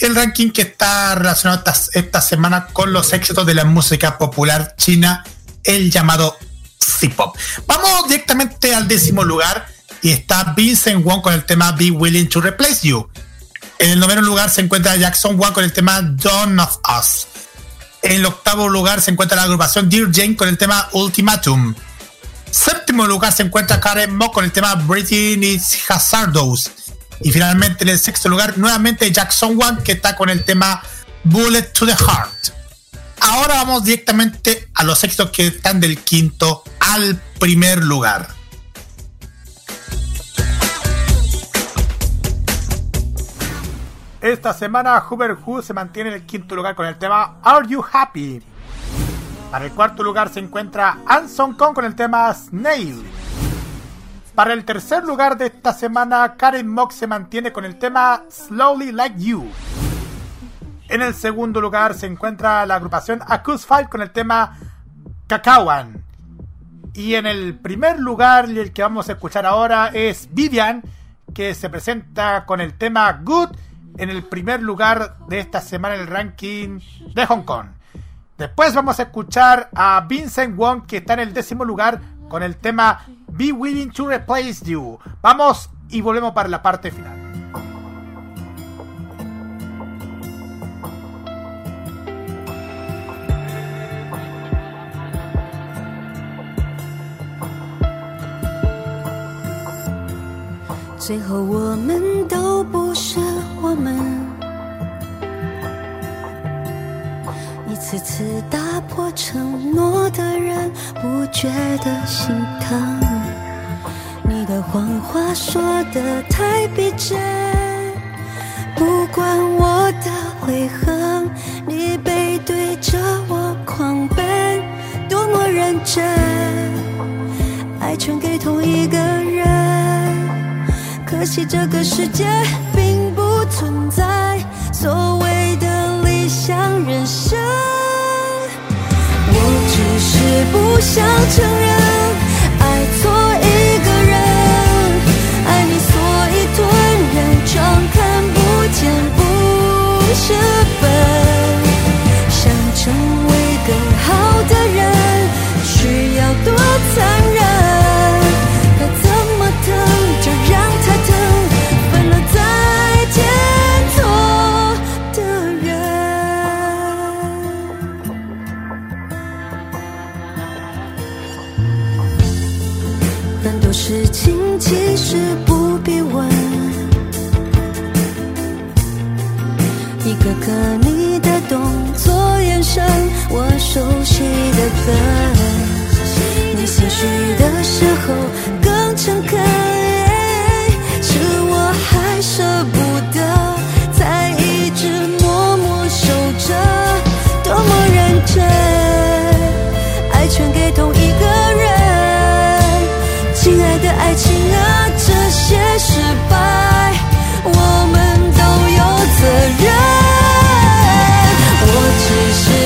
el ranking que está relacionado esta, esta semana con los éxitos de la música popular china, el llamado C-Pop. Vamos directamente al décimo lugar y está Vincent Wong con el tema Be Willing to Replace You. En el noveno lugar se encuentra Jackson Wang con el tema Dawn of Us. En el octavo lugar se encuentra la agrupación Dear Jane con el tema Ultimatum. Séptimo lugar se encuentra Karen Mo con el tema Breathing is Hazardous. Y finalmente en el sexto lugar, nuevamente Jackson One, que está con el tema Bullet to the Heart. Ahora vamos directamente a los éxitos que están del quinto al primer lugar. Esta semana Hoover Who se mantiene en el quinto lugar con el tema Are You Happy? Para el cuarto lugar se encuentra Anson Kong con el tema Snail. Para el tercer lugar de esta semana, Karen Mock se mantiene con el tema Slowly Like You. En el segundo lugar se encuentra la agrupación Accuse Five con el tema Kakawan. Y en el primer lugar, el que vamos a escuchar ahora, es Vivian, que se presenta con el tema Good en el primer lugar de esta semana en el ranking de Hong Kong. Después vamos a escuchar a Vincent Wong, que está en el décimo lugar con el tema Be Willing to Replace You. Vamos y volvemos para la parte final. 最后我们都不是 我们一次次打破承诺的人，不觉得心疼。你的谎话说得太逼真，不管我的泪痕。你背对着我狂奔，多么认真。爱全给同一个人，可惜这个世界。在所谓的理想人生。我只是不想承认爱错一个人，爱你所以吞忍，装看不见不是笨。想成为更好的人，需要多残忍？其实不必问，一个个你的动作眼神，我熟悉的很。你心虚的时候。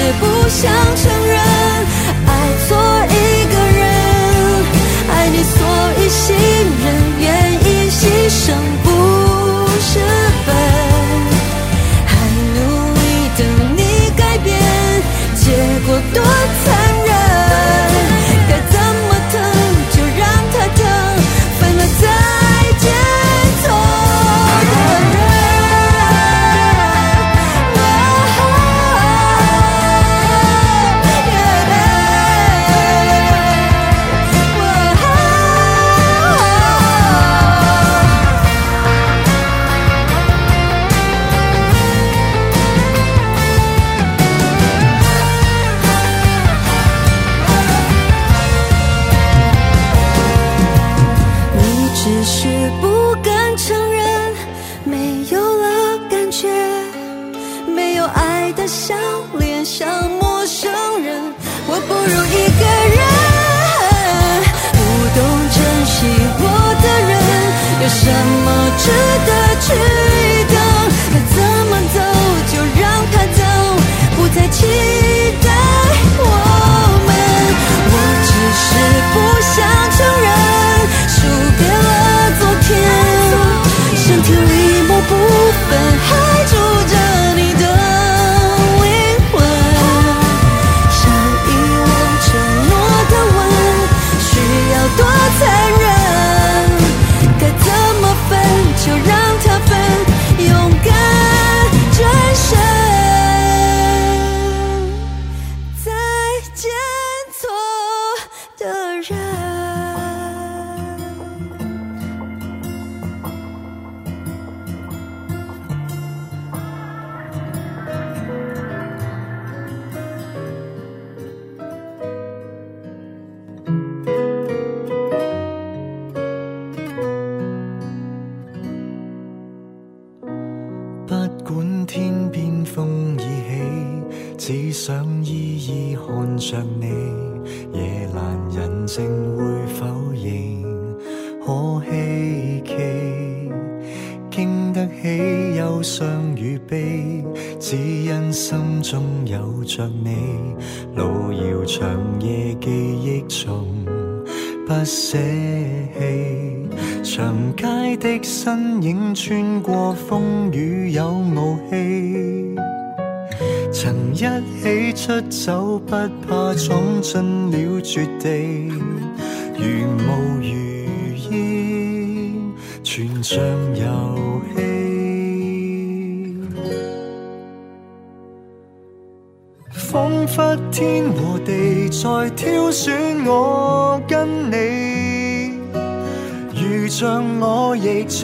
也不想承认。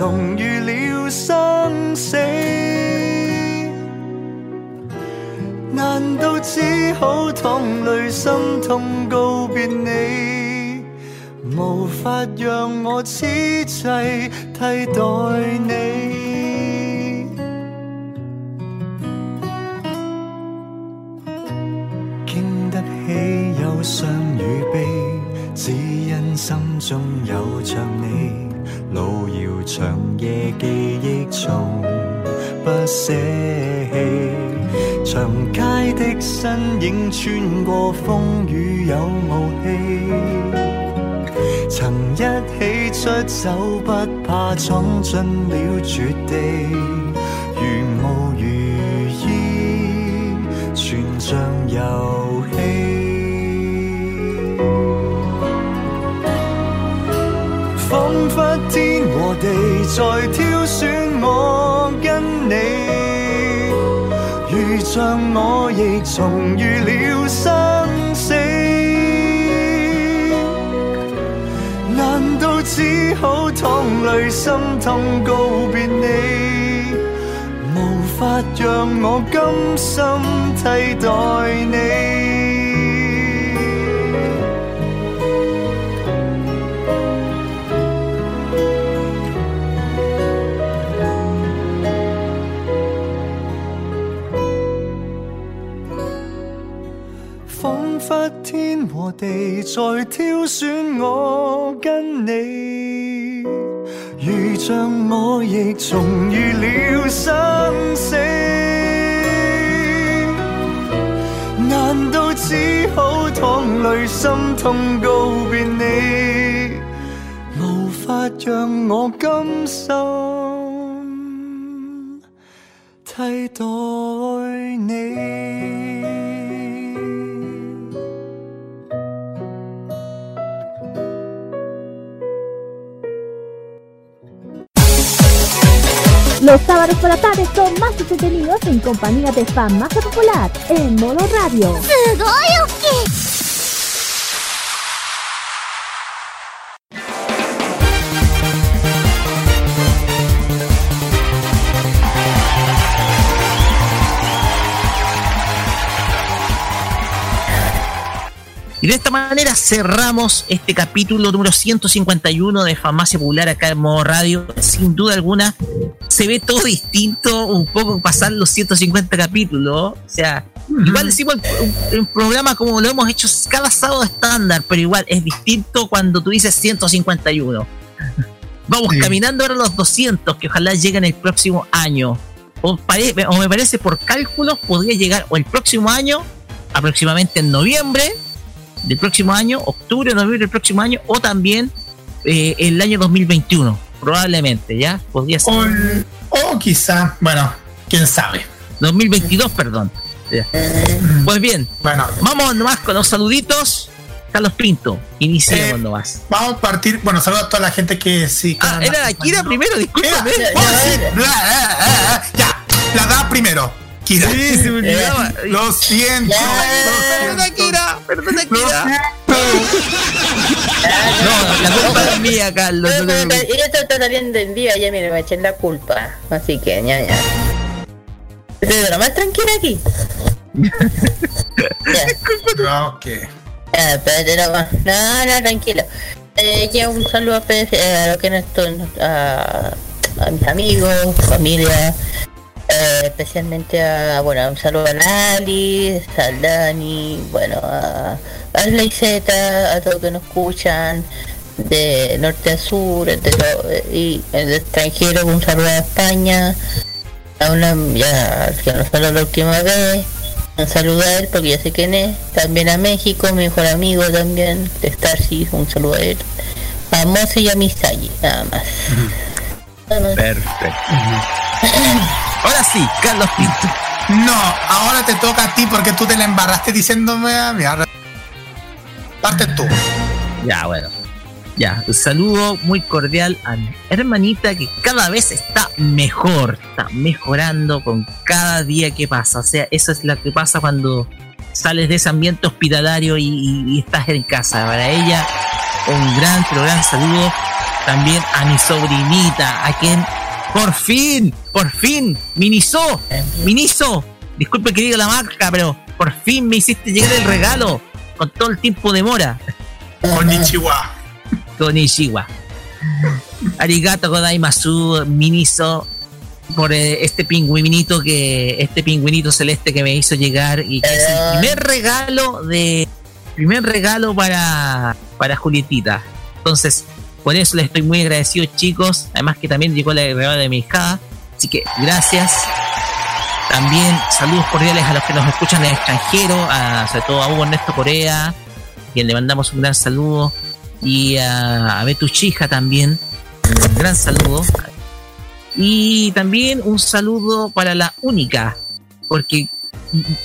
重遇了生死难道只好淌泪心痛告别你无法让我此际替代你经得起忧伤与悲只因心中有着你路遥長夜記憶從不捨棄，長街的身影穿過風雨有傲氣，曾一起出走不怕闯进了絕地，如霧如烟，全像遊地在挑选我跟你，如像我亦重遇了生死。难道只好淌泪心痛告别你？无法让我甘心替代你。地在挑选我跟你，如像我亦重遇了生死。难道只好淌泪心痛告别你，无法让我甘心替代 Los sábados por la tarde son más entretenidos en compañía de Farmacia Popular en modo radio. Y de esta manera cerramos este capítulo número 151 de Farmacia Popular acá en modo radio. Sin duda alguna, se ve todo distinto un poco pasar los 150 capítulos. O sea, igual decimos un, un programa como lo hemos hecho cada sábado estándar, pero igual es distinto cuando tú dices 151. Vamos caminando ahora a los 200, que ojalá lleguen el próximo año. O, pare- o me parece por cálculos, podría llegar o el próximo año, aproximadamente en noviembre del próximo año, octubre, noviembre del próximo año, o también eh, el año 2021, probablemente, ¿ya? Podría ser. O, quizá, bueno, quién sabe. 2022, perdón. Ya. Pues bien, bueno, vamos nomás con los saluditos. Carlos Pinto, iniciemos nomás. Vamos a partir, bueno, saludos a toda la gente que sí. Ah, era Akira primero, discúlpame. Era- oh, sí, bla, ah, ah, ah, ya, la da primero. Kira. Sí, se me olvidaba. Lo siento. Lo perdón, siento. No, la culpa es mía, Carlos. no. Y esto está saliendo en día, ya mire, me eché la culpa. Así que, ya, ya. Estoy de lo más tranquila aquí. ya. Ok. Lo más- No, no, tranquilo. Eh, ya un saludo especial a lo que no estoy, a, a mis amigos, familia, eh, especialmente a, bueno, un saludo a Lali, al Dani, bueno, a, a la Z, a todos que nos escuchan, de norte a sur, de todo, y el extranjero, un saludo a España, a una, ya, que nos habló la última vez, un saludo a él porque ya sé quién es, también a México, mi mejor amigo también, de Starcy, un saludo a él, a Mose y a Misagi. Nada más. Perfecto. Ahora sí, Carlos Pinto. No, ahora te toca a ti porque tú te la embarraste diciéndome a mí. ahora- Parte tú. Ya, bueno. Ya, un saludo muy cordial a mi hermanita que cada vez está mejor, está mejorando con cada día que pasa. O sea, eso es lo que pasa cuando sales de ese ambiente hospitalario y, y- y estás en casa. Para ella, un gran, pero gran saludo también a mi sobrinita, a quien por fin, por fin, Miniso, Miniso, disculpe que diga la marca, pero por fin me hiciste llegar el regalo con todo el tiempo de mora. Konnichiwa. Konnichiwa. Arigato godaimasu, Miniso, por eh, este pingüinito que este pingüinito celeste que me hizo llegar y que es el primer regalo de primer regalo para para Julietita. Entonces, por eso les estoy muy agradecido, chicos. Además que también llegó la regalo de mi hija. Así que gracias. También saludos cordiales a los que nos escuchan en el extranjero, a, sobre todo a Hugo Ernesto Corea, quien le mandamos un gran saludo, y a, a Betu Chija también, un gran saludo. Y también un saludo para la única, porque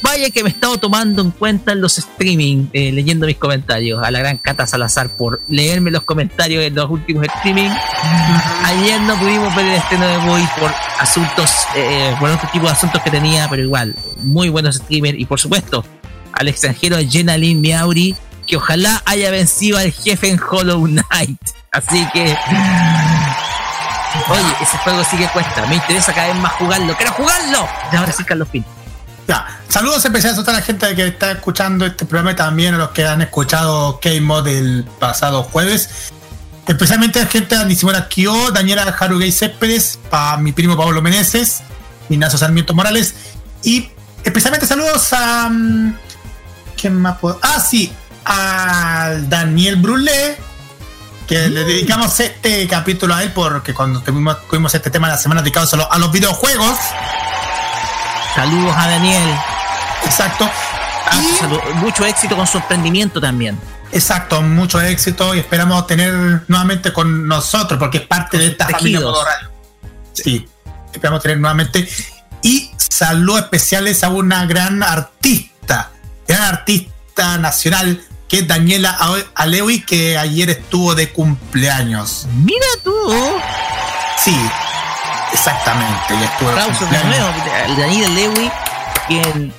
vaya que me he estado tomando en cuenta en los streaming, eh, leyendo mis comentarios, a la gran Cata Salazar por leerme los comentarios en los últimos streaming. Ayer no pudimos ver el estreno de Boy por asuntos, eh, por otro tipo de asuntos que tenía, pero igual, muy buenos streamers. Y por supuesto, al extranjero Jenna Lynn Miauri, que ojalá haya vencido al jefe en Hollow Knight. Así que. Oye, ese juego sí que cuesta. Me interesa cada vez más jugarlo. ¡Quiero jugarlo! Y ahora sí, Carlos Pin. Ya, saludos especiales a toda la gente que está escuchando este programa y también a los que han escuchado K-Mod el pasado jueves. Especialmente a la gente de Nisimora Kyo, Daniela Harugay Céspedes, para mi primo Pablo Meneses, Ignacio Sarmiento Morales. Y especialmente saludos a. mm, ¿Quién más puedo? Ah, sí, al Daniel Brulé, que le dedicamos este capítulo a él porque cuando tuvimos, tuvimos este tema la semana dedicado solo a los videojuegos. Saludos a Daniel. Exacto. Ah, mucho éxito con su emprendimiento también. Exacto, mucho éxito y esperamos tener nuevamente con nosotros porque es parte de esta familia tejidos. Radio. Sí, esperamos tener nuevamente. Y saludos especiales a una gran artista, gran artista nacional que es Daniela Alewi, que ayer estuvo de cumpleaños. Mira tú. Sí, exactamente. Y estuvo Aplausos de Daniel Lewy, quien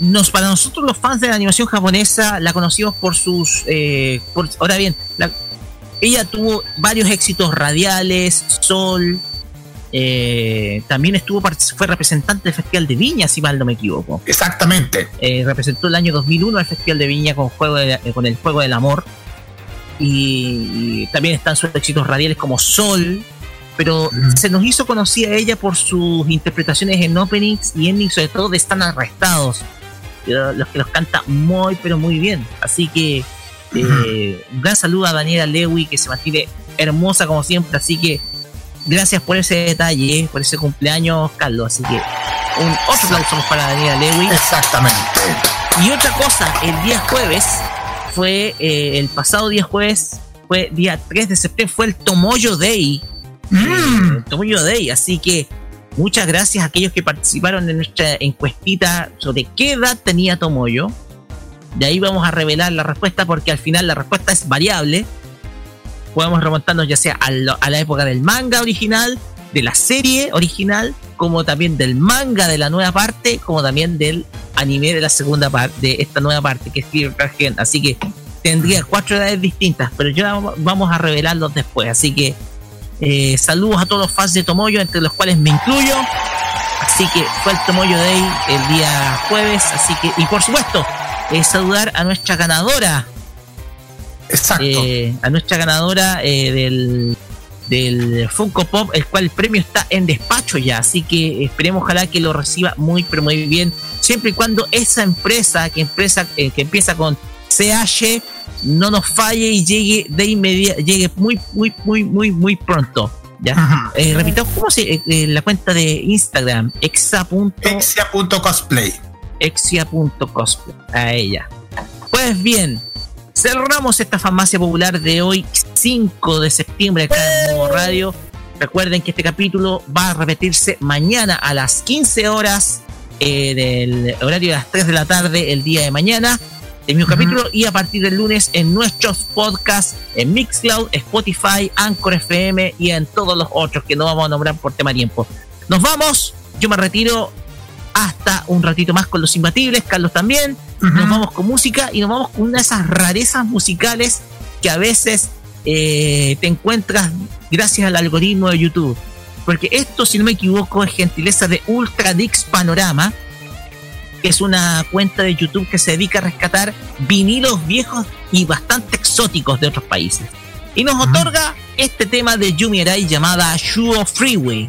nos, para nosotros los fans de la animación japonesa, la conocimos por sus. eh, por- ahora bien, la- ella tuvo varios éxitos radiales, Sol. eh, también estuvo fue representante del Festival de Viña, si mal no me equivoco. Exactamente. Eh, representó el año 2001 al Festival de Viña con, juego de- eh, con el Juego del Amor. Y, y también están sus éxitos radiales como Sol. Pero se nos hizo conocida ella por sus interpretaciones en openings y endings, sobre todo de Están Arrestados. Los que los canta muy, pero muy bien. Así que eh, un gran saludo a Daniela Lewy, que se mantiene hermosa como siempre. Así que gracias por ese detalle, eh, por ese cumpleaños, Carlos. Así que un otro aplauso para Daniela Lewy. Exactamente. Y otra cosa, el día jueves fue, eh, el pasado día jueves, fue día 3 de septiembre, fue el Tomoyo Day. Eh, el Tomoyo Day, así que muchas gracias a aquellos que participaron en nuestra encuestita sobre qué edad tenía Tomoyo. De ahí vamos a revelar la respuesta porque al final la respuesta es variable. Podemos remontarnos ya sea a, lo- a la época del manga original, de la serie original, como también del manga de la nueva parte, como también del anime de la segunda parte, de esta nueva parte que es Fear. Así que tendría cuatro edades distintas, pero ya vamos a revelarlos después. Así que eh, saludos a todos los fans de Tomoyo, entre los cuales me incluyo. Así que fue el Tomoyo Day el día jueves. Así que, y por supuesto, eh, saludar a nuestra ganadora. Exacto. a nuestra ganadora eh, del, del Funko Pop, el cual el premio está en despacho ya. Así que esperemos, ojalá que lo reciba muy, pero muy bien. Siempre y cuando esa empresa, que, empresa, eh, que empieza con CH, no nos falle y llegue de inmediato, llegue muy, muy, muy, muy, muy pronto. ¿ya? Eh, repitamos, ¿cómo se eh, eh, la cuenta de Instagram? Exa. Exia.cosplay. Exia.cosplay. A ella. Pues bien, cerramos esta farmacia popular de hoy, 5 de septiembre, acá en Modo Radio. Recuerden que este capítulo va a repetirse mañana a las 15 horas eh, del horario de las 3 de la tarde, el día de mañana. El mismo capítulo y a partir del lunes en nuestros podcasts en Mixcloud, Spotify, Anchor FM y en todos los otros que no vamos a nombrar por tema tiempo. Nos vamos, yo me retiro hasta un ratito más con los imbatibles, Carlos también. Nos vamos con música y nos vamos con una de esas rarezas musicales que a veces eh, te encuentras gracias al algoritmo de YouTube. Porque esto, si no me equivoco, es gentileza de Ultra Dix Panorama, es una cuenta de YouTube que se dedica a rescatar vinilos viejos y bastante exóticos de otros países. Y nos otorga este tema de Yumi Arai llamada Shuo Freeway,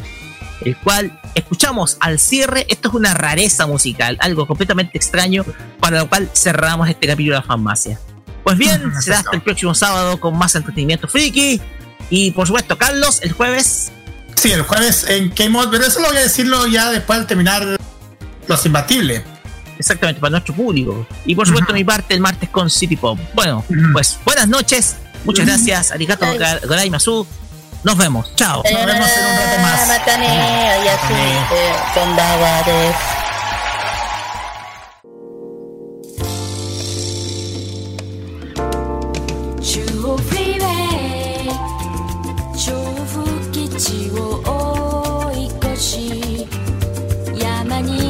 el cual escuchamos al cierre. Esto es una rareza musical, algo completamente extraño, para lo cual cerramos este capítulo de la farmacia. Pues bien, será hasta el próximo sábado con más entretenimiento friki. Y por supuesto, Carlos, el jueves. Sí, el jueves en K-Mod, pero eso lo voy a decirlo ya después de terminar Los Imbatibles. Exactamente, para nuestro público. Y por supuesto, mi parte, el martes con City Pop. Bueno, pues buenas noches. Muchas gracias. Arigato Goraimasu. Nos vemos. Chao. Nos vemos en un rato más. ま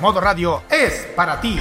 Modo Radio es para ti.